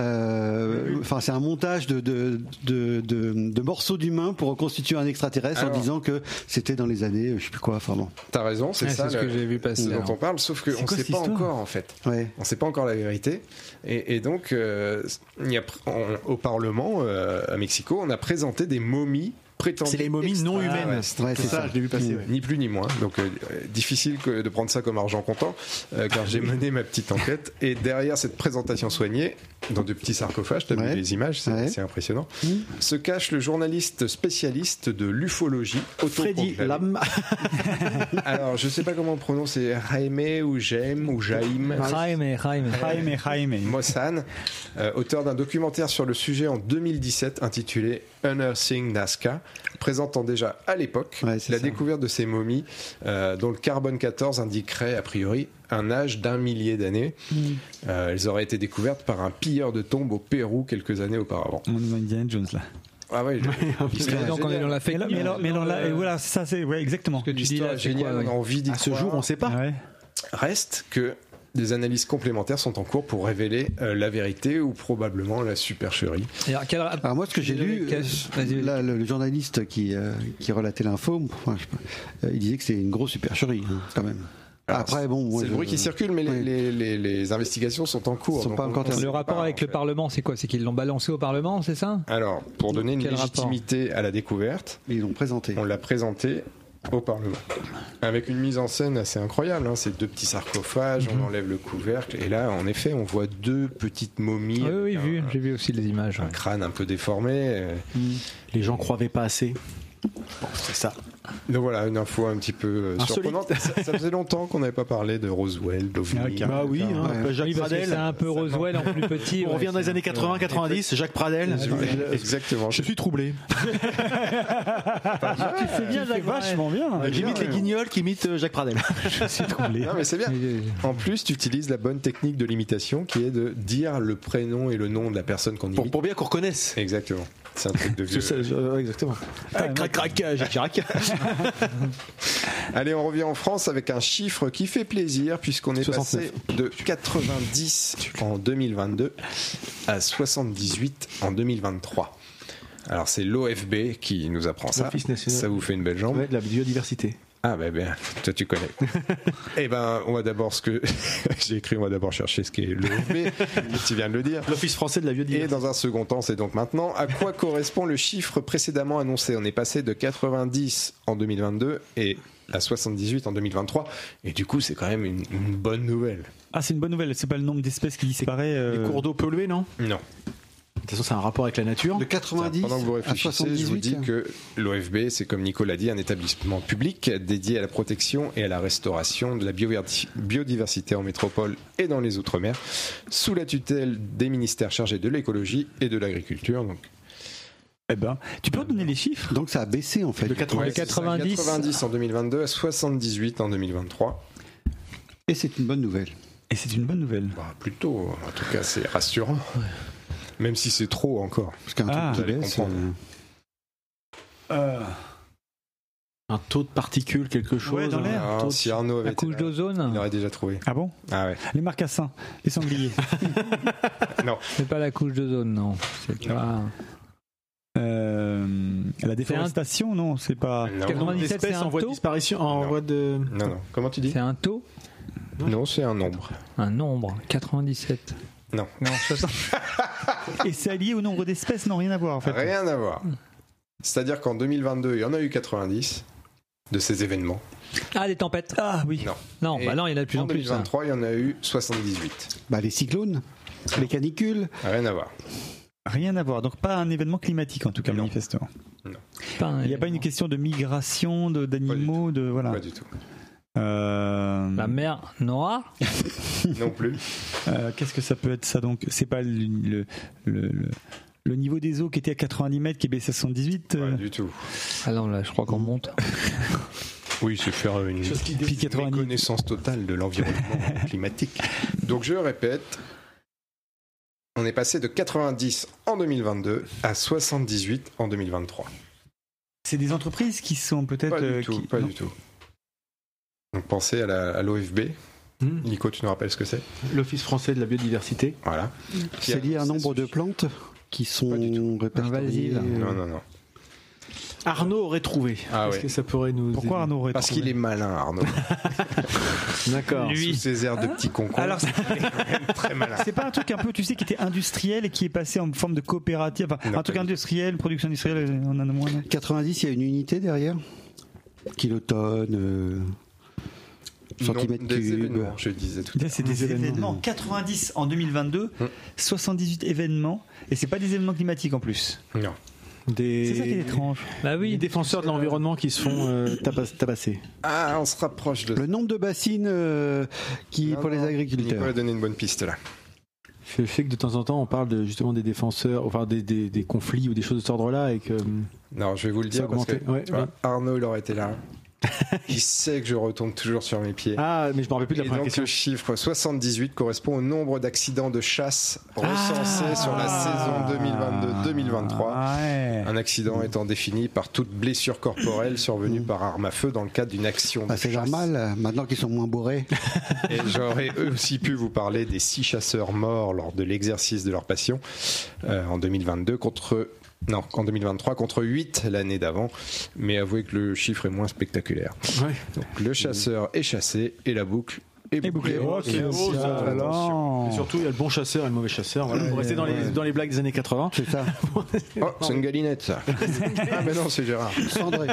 Euh, Enfin, c'est un montage de, de, de, de- de morceaux d'humains pour reconstituer un extraterrestre Alors. en disant que c'était dans les années, je sais plus quoi. Enfin bon. T'as raison, c'est ça c'est ce le- que j'ai vu passer, dont on parle, sauf qu'on ne sait pas encore en fait. Ouais. On ne sait pas encore la vérité. Et, et donc, euh, il y a, on- au Parlement euh, à Mexico, on a présenté des momies C'est les momies non humaines. Ouais, c'est c'est ça, ça. je l'ai vu passer. ouais. Ni plus ni moins. Donc euh, difficile que de prendre ça comme argent comptant, euh, car j'ai mené ma petite enquête. Et derrière cette présentation soignée, dans de petits sarcophages, tu as Ouais. vu les images, c'est Ouais. c'est impressionnant, se cache le journaliste spécialiste de l'ufologie, Freddy. Lam. <laughs> Alors, je sais pas comment on prononce, c'est Jaime ou Jaime ou Jaime. Jaime, Jaime. Jaime, Jaime. Mossan, euh, auteur d'un documentaire sur le sujet en 2017 intitulé Unearthing Nazca, présentant déjà à l'époque Ouais, la ça. découverte de ces momies euh, dont le carbone 14 indiquerait a priori un âge d'un millier d'années. Mm. Euh, elles auraient été découvertes par un pilleur de tombes au Pérou quelques années auparavant. On est dans Indiana Jones là. Ah ouais, l'histoire <laughs> est Donc on est géniale. dans la fake Mais là, mais là, dans là, le- et voilà, ça c'est ouais, exactement. Ce que tu dis là, géniale, quoi, on a ouais. envie d'y À ce croire. jour, on sait pas. Ouais. Reste que des analyses complémentaires sont en cours pour révéler euh, la vérité ou probablement la supercherie. Et alors, quel- Alors moi, ce que j'ai lu, euh, là, le, le journaliste qui, euh, qui relatait l'info, euh, il disait que c'est une grosse supercherie, hein, quand même. Alors, Après, bon, c'est le je- bruit qui circule, mais les, Oui. les- les- les investigations sont en cours. Sont pas on- on Le rapport pas, avec en le. Parlement, c'est quoi? C'est qu'ils l'ont balancé au Parlement, c'est ça? Alors, pour donner une légitimité à la découverte, Ils l'ont présenté. on l'a présenté au Parlement. Avec une mise en scène assez incroyable. Hein. C'est deux petits sarcophages, Mhm. on enlève le couvercle, et là, en effet, on voit deux petites momies. Oui, J'ai vu aussi les images. un ouais. crâne un peu déformé. euh. Les gens croyaient pas assez. Bon, c'est ça. Donc voilà, une info un petit peu euh, surprenante. Ça, ça faisait longtemps qu'on n'avait pas parlé de Roswell, d'OVNI. Bah oui, hein, Ouais. Jacques Oui, Pradel. c'est un peu Roswell en plus petit. On ouais, revient dans les années un peu- 80-90, Jacques Pradel. Exactement. Je suis troublé. <laughs> Tu fais bien, Jacques. Vachement bien. J'imite les guignols qui imitent euh, Jacques Pradel. <laughs> Je suis troublé. Non mais c'est bien. En plus, tu utilises la bonne technique de l'imitation qui est de dire le prénom et le nom de la personne qu'on imite. pour bien qu'on reconnaisse. Exactement. C'est un truc de vieux. Je sais, je- euh, exactement. Ah, crac, crac. <laughs> Allez, on revient en France avec un chiffre qui fait plaisir puisqu'on est 69. passé de 90 en 2022 à 78 en 2023. Alors c'est l'OFB qui nous apprend ça. Ça vous fait une belle jambe. Ouais, de la biodiversité. Ah bah bien, toi tu connais. <laughs> eh ben, on va d'abord ce que <laughs> j'ai écrit, on va d'abord chercher ce qu'est l'OFB. <laughs> tu viens de le dire. L'Office français de la Et biodiversité. dans un second temps, c'est donc maintenant, à quoi correspond le chiffre précédemment annoncé? On est passé de 90 en 2022 et à 78 en 2023. Et du coup, c'est quand même une, une bonne nouvelle. Ah, c'est une bonne nouvelle. C'est pas le nombre d'espèces qui disparaît. euh, Les cours d'eau pollués, non? Non. De toute façon, c'est un rapport avec la nature. De 90 Pendant que vous réfléchissez, je vous 78. dis que l'OFB, c'est comme Nicolas dit, un établissement public dédié à la protection et à la restauration de la biodiversité en métropole et dans les Outre-mer, sous la tutelle des ministères chargés de l'écologie et de l'agriculture. Donc, Eh ben, tu peux donner les chiffres? Donc ça a baissé en fait. De 80. ouais, c'est ça, 90. 90 en 2022 à 78 en 2023. Et c'est une bonne nouvelle. Et c'est une bonne nouvelle. Bah, plutôt, en tout cas, c'est rassurant. Même si c'est trop encore. Parce qu'un Ah, truc qui baisse. euh, Un taux de particules, quelque chose. Ouais, dans un l'air. Ah, taux de- si Arnaud avait La couche là, il d'ozone aurait déjà trouvé. Ah bon Ah ouais. Les marcassins, les sangliers. <laughs> Non. C'est pas la couche d'ozone, non. C'est pas. Euh, la déforestation, non, c'est pas. Non. 97, c'est un en voie de disparition, en Non. voie de. Non, non. Comment tu dis C'est un taux Non, c'est un nombre. Un nombre. 97. Non. Non, 60. <laughs> Et c'est lié au nombre d'espèces Non, rien à voir en fait. Rien à voir. C'est-à-dire qu'en 2022, il y en a eu 90 de ces événements. Ah, des tempêtes. Ah oui. Non. Non, bah non, il y en a de plus en, En plus. hein. 2023, il y en a eu 78. Bah, les cyclones, les canicules. Rien à voir. Rien à voir. Donc pas un événement climatique en tout cas, Non. manifestement. Un Il n'y a pas une question de migration, de- d'animaux, de voilà. Pas du tout. Euh, La mer Noire <laughs> Non plus. euh, Qu'est-ce que ça peut être ça donc? C'est pas le, le, le- le- le niveau des eaux qui était à 90 mètres qui est baissé à 78 euh, Pas du tout. Ah non, là, je crois qu'on monte. <laughs> Oui, c'est faire une 90. connaissance totale de l'environnement <laughs> climatique. Donc je répète, on est passé de 90 en 2022 à 78 en 2023. C'est des entreprises qui sont peut-être. Pas euh, du tout, qui- pas non. du tout. Donc pensez à l'OFB. Hmm. Nico, tu nous rappelles ce que c'est? L'Office français de la biodiversité. Voilà. C'est lié à un nombre de plantes qui sont Pas du tout. répertoriées. Invasives. euh, Non, non, non. Arnaud aurait trouvé. Ah Est-ce ouais. que ça pourrait nous. Pourquoi aider Arnaud aurait Parce trouvé qu'il est malin, Arnaud. <laughs> D'accord. Sous ses airs de petit concombre. Alors, c'est- très malin. c'est pas un truc un peu, tu sais, qui était industriel et qui est passé en forme de coopérative. Enfin, Non, un truc industriel, production industrielle, on en a moins. non? 90, il y a une unité derrière? Kilotonnes, euh, centimètres Non, des cubes. événements, je disais tout à Là, l'heure. c'est des, Des événements. événements. 90 en 2022, Hmm. 78 événements, et c'est pas des événements climatiques en plus. Non. Des... C'est ça qui est étrange. Bah Les oui. défenseurs de l'environnement qui se font euh, <coughs> tabasser. Ah, on se rapproche de Le nombre de bassines euh, qui, Non, pour les agriculteurs. a donné une bonne piste là. Je sais que de temps en temps on parle de, justement des défenseurs, enfin des, des- des conflits ou des choses de cet ordre-là et que. hum, Non, je vais vous le Ça dire parce que augmentait, ouais, tu vois, ouais. Arnaud, il aurait été là. <laughs> il sait que je retombe toujours sur mes pieds. Ah, mais je me rappelle plus de la Et première donc question. le chiffre 78 correspond au nombre d'accidents de chasse recensés Ah. sur la saison 2022-2023. Ah ouais. Un accident étant défini par toute blessure corporelle survenue par arme à feu dans le cadre d'une action de Bah, c'est normal, euh, maintenant qu'ils sont moins bourrés. Et j'aurais aussi pu vous parler des six chasseurs morts lors de l'exercice de leur passion euh, en 2022 contre non en 2023 contre 8 l'année d'avant. Mais avouez que le chiffre est moins spectaculaire. Ouais. Donc le chasseur est chassé et la boucle est Et bouclée. bouclé. Oh, c'est beau, ça. Et surtout, il y a le bon chasseur et le mauvais chasseur. Voilà. Pour rester dans les, dans les blagues des années 80. C'est ça, <laughs> Oh, c'est une galinette ça. <laughs> ah mais non, c'est Gérard. cendré.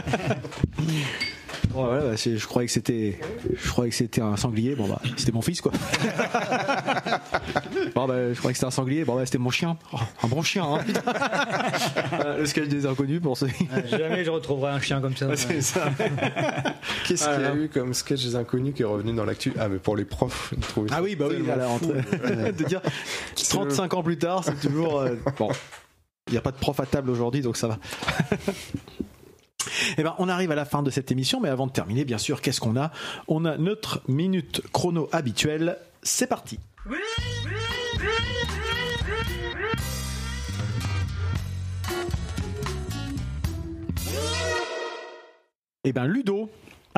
Bah, je croyais que c'était, je croyais que c'était un sanglier. Bon bah, c'était mon fils quoi. <laughs> bon bah, je croyais que c'était un sanglier. Bon bah, c'était mon chien. Oh, un bon chien. Hein, <laughs> le sketch des inconnus pour ceux. Jamais je retrouverai un chien comme ça. ça. <laughs> Qu'est-ce Ah, qu'il y a eu comme sketch des inconnus qui est revenu dans l'actu? Ah mais pour les profs, ils trouvaient Ah ça oui, bah oui, à la rentrée. de dire 35 ans plus tard, c'est toujours euh, bon. Il n'y a pas de prof à table aujourd'hui, donc ça va. Eh ben, on arrive à la fin de cette émission, mais avant de terminer, bien sûr, qu'est-ce qu'on a? On a notre minute chrono habituelle. C'est parti. Eh ben, Ludo,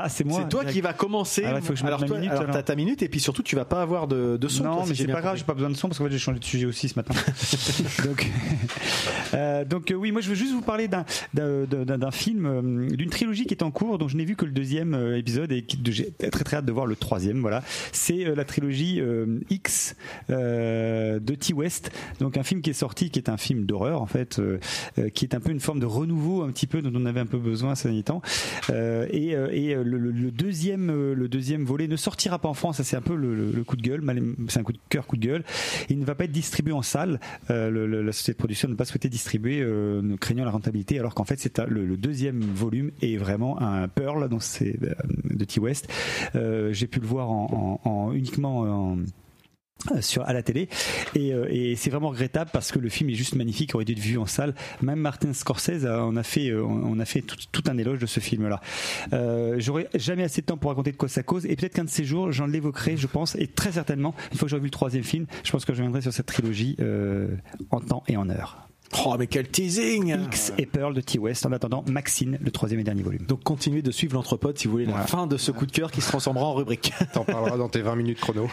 Ah, c'est moi. C'est toi qui vas commencer. Ah faut que je alors toi, minute, alors alors. t'as ta minute et puis surtout tu vas pas avoir de, de son. Non, toi, mais c'est pas grave, j'ai pas besoin de son parce qu'en fait j'ai changé de sujet aussi ce matin. <laughs> donc, euh, donc euh, oui, moi je veux juste vous parler d'un d'un- d'un d'un film, euh, d'une trilogie qui est en cours, dont je n'ai vu que le deuxième épisode et qui- j'ai très très hâte de voir le troisième. Voilà, c'est la trilogie X de T West. Donc un film qui est sorti, qui est un film d'horreur en fait, qui est un peu une forme de renouveau un petit peu dont on avait un peu besoin ces derniers temps. Et et le, deuxième euh, le deuxième volet ne sortira pas en France. C'est un peu le, coup de gueule. C'est un coup de cœur, coup de gueule. Il ne va pas être distribué en salle. Euh, la société de production n'a pas souhaité distribuer, euh, craignant la rentabilité, alors qu'en fait c'est le, deuxième volume est vraiment un Pearl, de T West. Euh, J'ai pu le voir en, en- en- uniquement en sur à la télé. Et, euh, et c'est vraiment regrettable parce que le film est juste magnifique aurait dû être vu en salle. Même Martin Scorsese on a fait euh, on a fait tout, tout un éloge de ce film là euh, j'aurais jamais assez de temps pour raconter de quoi ça cause. Et peut-être qu'un de ces jours j'en l'évoquerai je pense et très certainement une fois que j'aurai vu le troisième film je pense que je reviendrai sur cette trilogie euh, en temps et en heure Oh mais quel teasing X et Pearl de T West en attendant Maxine le troisième et dernier volume Donc continuez de suivre l'entrepode si vous voulez la Voilà. fin de ce coup de cœur qui se transformera en rubrique. <laughs> T'en parleras dans tes 20 minutes chrono.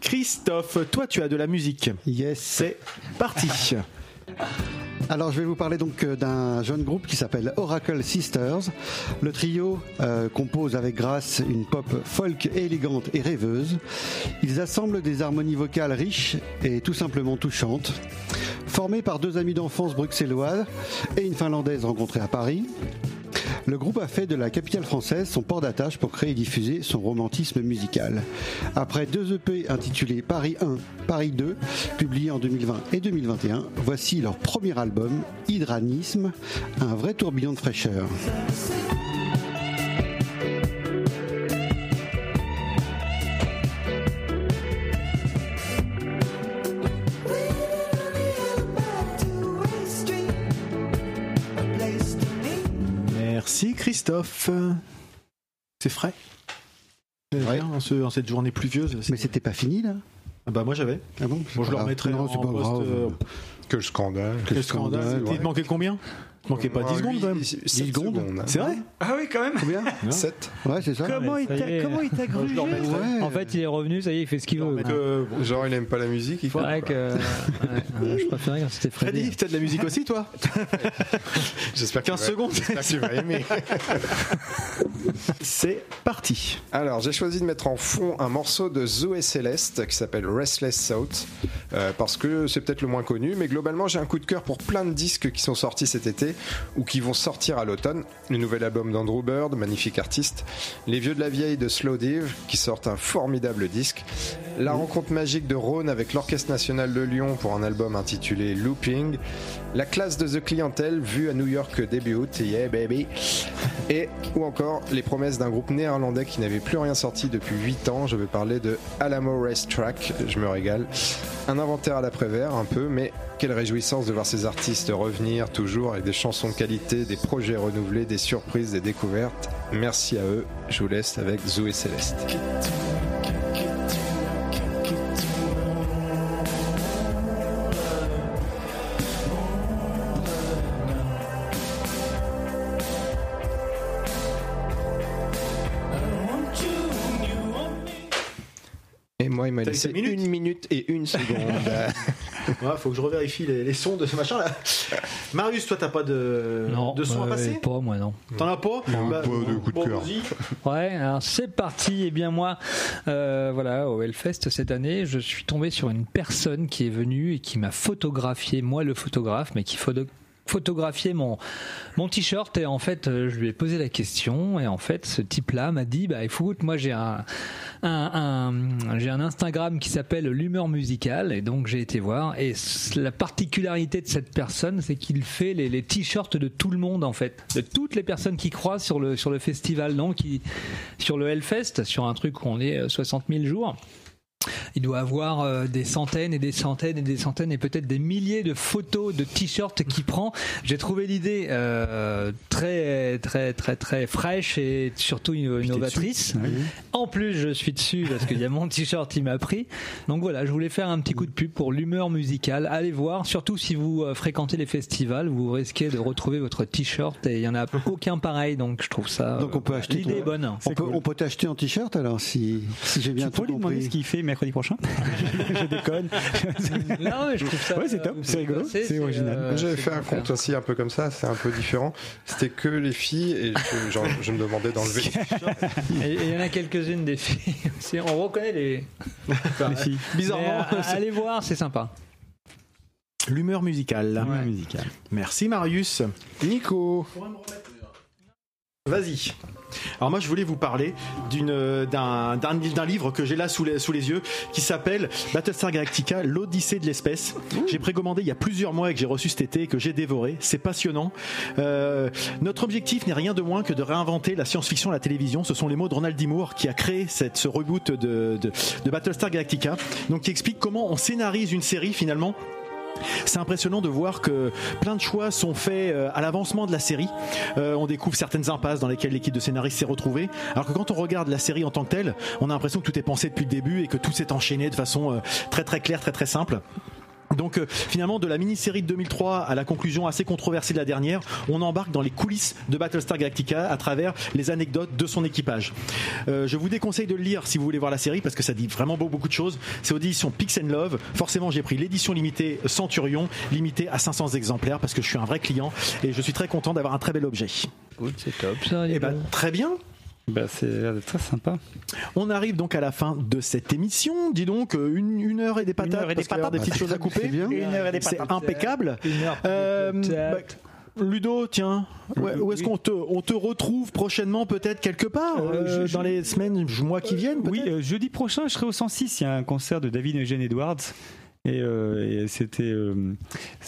Christophe, toi tu as de la musique. Yes. C'est parti. Alors, je vais vous parler donc euh, d'un jeune groupe qui s'appelle Oracle Sisters. Le trio euh, compose avec grâce une pop folk élégante et rêveuse. Ils assemblent des harmonies vocales riches et tout simplement touchantes. Formés par deux amis d'enfance bruxellois et une finlandaise rencontrée à Paris, le groupe a fait de la capitale française son port d'attache pour créer et diffuser son romantisme musical. Après deux EP intitulés Paris 1, Paris 2, publiés en 2020 et 2021, voici leur premier album, Hydranisme, un vrai tourbillon de fraîcheur. Merci Christophe. C'est frais. C'est Ouais. en, ce- en cette journée pluvieuse. Mais c'était pas fini là? Ah bah moi j'avais. Ah bon? Bon, je le remettrai en pas poste, euh, Quel scandale. Quel scandale. Il te manquait combien? Manquait pas 10 secondes quand même. 10 secondes. C'est vrai ah oui quand même Combien <laughs> 7. Ouais, c'est ça. comment il t'a est. comment il t'a grugé. En fait, il est revenu, ça y est, il fait ce qu'il veut. Genre, il aime pas la musique, il vrai que je préférais quand c'était Freddy, Freddy. tu as de la musique aussi toi <laughs> J'espère 15 qu'il va- secondes. J'espère qu'il va aimer. <laughs> C'est parti. Alors, j'ai choisi de mettre en fond un morceau de Zoé Céleste qui s'appelle Restless South euh, parce que c'est peut-être le moins connu, mais globalement, j'ai un coup de cœur pour plein de disques qui sont sortis cet été ou qui vont sortir à l'automne. Le nouvel album d'Andrew Bird, magnifique artiste. Les Vieux de la Vieille de Slow Dive qui sortent un formidable disque. La rencontre magique de Rhône avec l'Orchestre National de Lyon pour un album intitulé Looping. La classe de The Clientele vue à New York début août, yeah baby. <laughs> Et ou encore les promesses d'un groupe néerlandais qui n'avait plus rien sorti depuis 8 ans. Je veux parler de Alamo Racetrack. Je me régale. Un inventaire à l'après-vert un peu, mais quelle réjouissance de voir ces artistes revenir toujours avec des chansons de qualité, des projets renouvelés, des surprises, des découvertes. Merci à eux. Je vous laisse avec Zoé Céleste. Il laissé une minute une minute et une seconde. <laughs> Ouais, faut que je revérifie les, les sons de ce machin là. Marius, toi t'as pas de, Non, de son à euh, passer Pas moi, non. T'en as pas Bah, pas de coup de bon, cœur. Ouais, alors c'est parti. Et bien moi, euh, voilà, au Hellfest cette année, je suis tombé sur une personne qui est venue et qui m'a photographié, moi le photographe, mais qui photo photographié mon mon t-shirt et en fait euh, je lui ai posé la question et en fait ce type-là m'a dit bah écoute moi j'ai un j'ai un Instagram qui s'appelle l'humeur musicale et donc j'ai été voir et la particularité de cette personne c'est qu'il fait les, t-shirts de tout le monde en fait. De toutes les personnes qui croient sur le sur le festival donc qui sur le Hellfest sur un truc où on est euh, 60 000 jours il doit avoir euh, des centaines et des centaines et des centaines et peut-être des milliers de photos de t-shirts qu'il prend. J'ai trouvé l'idée euh, très très très très fraîche et surtout innovatrice. En plus, je suis dessus parce qu'il y a mon t-shirt qui m'a pris. Donc voilà, je voulais faire un petit coup de pub pour l'humeur musicale. Allez voir, surtout si vous euh, fréquentez les festivals, vous risquez de retrouver votre t-shirt et il y en a aucun pareil. Donc je trouve ça. Donc on peut euh, acheter. L'idée ton- est bonne. On peut, on peut t'acheter en t-shirt alors si, si j'ai bien Tu peux tout lui demander compris. ce qu'il fait mercredi prochain <laughs> Je déconne. Non, mais je trouve ça. Ouais, c'est top, c'est rigolo, C'est- c'est original. euh, J'avais fait un compte aussi un peu comme ça, c'est un peu différent. C'était que les filles et je, genre, je me demandais d'enlever. <laughs> Et il y en a quelques-unes des filles aussi. On reconnaît les, Les filles. Bizarrement, Mais, euh, allez voir, c'est sympa. L'humeur musicale. Ouais. musical. Merci Marius. Nico, Vas-y. Alors moi je voulais vous parler d'une d'un d'un d'un livre que j'ai là sous les, sous les yeux qui s'appelle Battlestar Galactica l'Odyssée de l'espèce. J'ai précommandé il y a plusieurs mois et que j'ai reçu cet été et que j'ai dévoré. C'est passionnant. Euh, notre objectif n'est rien de moins que de réinventer la science-fiction à la télévision. Ce sont les mots de Ronald D. Moore qui a créé cette, ce reboot de, de, de Battlestar Galactica. Donc qui explique comment on scénarise une série finalement c'est impressionnant de voir que plein de choix sont faits euh, à l'avancement de la série. Euh, on découvre certaines impasses dans lesquelles l'équipe de scénaristes s'est retrouvée. Alors que quand on regarde la série en tant que telle, on a l'impression que tout est pensé depuis le début et que tout s'est enchaîné de façon euh, très très claire, très très simple. Donc euh, finalement de la mini-série de 2003 à la conclusion assez controversée de la dernière, on embarque dans les coulisses de Battlestar Galactica à travers les anecdotes de son équipage. Euh, je vous déconseille de le lire si vous voulez voir la série parce que ça dit vraiment beau- beaucoup de choses. C'est aux éditions Pix and Love. Forcément j'ai pris l'édition limitée Centurion, limitée à 500 exemplaires parce que je suis un vrai client et je suis très content d'avoir un très bel objet. C'est top ça. Et ben très bien. Bah, c'est d'être très sympa. On arrive donc à la fin de cette émission. Dis donc, euh, une, une heure et des patates, heure et des parce avoir des patates. petites choses à couper. C'est bien. Une heure et des C'est patates. impeccable. Une heure Euh, bah, Ludo, tiens, ouais, où est-ce qu'on te, on te retrouve prochainement peut-être quelque part Euh, euh, je- dans je- les semaines, mois qui viennent Oui, euh, jeudi prochain, je serai au 106. Il y a un concert de David Eugene Edwards. Et, euh, et c'était euh,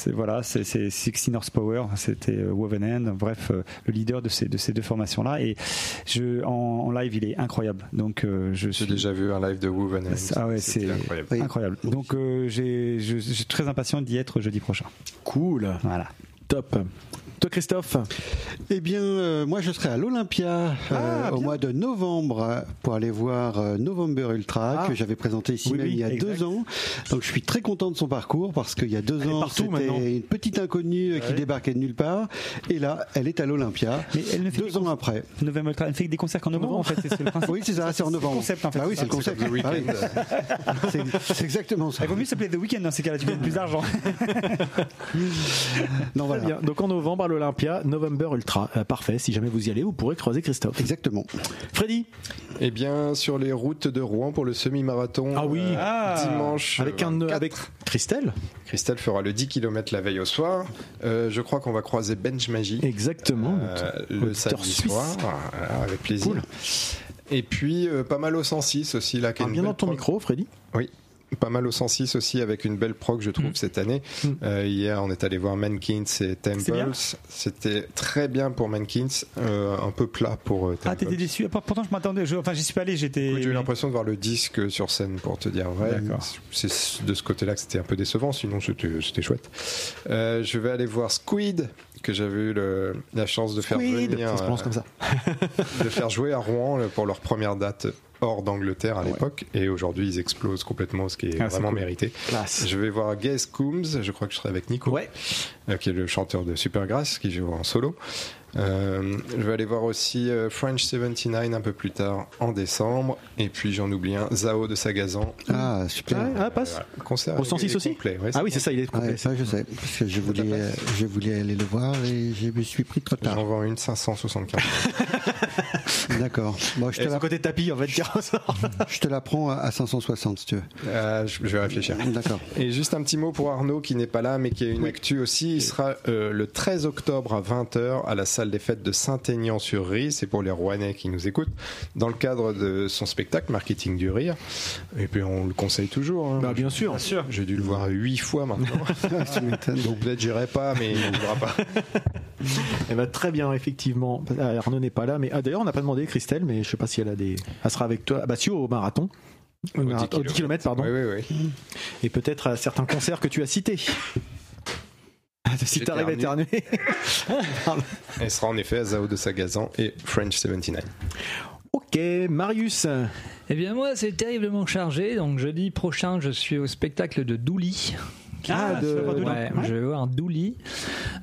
voilà c'est c'est 16 horsepower c'était euh, Woven Hand bref euh, le leader de ces de ces deux formations là et je en, en live il est incroyable donc euh, je j'ai suis déjà vu un live de Woven. Hand. Ah ouais, c'est- incroyable. Oui. incroyable donc euh, j'ai je, je suis très impatient d'y être jeudi prochain Cool, voilà top. Toi Christophe Eh bien, euh, moi, je serai à l'Olympia euh, Ah, au bien. mois de novembre euh, pour aller voir euh, November Ultra Ah. que j'avais présenté ici Oui, même oui, il y a exact. deux ans. Donc, je suis très content de son parcours parce qu'il y a deux Elle ans, c'était une petite inconnue euh, qui débarquait de nulle part, et là, elle est à l'Olympia. mais elle ne fait Deux ans après. November Ultra elle fait des concerts qu'en novembre en fait c'est c'est le principe <laughs> Oui, c'est ça, c'est en novembre. le concept en fait Ah oui, c'est le concept. Ah. <laughs> C'est c'est exactement ça. il vaut mieux s'appeler The Weeknd dans ces cas-là tu gagnes plus d'argent <laughs> Non, voilà. bien. Donc en novembre l'Olympia, November Ultra. Euh, parfait. Si jamais vous y allez, vous pourrez croiser Christophe. Exactement. Freddy Eh bien, sur les routes de Rouen pour le semi-marathon. Ah oui. euh, Ah. dimanche. avec un 24. avec Christelle. Christelle fera le 10 km la veille au soir. Euh, je crois qu'on va croiser Benj Magie. Exactement. Euh, le samedi suisse. soir, avec plaisir. Cool. Et puis euh, pas mal au 106 aussi Parle une bien dans ton micro, Freddy. Oui. Pas mal au 106 aussi avec une belle prog je trouve Mm. cette année. Mm. Euh, hier on est allé voir Mankins et Temples. C'était très bien pour Mankins, euh, un peu plat pour euh, ah Temples. t'étais déçu Ah, pourtant je m'attendais je- enfin j'y suis pas allé j'étais Oui, J'ai eu l'impression de voir le disque sur scène, pour te dire vrai. D'accord. C'est de ce côté-là que c'était un peu décevant, sinon c'était chouette. Euh, je vais aller voir Squid, que j'avais eu le- la chance de faire Squid, venir, ça se prononce euh, comme ça. de faire jouer à Rouen pour leur première date hors d'Angleterre à l'époque. Et aujourd'hui, ils explosent complètement, ce qui est Ah, vraiment cool. mérité. Classe. Je vais voir Gaze Coombs, je crois que je serai avec Nico, Ouais. euh, qui est le chanteur de Supergrass, qui joue en solo. Euh, je vais aller voir aussi euh, French 79 un peu plus tard en décembre. Et puis j'en oublie un, Zao de Sagazan. Ah, super. Ah, ah, passe. Concert Au 106 est aussi complet, ouais, Ah oui, c'est ça, il est complet. Ouais, ça, je sais. Parce que je voulais, euh, je voulais aller le voir et je me suis pris trop tard. J'en vends une 575. <laughs> D'accord. Bon, je te, la, son côté tapis, en fait, tiens, <laughs> ça. je te la prends à 560 si tu veux. Euh, je, je vais réfléchir. D'accord. Et juste un petit mot pour Arnaud qui n'est pas là mais qui a une actu aussi. Il sera euh, le 13 octobre à 20h à la salle des fêtes de Saint-Aignan-sur-Rie. C'est pour les Rouennais qui nous écoutent. Dans le cadre de son spectacle Marketing du Rire. Et puis on le conseille toujours. hein. Bah, bien sûr. J'ai dû le voir huit fois maintenant. <laughs> Donc peut-être j'irai pas mais il ne voudra pas. <laughs> Eh ben, très bien, effectivement. Ah, Arnaud n'est pas là, mais ah, d'ailleurs, on n'a pas demandé Christelle, mais je sais pas si elle a des. Elle sera avec toi. Ah, bah, si, au marathon. marathon- 10 km, pardon. Oui, oui, oui. Et peut-être à certains concerts que tu as cités. Si tu arrives à éternuer. <laughs> Elle sera en effet à Zao de Sagazan et French 79. ok, Marius. Eh bien moi c'est terriblement chargé, donc jeudi prochain je suis au spectacle de Douli. Ah, de- Douli. Ouais, je vais voir Douli.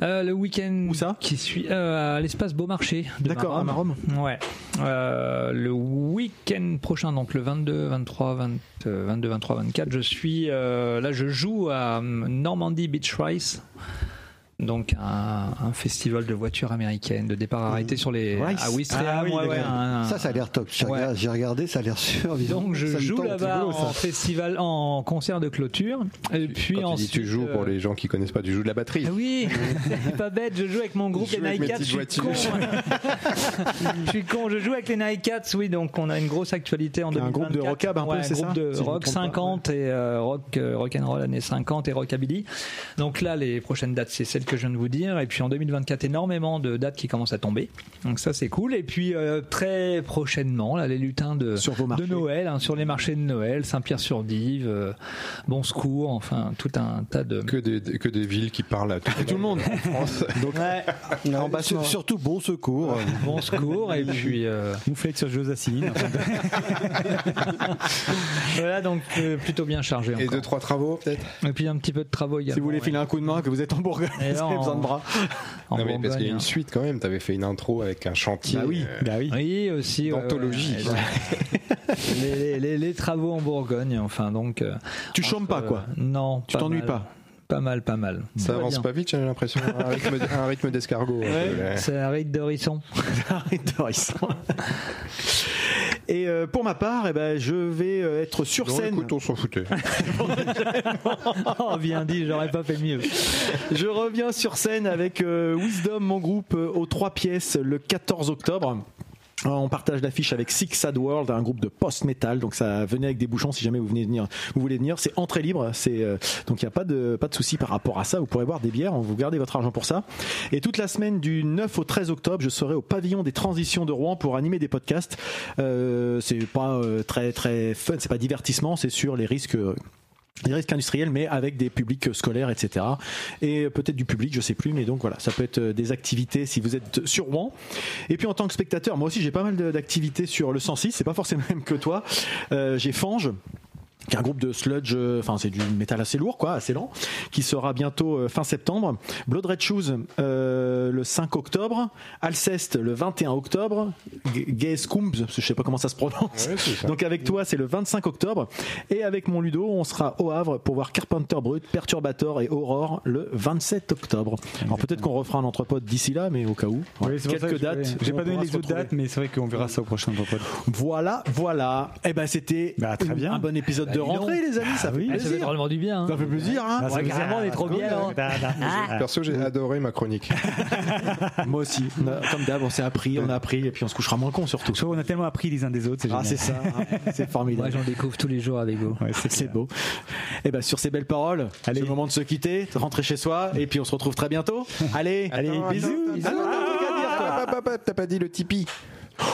Euh, le week-end Où ça? qui suit euh, à l'espace Beaumarchais. D'accord, à Marom. Ouais. Euh, le week-end prochain, donc le 22, 23, 20, euh, 22, 23, 24, je suis euh, là, je joue à euh, Normandy Beach Race. Donc un, un festival de voitures américaines de départ arrêté sur les Race. à Ouistreham, Ah oui, ouais, d'accord. ouais, un- Ça, ça a l'air top. J'ai Ouais. regardé- ça a l'air sûr. donc je Ça joue là-bas en festival, en concert de clôture. Et puis Quand tu dis ensuite, tu joues, pour euh, les gens qui connaissent pas, tu joues de la batterie. ah Oui, <laughs> c'est pas bête, je joue avec mon groupe Je les Nike Cats, je suis con. <laughs> je suis con, je joue avec les Nike Cats, oui, donc on a une grosse actualité en Un 2024. groupe de rockab un peu, Ouais, c'est groupe ça de Si rock trompe pas. 50 et euh, rock euh, rock and roll années 50 et rockabilly. Donc là les prochaines dates c'est celles que je viens de vous dire et puis en 2024 énormément de dates qui commencent à tomber. Donc ça c'est cool et puis euh, très prochainement là les lutins de Sur vos de. Noël hein, sur les marchés de Noël, Saint-Pierre-sur-Dive, euh, Bon Secours, enfin tout un tas de Que des, que des villes qui parlent à tout, Tout le monde. <laughs> en France. Ouais, Non, bah, sur- surtout bon secours. bon secours et puis euh, Mouflette sur Josassine. <laughs> voilà donc euh, plutôt bien chargé Et encore. deux, trois travaux, peut-être? Et puis un petit peu de travaux également. Si vous voulez ouais. filer un coup de main, que vous êtes en Bourgogne, Et vous avez besoin en- de bras. en Non, mais parce qu'il y a une hein. suite quand même. T'avais fait une intro avec un chantier. Bah oui, euh, bah oui. Oui, aussi. ouais, D'anthologie. ouais, ouais. <laughs> les, les- les- les travaux en Bourgogne, enfin donc. euh, Tu chômes pas, euh, quoi. Non. Tu t'ennuies pas. Pas mal, pas mal. Ça avance bien. pas vite, j'ai l'impression. Un rythme, un rythme d'escargot. un là. C'est un de risson. Arrête <laughs> de risson. <laughs> Et euh, pour ma part, eh ben, je vais euh, être sur Non, scène. écoute, on s'en foutait. <laughs> oh, bien dit, j'aurais pas fait mieux. Je reviens sur scène avec euh, Wisdom, mon groupe, euh, aux trois pièces le 14 octobre. Euh, On partage l'affiche avec Six Sad World, un groupe de post-metal. Donc ça venez avec des bouchons si jamais vous venez venir, vous voulez venir. C'est entrée libre. C'est euh, donc il n'y a pas de pas de souci par rapport à ça. Vous pourrez boire des bières. Vous gardez votre argent pour ça. Et toute la semaine du 9 au 13 octobre, je serai au pavillon des transitions de Rouen pour animer des podcasts. Euh, c'est pas euh, très très fun, c'est pas divertissement. C'est sur les risques. Euh, des risques industriels, mais avec des publics scolaires, etc. Et peut-être du public, je sais plus, mais donc voilà, ça peut être des activités si vous êtes sur Rouen. Et puis en tant que spectateur, moi aussi j'ai pas mal d'activités sur le 106, c'est pas forcément même que toi. Euh, j'ai Fange qui est un groupe de sludge, euh, enfin c'est du métal assez lourd, quoi, assez lent, qui sera bientôt euh, fin septembre. Blood Red Shoes euh, le 5 octobre, Alceste le 21 octobre, G- Gay Scooms, je sais pas comment ça se prononce. Ouais. Donc avec toi c'est le 25 octobre, et avec mon Ludo on sera au Havre pour voir Carpenter Brut, Perturbator et Aurore le 27 octobre. Alors peut-être qu'on refera un entrepôt d'ici là, mais au cas où. Oui, ça Quelques que dates. J'ai pas on donné les autres dates, mais c'est vrai qu'on verra ça au prochain entrepôt. Voilà, voilà. Et ben c'était Bah, un bon épisode Bah, de donc. les amis. Ça Ah fait oui. Ah, ça fait plaisir. drôlement du bien. hein. Ça fait plaisir, hein Ah, Ouais, carrément, on est trop bien. hein. Perso, j'ai adoré ma chronique. <laughs> Moi aussi. On a- Comme d'hab, on s'est appris, on a appris, et puis on se couchera moins con surtout. On a tellement appris les uns des autres, c'est Ah, génial. c'est ça. hein. <laughs> C'est Moi, formidable. j'en découvre tous les jours avec vous. C'est beau. Et ben sur ces belles paroles, c'est le moment de se quitter, de rentrer chez soi, et puis on se retrouve très bientôt. Allez, Allez, bisous. T'as pas dit le Tipeee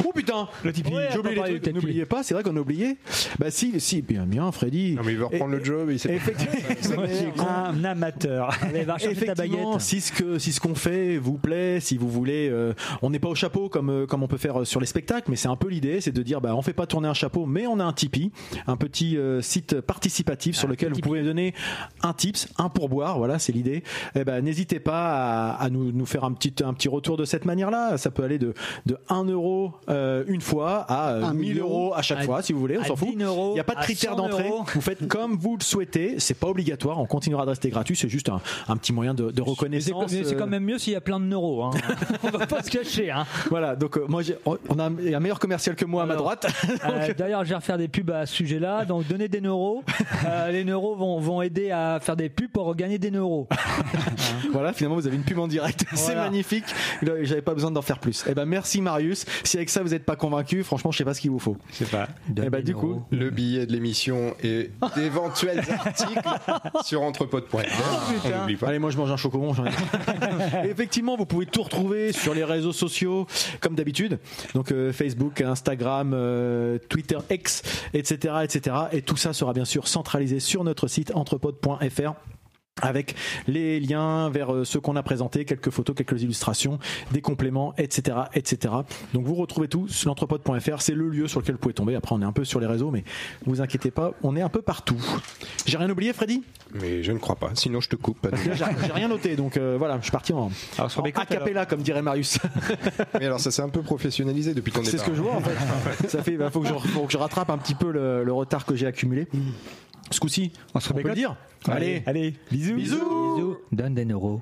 Oh putain, le Tipeee. Ouais, J'ai oublié les trucs. N'oubliez pas, c'est vrai qu'on a oublié. Bah si, si, bien, bien, Freddy. Non, mais il veut reprendre Et- le job. Il sait pas. Effectivement, <laughs> <laughs> Un amateur. <laughs> Allez, va Effectivement, si ce que si ce qu'on fait vous plaît, si vous voulez, euh, on n'est pas au chapeau comme euh, comme on peut faire euh, sur les spectacles, mais c'est un peu l'idée, c'est de dire bah on fait pas tourner un chapeau, mais on a un Tipeee, un petit euh, site participatif sur lequel vous pouvez donner un tips, un pourboire, voilà c'est l'idée. Eh ben n'hésitez pas à, à nous, nous faire un petit un petit retour de cette manière-là. Ça peut aller de de 1 euro euh, une fois à euh, Un 1000 million. euros à chaque À- fois, si vous voulez, on s'en fout. 10 euros, Il n'y a pas de 100 d'entrée. euros. Vous faites comme vous le souhaitez. C'est pas obligatoire. On continuera de rester gratuit. C'est juste un, un petit moyen de, reconnaissance. mais c'est euh, quand même mieux s'il y a plein de neuros. Hein. <laughs> on va pas se cacher. Hein. Voilà. Donc euh, moi, j'ai- on a un, il y a un meilleur commercial que moi à ma droite. <laughs> Euh, D'ailleurs, je vais refaire des pubs à ce sujet-là. Donc, donnez des neuros. <laughs> Euh, les neuros vont, vont aider à faire des pubs pour gagner des neuros. voilà. Finalement, vous avez une pub en direct. c'est magnifique. J'avais pas besoin d'en faire plus. Eh ben, merci Marius. Si avec ça vous n'êtes pas convaincu, franchement, je sais pas ce qu'il vous faut. Je sais pas. Et bah, du coup, Le billet de l'émission et d'éventuels <laughs> articles sur entrepôt.fr. On n'oublie pas. Allez, moi je mange un chocobon. ai- <laughs> Effectivement, vous pouvez tout retrouver sur les réseaux sociaux, comme d'habitude. Donc euh, Facebook, Instagram, euh, Twitter, X, etc., etc. Et tout ça sera bien sûr centralisé sur notre site entrepode.fr avec les liens vers euh, ce qu'on a présenté, quelques photos, quelques illustrations, des compléments, etc., etc. Donc vous retrouvez tout sur l'entrepode.fr, c'est le lieu sur lequel vous pouvez tomber. Après, on est un peu sur les réseaux, mais vous inquiétez pas, on est un peu partout. J'ai rien oublié, Freddy? Mais je ne crois pas, sinon je te coupe. J'ai rien noté, donc euh, voilà, je suis parti en, Alors, en mes comptes, a cappella, comme dirait Marius. <laughs> Mais alors ça s'est un peu professionnalisé depuis ton C'est départ. ce que je vois en fait. <laughs> Ça fait, bah, faut que je, faut que je rattrape un petit peu le, le retard que j'ai accumulé. Ce coup-ci, on, se peut le rebécote dire. Allez, Allez, bisous. bisous. Bisous, donne des neuros.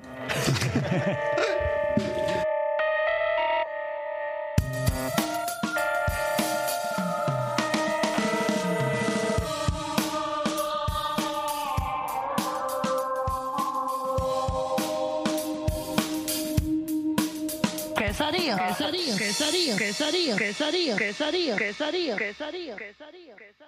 Quesadilla, quesadilla, quesadilla, quesadilla, quesadilla, quesadilla, quesadilla, quesadilla, quesadilla.